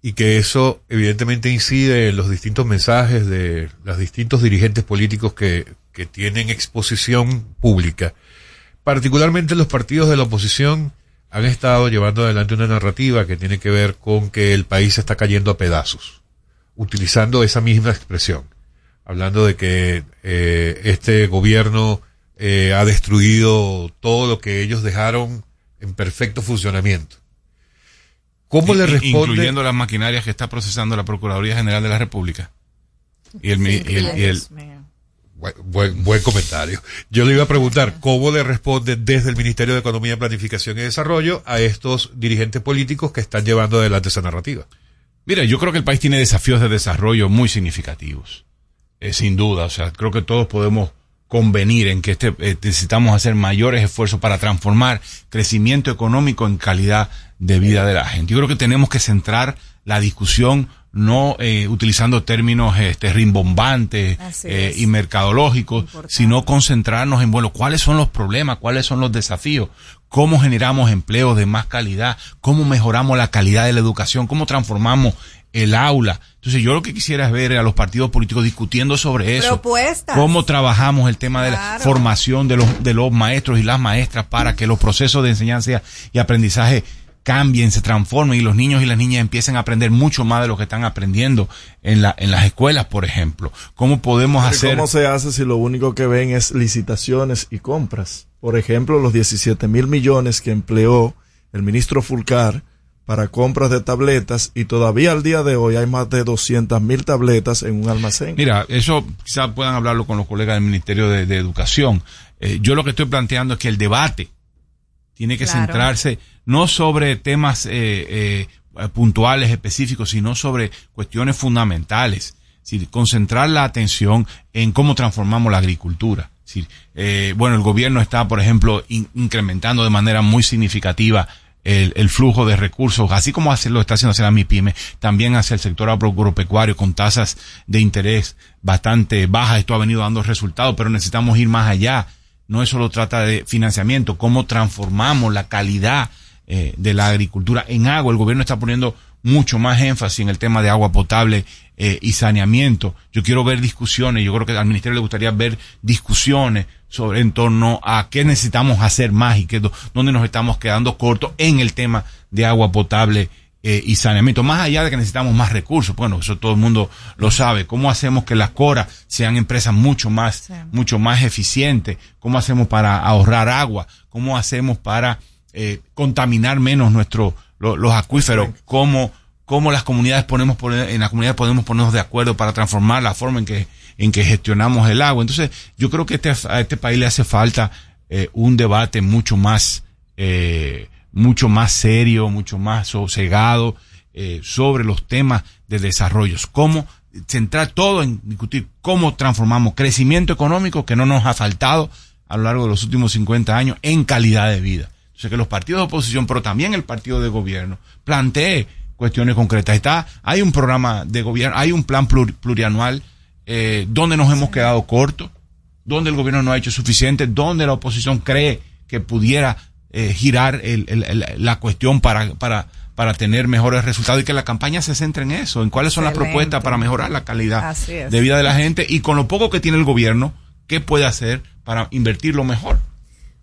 Speaker 7: Y que eso evidentemente incide en los distintos mensajes de los distintos dirigentes políticos que, que tienen exposición pública. Particularmente los partidos de la oposición han estado llevando adelante una narrativa que tiene que ver con que el país se está cayendo a pedazos, utilizando esa misma expresión hablando de que eh, este gobierno eh, ha destruido todo lo que ellos dejaron en perfecto funcionamiento. ¿Cómo le responde?
Speaker 18: Incluyendo las maquinarias que está procesando la Procuraduría General de la República. Y el, y el- y el-
Speaker 7: Buen, buen, buen comentario. Yo le iba a preguntar cómo le responde desde el Ministerio de Economía, Planificación y Desarrollo a estos dirigentes políticos que están llevando adelante esa narrativa.
Speaker 18: Mira, yo creo que el país tiene desafíos de desarrollo muy significativos. Eh, sin duda, o sea, creo que todos podemos convenir en que este, eh, necesitamos hacer mayores esfuerzos para transformar crecimiento económico en calidad de vida de la gente. Yo creo que tenemos que centrar la discusión no eh, utilizando términos este, rimbombantes eh, y mercadológicos, sino concentrarnos en, bueno, cuáles son los problemas, cuáles son los desafíos, cómo generamos empleos de más calidad, cómo mejoramos la calidad de la educación, cómo transformamos el aula. Entonces yo lo que quisiera es ver a los partidos políticos discutiendo sobre eso.
Speaker 9: Propuestas.
Speaker 18: Cómo trabajamos el tema de la formación de los, de los maestros y las maestras para que los procesos de enseñanza y aprendizaje cambien, se transformen y los niños y las niñas empiecen a aprender mucho más de lo que están aprendiendo en, la, en las escuelas, por ejemplo. ¿Cómo podemos
Speaker 8: Pero
Speaker 18: hacer?
Speaker 8: ¿Cómo se hace si lo único que ven es licitaciones y compras? Por ejemplo, los 17 mil millones que empleó el ministro Fulcar para compras de tabletas y todavía al día de hoy hay más de 200 mil tabletas en un almacén.
Speaker 18: Mira, eso quizás puedan hablarlo con los colegas del Ministerio de, de Educación. Eh, yo lo que estoy planteando es que el debate tiene que
Speaker 9: Claro.
Speaker 18: centrarse no sobre temas eh, eh, puntuales, específicos, sino sobre cuestiones fundamentales. Es decir, concentrar la atención en cómo transformamos la agricultura. Es decir, eh, bueno, el gobierno está, por ejemplo, in- incrementando de manera muy significativa el, el flujo de recursos, así como hace, lo está haciendo hacia la MIPYME, también hacia el sector agropecuario con tasas de interés bastante bajas. Esto ha venido dando resultados, pero necesitamos ir más allá. No es solo trata de financiamiento, cómo transformamos la calidad eh, de la agricultura en agua. El gobierno está poniendo mucho más énfasis en el tema de agua potable eh, y saneamiento. Yo quiero ver discusiones, yo creo que al ministerio le gustaría ver discusiones sobre en torno a qué necesitamos hacer más y qué, dónde nos estamos quedando cortos en el tema de agua potable eh, y saneamiento, más allá de que necesitamos más recursos, bueno, eso todo el mundo lo sabe, cómo hacemos que las CORA sean empresas mucho más, mucho más eficientes, cómo hacemos para ahorrar agua, cómo hacemos para eh, contaminar menos nuestro, lo- los acuíferos, cómo, cómo las comunidades ponemos, en las comunidades podemos ponernos de acuerdo para transformar la forma en que, en que gestionamos el agua. Entonces, yo creo que este, a este país le hace falta eh, un debate mucho más, eh, mucho más serio, mucho más sosegado eh, sobre los temas de desarrollos. Cómo centrar todo en discutir cómo transformamos crecimiento económico que no nos ha faltado a lo largo de los últimos 50 años en calidad de vida. O sea que los partidos de oposición, pero también el partido de gobierno, plantee cuestiones concretas. Está, hay un programa de gobierno, hay un plan plur- plurianual eh, donde nos hemos quedado cortos, donde el gobierno no ha hecho suficiente, donde la oposición cree que pudiera eh, girar el- el- el- la cuestión para, para, para tener mejores resultados y que la campaña se centre en eso, en cuáles son las propuestas para mejorar la calidad de vida de la gente y con lo poco que tiene el gobierno, qué puede hacer para invertirlo mejor.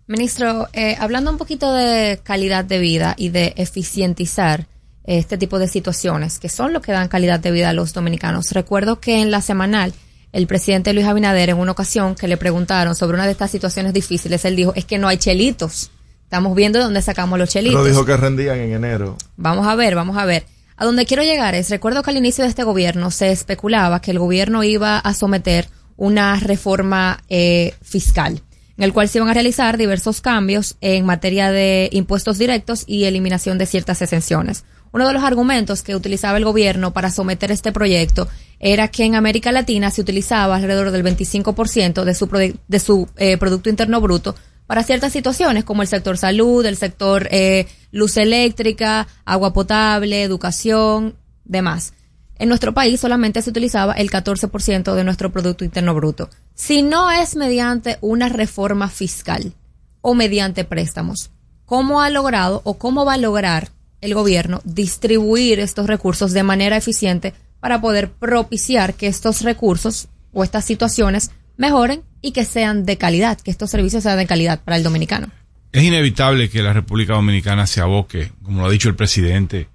Speaker 11: Ministro, eh, hablando un poquito de calidad de vida y de eficientizar este tipo de situaciones, que son lo que dan calidad de vida a los dominicanos. Recuerdo que en la semanal, el presidente Luis Abinader, en una ocasión que le preguntaron sobre una de estas situaciones difíciles, él dijo, es que no hay chelitos. Estamos viendo de dónde sacamos los chelitos.
Speaker 8: Pero dijo que rendían en enero.
Speaker 11: Vamos a ver, vamos a ver. A donde quiero llegar es, recuerdo que al inicio de este gobierno se especulaba que el gobierno iba a someter una reforma eh, fiscal, en el cual se iban a realizar diversos cambios en materia de impuestos directos y eliminación de ciertas exenciones. Uno de los argumentos que utilizaba el gobierno para someter este proyecto era que en América Latina se utilizaba alrededor del 25% de su, de su eh, Producto Interno Bruto para ciertas situaciones como el sector salud, el sector eh, luz eléctrica, agua potable, educación, demás. En nuestro país solamente se utilizaba el 14% de nuestro Producto Interno Bruto. Si no es mediante una reforma fiscal o mediante préstamos, ¿cómo ha logrado o cómo va a lograr el gobierno distribuir estos recursos de manera eficiente para poder propiciar que estos recursos o estas situaciones mejoren y que sean de calidad, que estos servicios sean de calidad para el dominicano?
Speaker 18: Es inevitable que la República Dominicana se aboque, como lo ha dicho el presidente,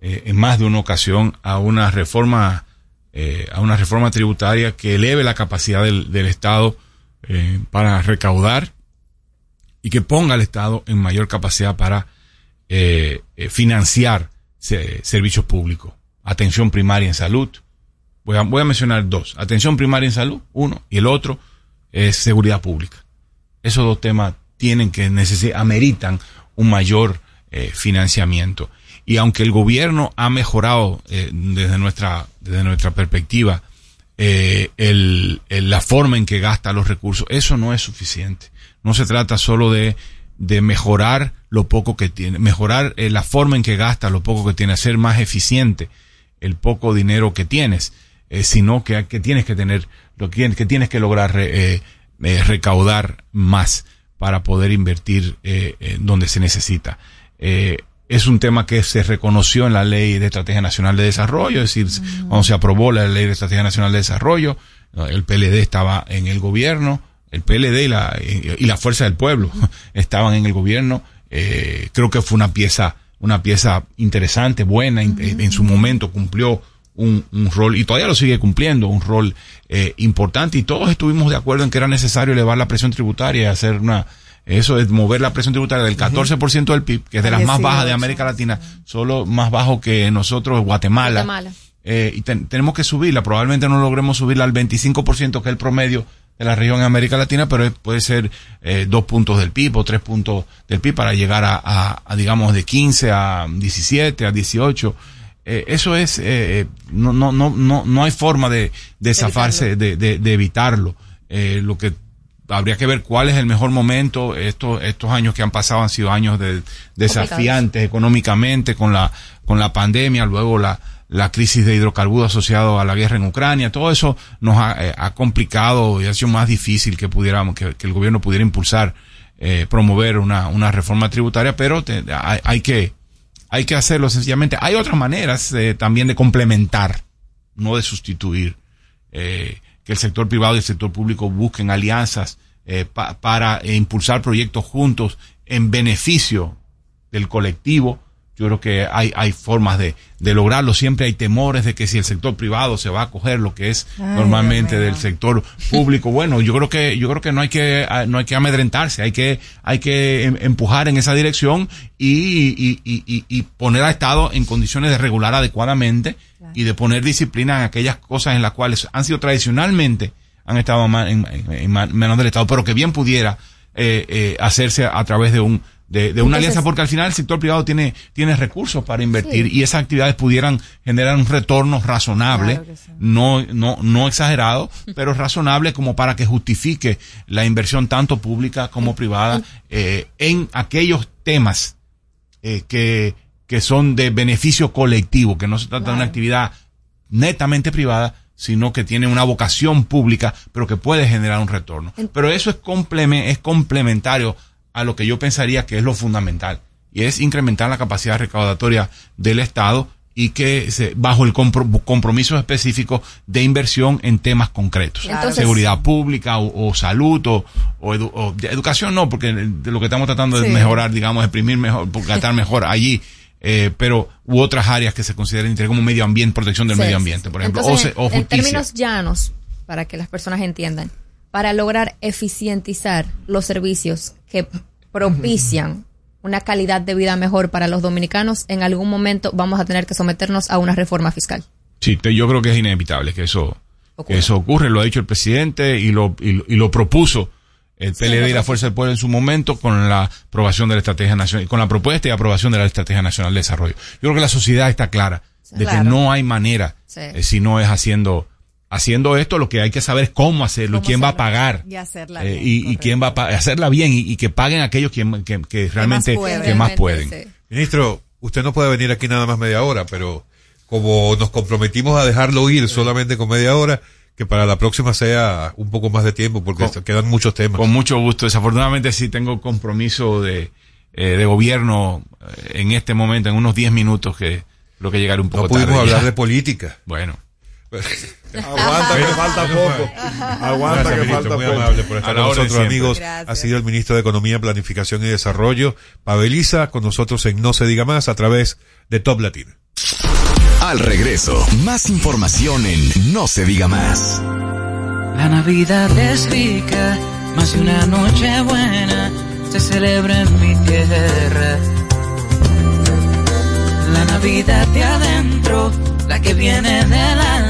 Speaker 18: eh, en más de una ocasión a una reforma, eh, a una reforma tributaria que eleve la capacidad del, del Estado eh, para recaudar y que ponga al Estado en mayor capacidad para eh, eh, financiar se- servicios públicos. Atención primaria en salud. Voy a, mencionar dos. Atención primaria en salud, uno, y el otro es seguridad pública. Esos dos temas tienen que ameritan un mayor eh, financiamiento. Y aunque el gobierno ha mejorado eh, desde nuestra, desde nuestra perspectiva, la forma en que gasta los recursos, eso no es suficiente. No se trata solo de, de mejorar lo poco que tiene, mejorar eh, la forma en que gasta lo poco que tiene, hacer más eficiente el poco dinero que tienes, eh, sino que, que tienes que tener, lo que, que tienes que lograr re- eh, recaudar más para poder invertir donde se necesita. Es un tema que se reconoció en la Ley de Estrategia Nacional de Desarrollo, es decir, cuando se aprobó la Ley de Estrategia Nacional de Desarrollo, el PLD estaba en el gobierno, el PLD y la, y la Fuerza del Pueblo estaban en el gobierno, eh, creo que fue una pieza, una pieza interesante, buena, en, en su momento cumplió un, un rol, y todavía lo sigue cumpliendo, un rol eh, importante, y todos estuvimos de acuerdo en que era necesario elevar la presión tributaria y hacer una, eso es mover la presión tributaria del 14% del PIB, que es de las más
Speaker 11: 18.
Speaker 18: bajas de América Latina, solo más bajo que nosotros, Guatemala.
Speaker 11: Guatemala.
Speaker 18: Eh, y ten- tenemos que subirla, probablemente no logremos subirla al 25% que es el promedio de la región en América Latina, pero puede ser eh, dos puntos del PIB o tres puntos del PIB para llegar a, a- a, digamos de 15 a 17 a 18. Eh, eso es, eh, eh, no, no, no, no, no hay forma de, de zafarse, de, de, de evitarlo. Lo que habría que ver cuál es el mejor momento. Estos, estos años que han pasado han sido años de, desafiantes económicamente con la, con la pandemia, luego la, la crisis de hidrocarburos asociado a la guerra en Ucrania, todo eso nos ha, eh, complicado y ha sido más difícil que pudiéramos, que, el gobierno pudiera impulsar, eh, promover una, una reforma tributaria, pero hay, que, hay que hacerlo sencillamente. Hay otras maneras eh, también de complementar, no de sustituir, que el sector privado y el sector público busquen alianzas pa- para impulsar proyectos juntos en beneficio del colectivo. Yo creo que hay, hay formas de, de lograrlo. Siempre hay temores de que si el sector privado se va a coger lo que es
Speaker 19: Ay,
Speaker 18: normalmente del sector público. Bueno, yo creo que, yo creo que no hay que, no hay que amedrentarse, hay que, hay que em- empujar en esa dirección y, y, y, y- poner al Estado en condiciones de regular adecuadamente y de poner disciplina en aquellas cosas en las cuales han sido tradicionalmente han estado en, en- en ma- manos del Estado, pero que bien pudiera eh, eh, hacerse a través de un de, de una
Speaker 19: Entonces-
Speaker 18: alianza, porque al final el sector privado tiene, tiene recursos para invertir
Speaker 19: Sí.
Speaker 18: y esas actividades pudieran generar un retorno razonable,
Speaker 19: Claro que sí.
Speaker 18: no, no, no exagerado, pero razonable como para que justifique la inversión tanto pública como privada eh, en aquellos temas eh, que, que son de beneficio colectivo, que no se trata de una actividad netamente privada, sino que tiene una vocación pública, pero que puede generar un retorno. Pero eso es, compleme- es complementario a lo que yo pensaría que es lo fundamental, y es incrementar la capacidad recaudatoria del Estado y que se, bajo el compro- compromiso específico de inversión en temas concretos.
Speaker 11: Entonces-
Speaker 18: Seguridad pública o, o salud o, o edu- o de- educación no, porque de lo que estamos tratando
Speaker 11: Sí.
Speaker 18: es mejorar, digamos, exprimir mejor, gastar mejor allí. eh, pero u otras áreas que se consideren como medio ambiente, protección del
Speaker 11: Sí,
Speaker 18: medio ambiente, por ejemplo,
Speaker 11: Entonces,
Speaker 18: o, se- o
Speaker 11: en
Speaker 18: justicia.
Speaker 11: términos llanos, para que las personas entiendan, para lograr eficientizar los servicios que propician una calidad de vida mejor para los dominicanos, en algún momento vamos a tener que someternos a una reforma fiscal.
Speaker 18: Sí, te- yo creo que es inevitable que eso, que eso ocurre, lo ha dicho el presidente y lo, y lo, y lo propuso el PLD y la Fuerza del Pueblo en su momento con la aprobación de la Estrategia Nacional, con la propuesta y aprobación de la Estrategia Nacional de Desarrollo. Yo creo que la sociedad está clara de
Speaker 11: Claro.
Speaker 18: que no hay manera
Speaker 11: Sí.
Speaker 18: eh, si no es haciendo haciendo esto, lo que hay que saber es cómo hacerlo y quién va a pagar.
Speaker 9: Y hacerla
Speaker 18: eh,
Speaker 9: bien,
Speaker 18: y, y quién va a hacerla bien y, y que paguen aquellos que, que, que realmente
Speaker 9: pueden.
Speaker 18: que más pueden.
Speaker 7: Ministro, usted no puede venir aquí nada más media hora, pero como nos comprometimos a dejarlo ir solamente con media hora, que para la próxima sea un poco más de tiempo, porque
Speaker 18: Con-
Speaker 7: quedan muchos temas.
Speaker 18: Con mucho gusto. Desafortunadamente sí tengo compromiso de, eh, de gobierno eh, en este momento, en unos 10 minutos que lo que llegaré un poco
Speaker 7: No pudimos
Speaker 18: tarde
Speaker 7: hablar
Speaker 18: ya.
Speaker 7: de política.
Speaker 18: Bueno.
Speaker 8: Aguanta que falta poco. Aguanta
Speaker 7: Gracias,
Speaker 8: que
Speaker 7: ministro,
Speaker 8: falta
Speaker 7: muy
Speaker 8: poco.
Speaker 7: amable por estar
Speaker 18: A la
Speaker 7: con nosotros, amigos.
Speaker 9: Gracias.
Speaker 7: Ha sido el ministro de Economía, Planificación y Desarrollo, Paveliza, con nosotros en No se diga más a través de Top Latina.
Speaker 10: Al regreso, más información en No se diga más.
Speaker 12: La Navidad es rica, más de una noche buena se celebra en mi tierra. La Navidad de adentro, la que viene del alma,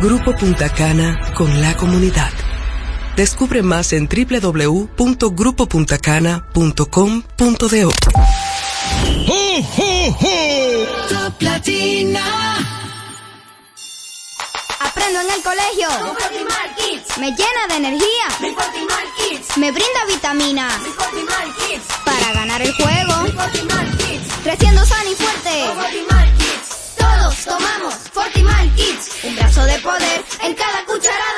Speaker 2: Grupo Punta Cana con la comunidad. Descubre más en www.grupopuntacana.com.do.
Speaker 6: Top Latina.
Speaker 20: Aprendo en el colegio. Me llena de energía. Me brinda vitamina. Para ganar el juego. Creciendo sano y fuerte. Tomamos Fortimal Kids. Un brazo de poder en cada cucharada.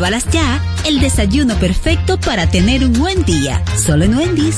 Speaker 21: Ya, el desayuno perfecto para tener un buen día. Solo en Wendy's.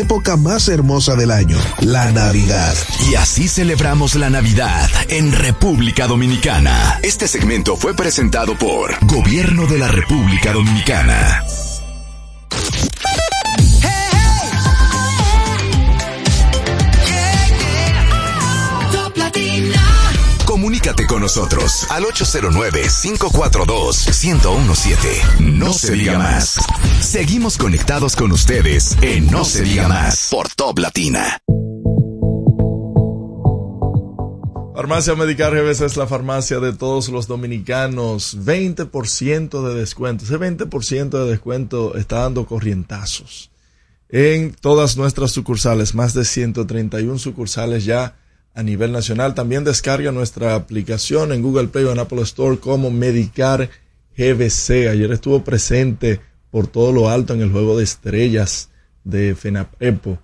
Speaker 19: época más hermosa del año, la Navidad.
Speaker 10: Y así celebramos la Navidad en República Dominicana. Este segmento fue presentado por Gobierno de la República Dominicana. Comunícate con nosotros al 809-542-1017. No se diga más. Seguimos conectados con ustedes en No se diga más por Top Latina.
Speaker 8: Farmacia Medical Reves es la farmacia de todos los dominicanos. 20% de descuento. Ese 20% de descuento está dando corrientazos. En todas nuestras sucursales, más de 131 sucursales ya a nivel nacional. También descarga nuestra aplicación en Google Play o en Apple Store como Medicar GBC. Ayer estuvo presente por todo lo alto en el juego de estrellas de FENAPEPO.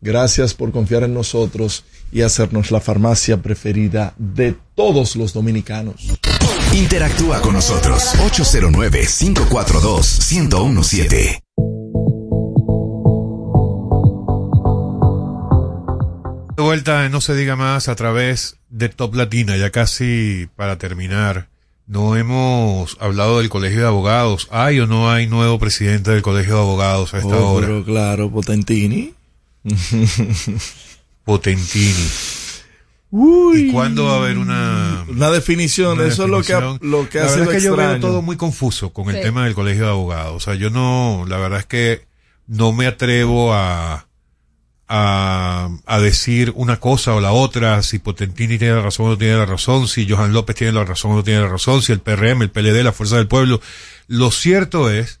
Speaker 8: Gracias por confiar en nosotros y hacernos la farmacia preferida de todos los dominicanos.
Speaker 10: Interactúa con nosotros 809-542-1017.
Speaker 7: De vuelta No se diga más a través de Top Latina, ya casi para terminar. No hemos hablado del Colegio de Abogados. ¿Hay o no hay nuevo presidente del Colegio de Abogados a esta
Speaker 8: Oh,
Speaker 7: hora?
Speaker 8: pero claro, Potentini.
Speaker 7: Potentini.
Speaker 8: Uy.
Speaker 7: ¿Y cuándo va a haber una,
Speaker 8: Una definición,
Speaker 7: una
Speaker 8: eso es lo que lo que ha
Speaker 7: la verdad
Speaker 8: sido
Speaker 7: es que yo veo todo muy confuso con el tema del Colegio de Abogados. O sea, yo no, la verdad es que no me atrevo a, a, decir una cosa o la otra, si Potentini tiene la razón o no tiene la razón, si Johan López tiene la razón o no tiene la razón, si el PRM, el PLD, la Fuerza del Pueblo. Lo cierto es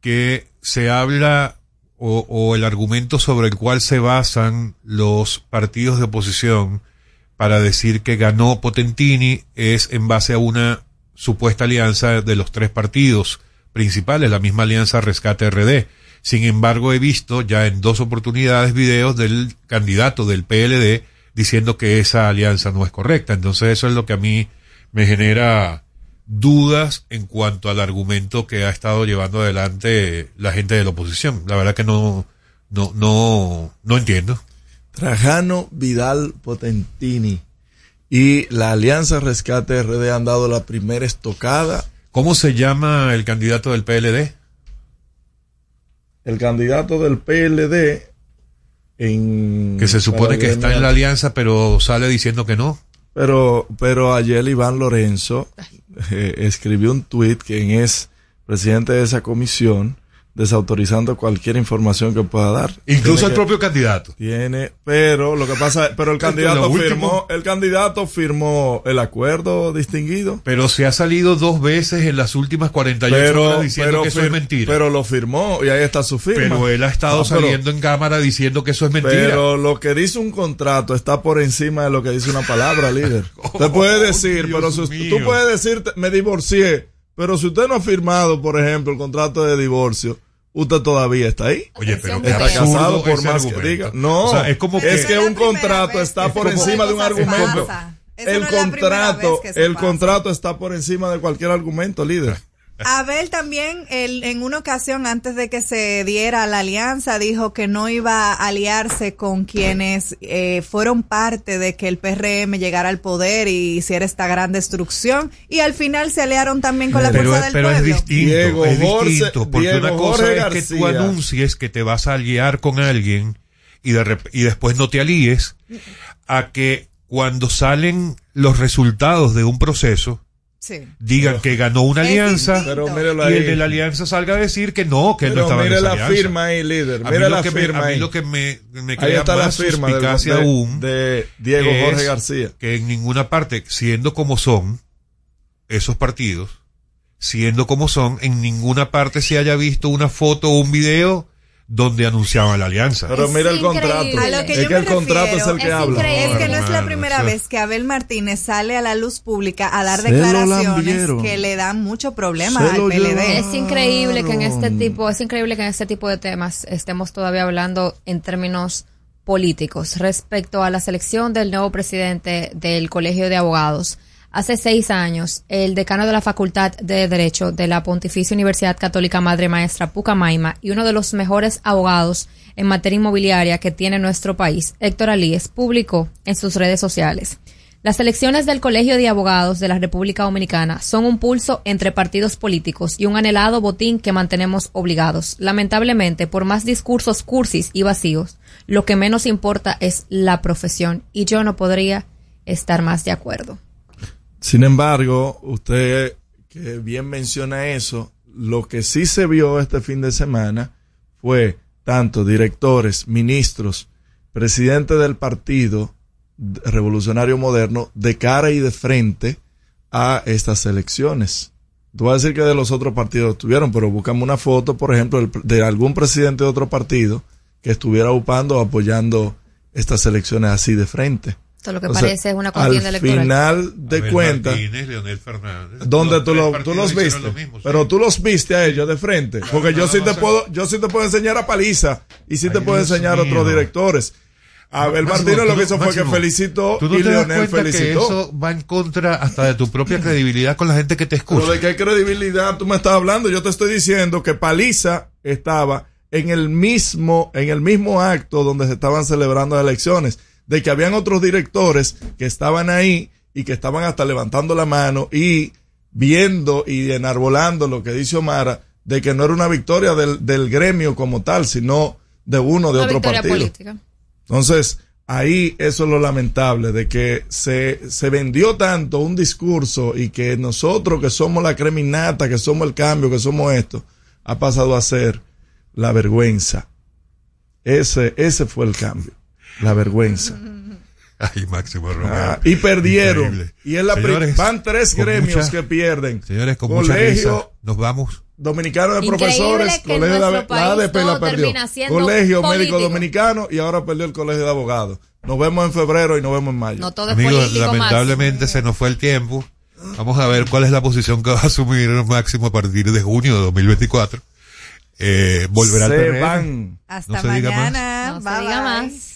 Speaker 7: que se habla o, o el argumento sobre el cual se basan los partidos de oposición para decir que ganó Potentini es en base a una supuesta alianza de los tres partidos principales, la misma alianza Rescate RD. Sin embargo, he visto ya en dos oportunidades videos del candidato del PLD diciendo que esa alianza no es correcta. Entonces eso es lo que a mí me genera dudas en cuanto al argumento que ha estado llevando adelante la gente de la oposición. La verdad que no, no, no, no entiendo.
Speaker 8: Trajano Vidal Potentini y la Alianza Rescate RD han dado la primera estocada.
Speaker 7: ¿Cómo se llama el candidato del PLD?
Speaker 8: El candidato del PLD en
Speaker 7: Que se supone que está en la alianza, pero sale diciendo que no.
Speaker 8: Pero, pero ayer Iván Lorenzo eh, escribió un tuit, quien es presidente de esa comisión, desautorizando cualquier información que pueda dar.
Speaker 7: Incluso
Speaker 8: Tiene
Speaker 7: el
Speaker 8: que-
Speaker 7: propio candidato.
Speaker 8: Tiene, pero lo que pasa, pero el candidato firmó, el candidato firmó el acuerdo distinguido.
Speaker 7: Pero se ha salido dos veces en las últimas 48
Speaker 8: Pero,
Speaker 7: horas diciendo
Speaker 8: pero
Speaker 7: que eso
Speaker 8: fir-
Speaker 7: es mentira.
Speaker 8: Pero lo firmó y ahí está su firma.
Speaker 7: Pero él ha estado
Speaker 8: Ah, pero-
Speaker 7: saliendo en cámara diciendo que eso es mentira.
Speaker 8: Pero lo que dice un contrato está por encima de lo que dice una palabra, líder. Usted puede decir, pero si usted- tú puedes decir, me divorcié, pero si usted no ha firmado, por ejemplo, el contrato de divorcio, usted todavía está ahí.
Speaker 7: Oye, pero qué
Speaker 8: está casado por más
Speaker 7: argumento.
Speaker 8: que diga. No,
Speaker 7: O sea, es como que-
Speaker 8: es que un contrato está por encima de un argumento. El
Speaker 9: no
Speaker 8: contrato, el
Speaker 9: pasa.
Speaker 8: contrato está por encima de cualquier argumento, líder.
Speaker 9: Abel también el- en una ocasión antes de que se diera la alianza dijo que no iba a aliarse con quienes eh, fueron parte de que el PRM llegara al poder y hiciera esta gran destrucción y al final se aliaron también con la
Speaker 7: pero,
Speaker 9: fuerza
Speaker 7: es-
Speaker 9: del
Speaker 7: pero es
Speaker 9: pueblo.
Speaker 7: distinto,
Speaker 8: Diego
Speaker 7: es
Speaker 8: Jorge-
Speaker 7: distinto, porque
Speaker 8: Diego
Speaker 7: una cosa
Speaker 8: Jorge
Speaker 7: es que tú anuncies que te vas a aliar con alguien y, de rep- y después no te alíes, a que cuando salen los resultados de un proceso,
Speaker 9: Sí.
Speaker 7: digan que ganó una alianza
Speaker 8: Pero mírelo
Speaker 7: y
Speaker 8: ahí.
Speaker 7: el de la alianza salga a decir que no, que él no
Speaker 8: Pero
Speaker 7: estaba en
Speaker 8: mire
Speaker 7: esa
Speaker 8: la
Speaker 7: alianza.
Speaker 8: firma ahí, líder.
Speaker 7: A mí
Speaker 8: Mire
Speaker 7: lo
Speaker 8: la
Speaker 7: que me-
Speaker 8: firma
Speaker 7: a mí
Speaker 8: ahí.
Speaker 7: lo que me, me
Speaker 8: Ahí
Speaker 7: crea
Speaker 8: está la
Speaker 7: más
Speaker 8: firma del-
Speaker 7: suspicacia
Speaker 8: de-
Speaker 7: aún
Speaker 8: de Diego Jorge García.
Speaker 7: que en ninguna parte, siendo como son esos partidos, siendo como son, en ninguna parte se haya visto una foto o un video donde anunciaban la alianza.
Speaker 8: Pero mira el contrato.
Speaker 9: A lo que
Speaker 8: es
Speaker 9: yo
Speaker 8: que
Speaker 9: me
Speaker 8: el contrato es el que
Speaker 9: refiero,
Speaker 8: habla.
Speaker 9: Es que no es la primera vez que Abel Martínez sale a la luz pública a dar
Speaker 8: Se
Speaker 9: declaraciones que le dan mucho problema
Speaker 8: Se
Speaker 9: al PLD.
Speaker 11: Es increíble que en este tipo, es increíble que en este tipo de temas estemos todavía hablando en términos políticos respecto a la selección del nuevo presidente del Colegio de Abogados. Hace seis años, el decano de la Facultad de Derecho de la Pontificia Universidad Católica Madre Maestra Pucamaima y uno de los mejores abogados en materia inmobiliaria que tiene nuestro país, Héctor Alíes, publicó en sus redes sociales. Las elecciones del Colegio de Abogados de la República Dominicana son un pulso entre partidos políticos y un anhelado botín que mantenemos obligados. Lamentablemente, por más discursos cursis y vacíos, lo que menos importa es la profesión y yo no podría estar más de acuerdo.
Speaker 8: Sin embargo, usted que bien menciona eso, lo que sí se vio este fin de semana fue tanto directores, ministros, presidente del partido revolucionario moderno de cara y de frente a estas elecciones. Tú vas a decir que de los otros partidos estuvieron, pero buscamos una foto, por ejemplo, de algún presidente de otro partido que estuviera upando apoyando estas elecciones así de frente.
Speaker 11: Esto lo que
Speaker 8: O sea,
Speaker 11: parece es una contienda
Speaker 8: al
Speaker 11: electoral.
Speaker 8: final de cuentas,
Speaker 7: Martínez, Leonel Fernández.
Speaker 8: ¿Dónde
Speaker 7: Los
Speaker 8: tú, lo- tú los viste?
Speaker 7: lo mismo, sí.
Speaker 8: Pero tú los viste a ellos de frente. Porque yo sí te puedo, yo sí te puedo enseñar a Paliza y sí te puedo
Speaker 7: Dios
Speaker 8: enseñar a otros directores. Abel Martínez lo que hizo fue que felicitó
Speaker 7: ¿Tú no
Speaker 8: y
Speaker 7: te das
Speaker 8: Leonel
Speaker 7: cuenta que
Speaker 8: felicitó.
Speaker 7: eso va en contra hasta de tu propia credibilidad con la gente que te escucha?
Speaker 8: Pero de qué credibilidad tú me estás hablando. Yo te estoy diciendo que Paliza estaba en el mismo, en el mismo acto donde se estaban celebrando las elecciones. De que habían otros directores que estaban ahí y que estaban hasta levantando la mano y viendo y enarbolando lo que dice Omara de que no era una victoria del, del gremio como tal, sino de uno de
Speaker 11: Una
Speaker 8: otro partido.
Speaker 11: política.
Speaker 8: Entonces, ahí eso es lo lamentable, de que se, se vendió tanto un discurso y que nosotros que somos la creminata, que somos el cambio, que somos esto, ha pasado a ser la vergüenza. Ese, ese fue el cambio, la vergüenza.
Speaker 7: Ay, Máximo Romero.
Speaker 8: Ah, y perdieron.
Speaker 7: Increíble.
Speaker 8: Y es la
Speaker 7: Señores,
Speaker 8: van tres gremios
Speaker 7: mucha-
Speaker 8: que pierden.
Speaker 7: Señores, con mucha
Speaker 8: Colegio
Speaker 7: risa, nos vamos.
Speaker 8: Dominicano de
Speaker 11: Increíble
Speaker 8: Profesores, Colegio de la, la ADP la perdió. Colegio Médico. Dominicano y ahora perdió el Colegio de Abogados. Nos vemos en febrero y nos vemos en mayo.
Speaker 11: No todo es
Speaker 7: Amigos,
Speaker 11: político,
Speaker 7: lamentablemente se nos fue el tiempo. Vamos a ver cuál es la posición que va a asumir Máximo a partir de junio de 2024. Eh, volverá al
Speaker 8: Se
Speaker 7: PRM.
Speaker 8: van.
Speaker 9: Hasta
Speaker 7: No se diga más.
Speaker 9: mañana.
Speaker 11: No se
Speaker 9: Bye,
Speaker 11: diga más.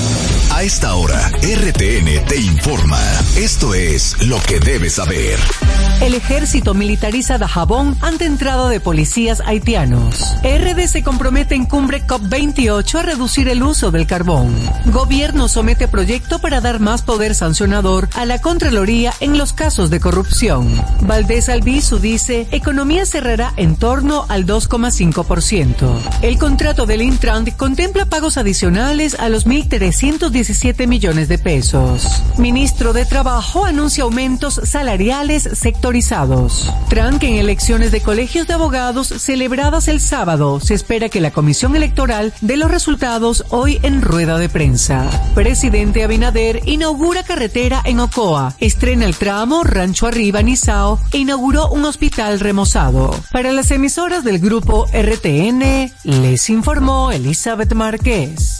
Speaker 10: A esta hora, RTN te informa. Esto es lo que debes saber.
Speaker 22: El ejército militariza Dajabón ante entrada de policías haitianos. RD se compromete en cumbre COP28 a reducir el uso del carbón. Gobierno somete proyecto para dar más poder sancionador a la Contraloría en los casos de corrupción. Valdés Albizu dice, economía cerrará en torno al 2,5%. El contrato del Intran contempla pagos adicionales a los 1.310 17 millones de pesos. Ministro de Trabajo anuncia aumentos salariales sectorizados. Tranque en elecciones de colegios de abogados celebradas el sábado. Se espera que la Comisión Electoral dé los resultados hoy en rueda de prensa. Presidente Abinader inaugura carretera en Ocoa, estrena el tramo Rancho Arriba Nizao e inauguró un hospital remozado. Para las emisoras del grupo RTN, les informó Elizabeth Márquez.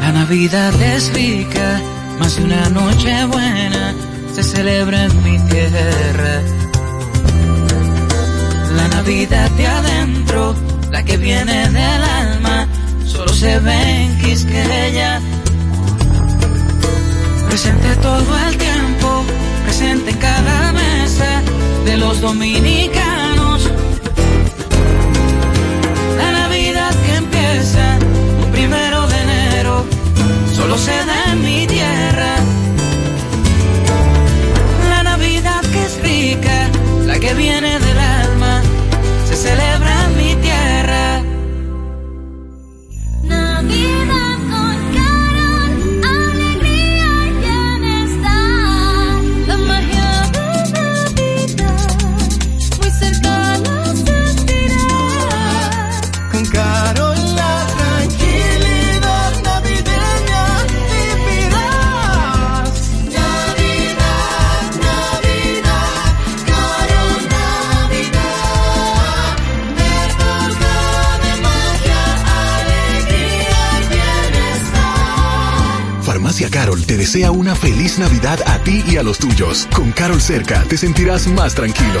Speaker 12: La Navidad es rica, más de una noche buena se celebra en mi tierra. La Navidad de adentro, la que viene del alma, solo se ve en Quisqueya. Presente todo el tiempo, presente en cada mesa de los dominicanos. La Navidad que empieza solo se da en mi tierra. La Navidad que es rica, la que viene del
Speaker 23: Carol
Speaker 24: te desea una feliz Navidad a ti y a los tuyos. Con Carol cerca te sentirás más tranquilo.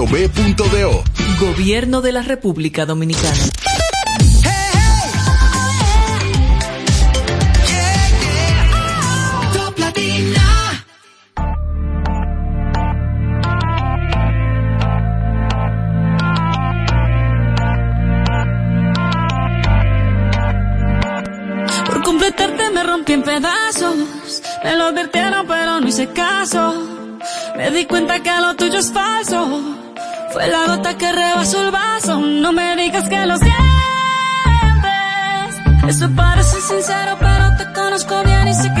Speaker 24: presidencia.gov.do.
Speaker 22: Gobierno de la República Dominicana.
Speaker 25: Por completarte me rompí en pedazos. Me lo advirtieron, pero no hice caso. Me di cuenta que lo tuyo es falso. Fue la gota que rebasó el vaso. No me digas que lo sientes. Eso parece sincero, pero te conozco bien y sé que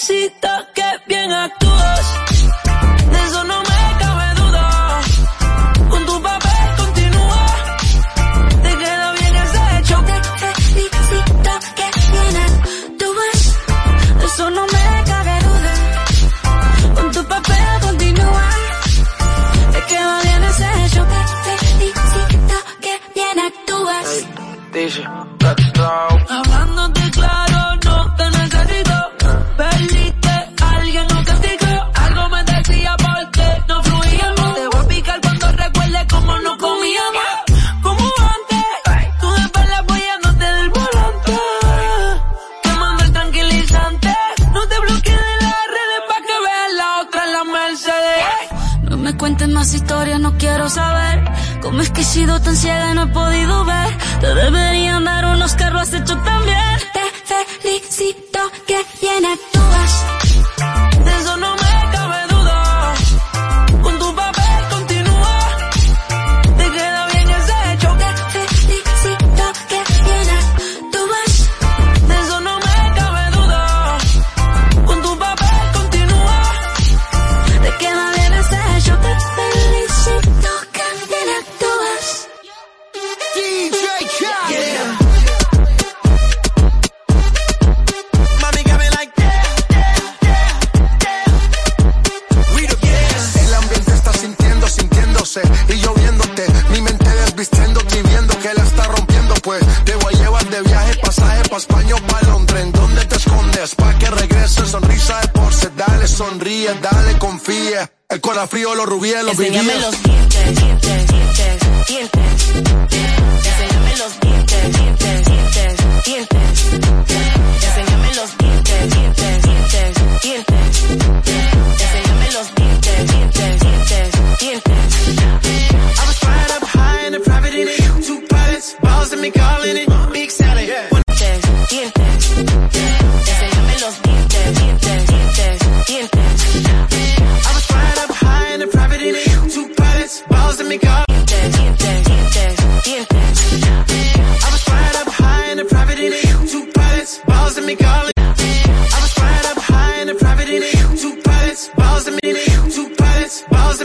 Speaker 25: Mamacita, que bien actúas. De eso no me cabe duda. Con tu papel continúa. Te queda bien ese hecho.
Speaker 23: Felicita, que bien actúas.
Speaker 25: De eso no me cabe duda. Con tu papel continúa. Te queda bien ese hecho.
Speaker 23: Felicita, que bien actúas.
Speaker 25: quiero saber cómo es que he sido tan ciega y no he podido ver. Te deberían dar unos carros hecho también.
Speaker 12: Te felicito que bien actúas.
Speaker 26: sonríe, dale, confía. El corazón frío, los rubíes, los
Speaker 25: brillos. Enséñame los dientes, dientes, dientes, dientes. Enséñame los dientes, dientes, dientes, dientes. Enséñame los dientes, dientes, dientes, dientes. Enséñame los dientes, dientes, dientes, dientes.
Speaker 6: I was fired up high in a private in a two pilots, balls and me calling it.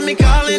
Speaker 6: me calling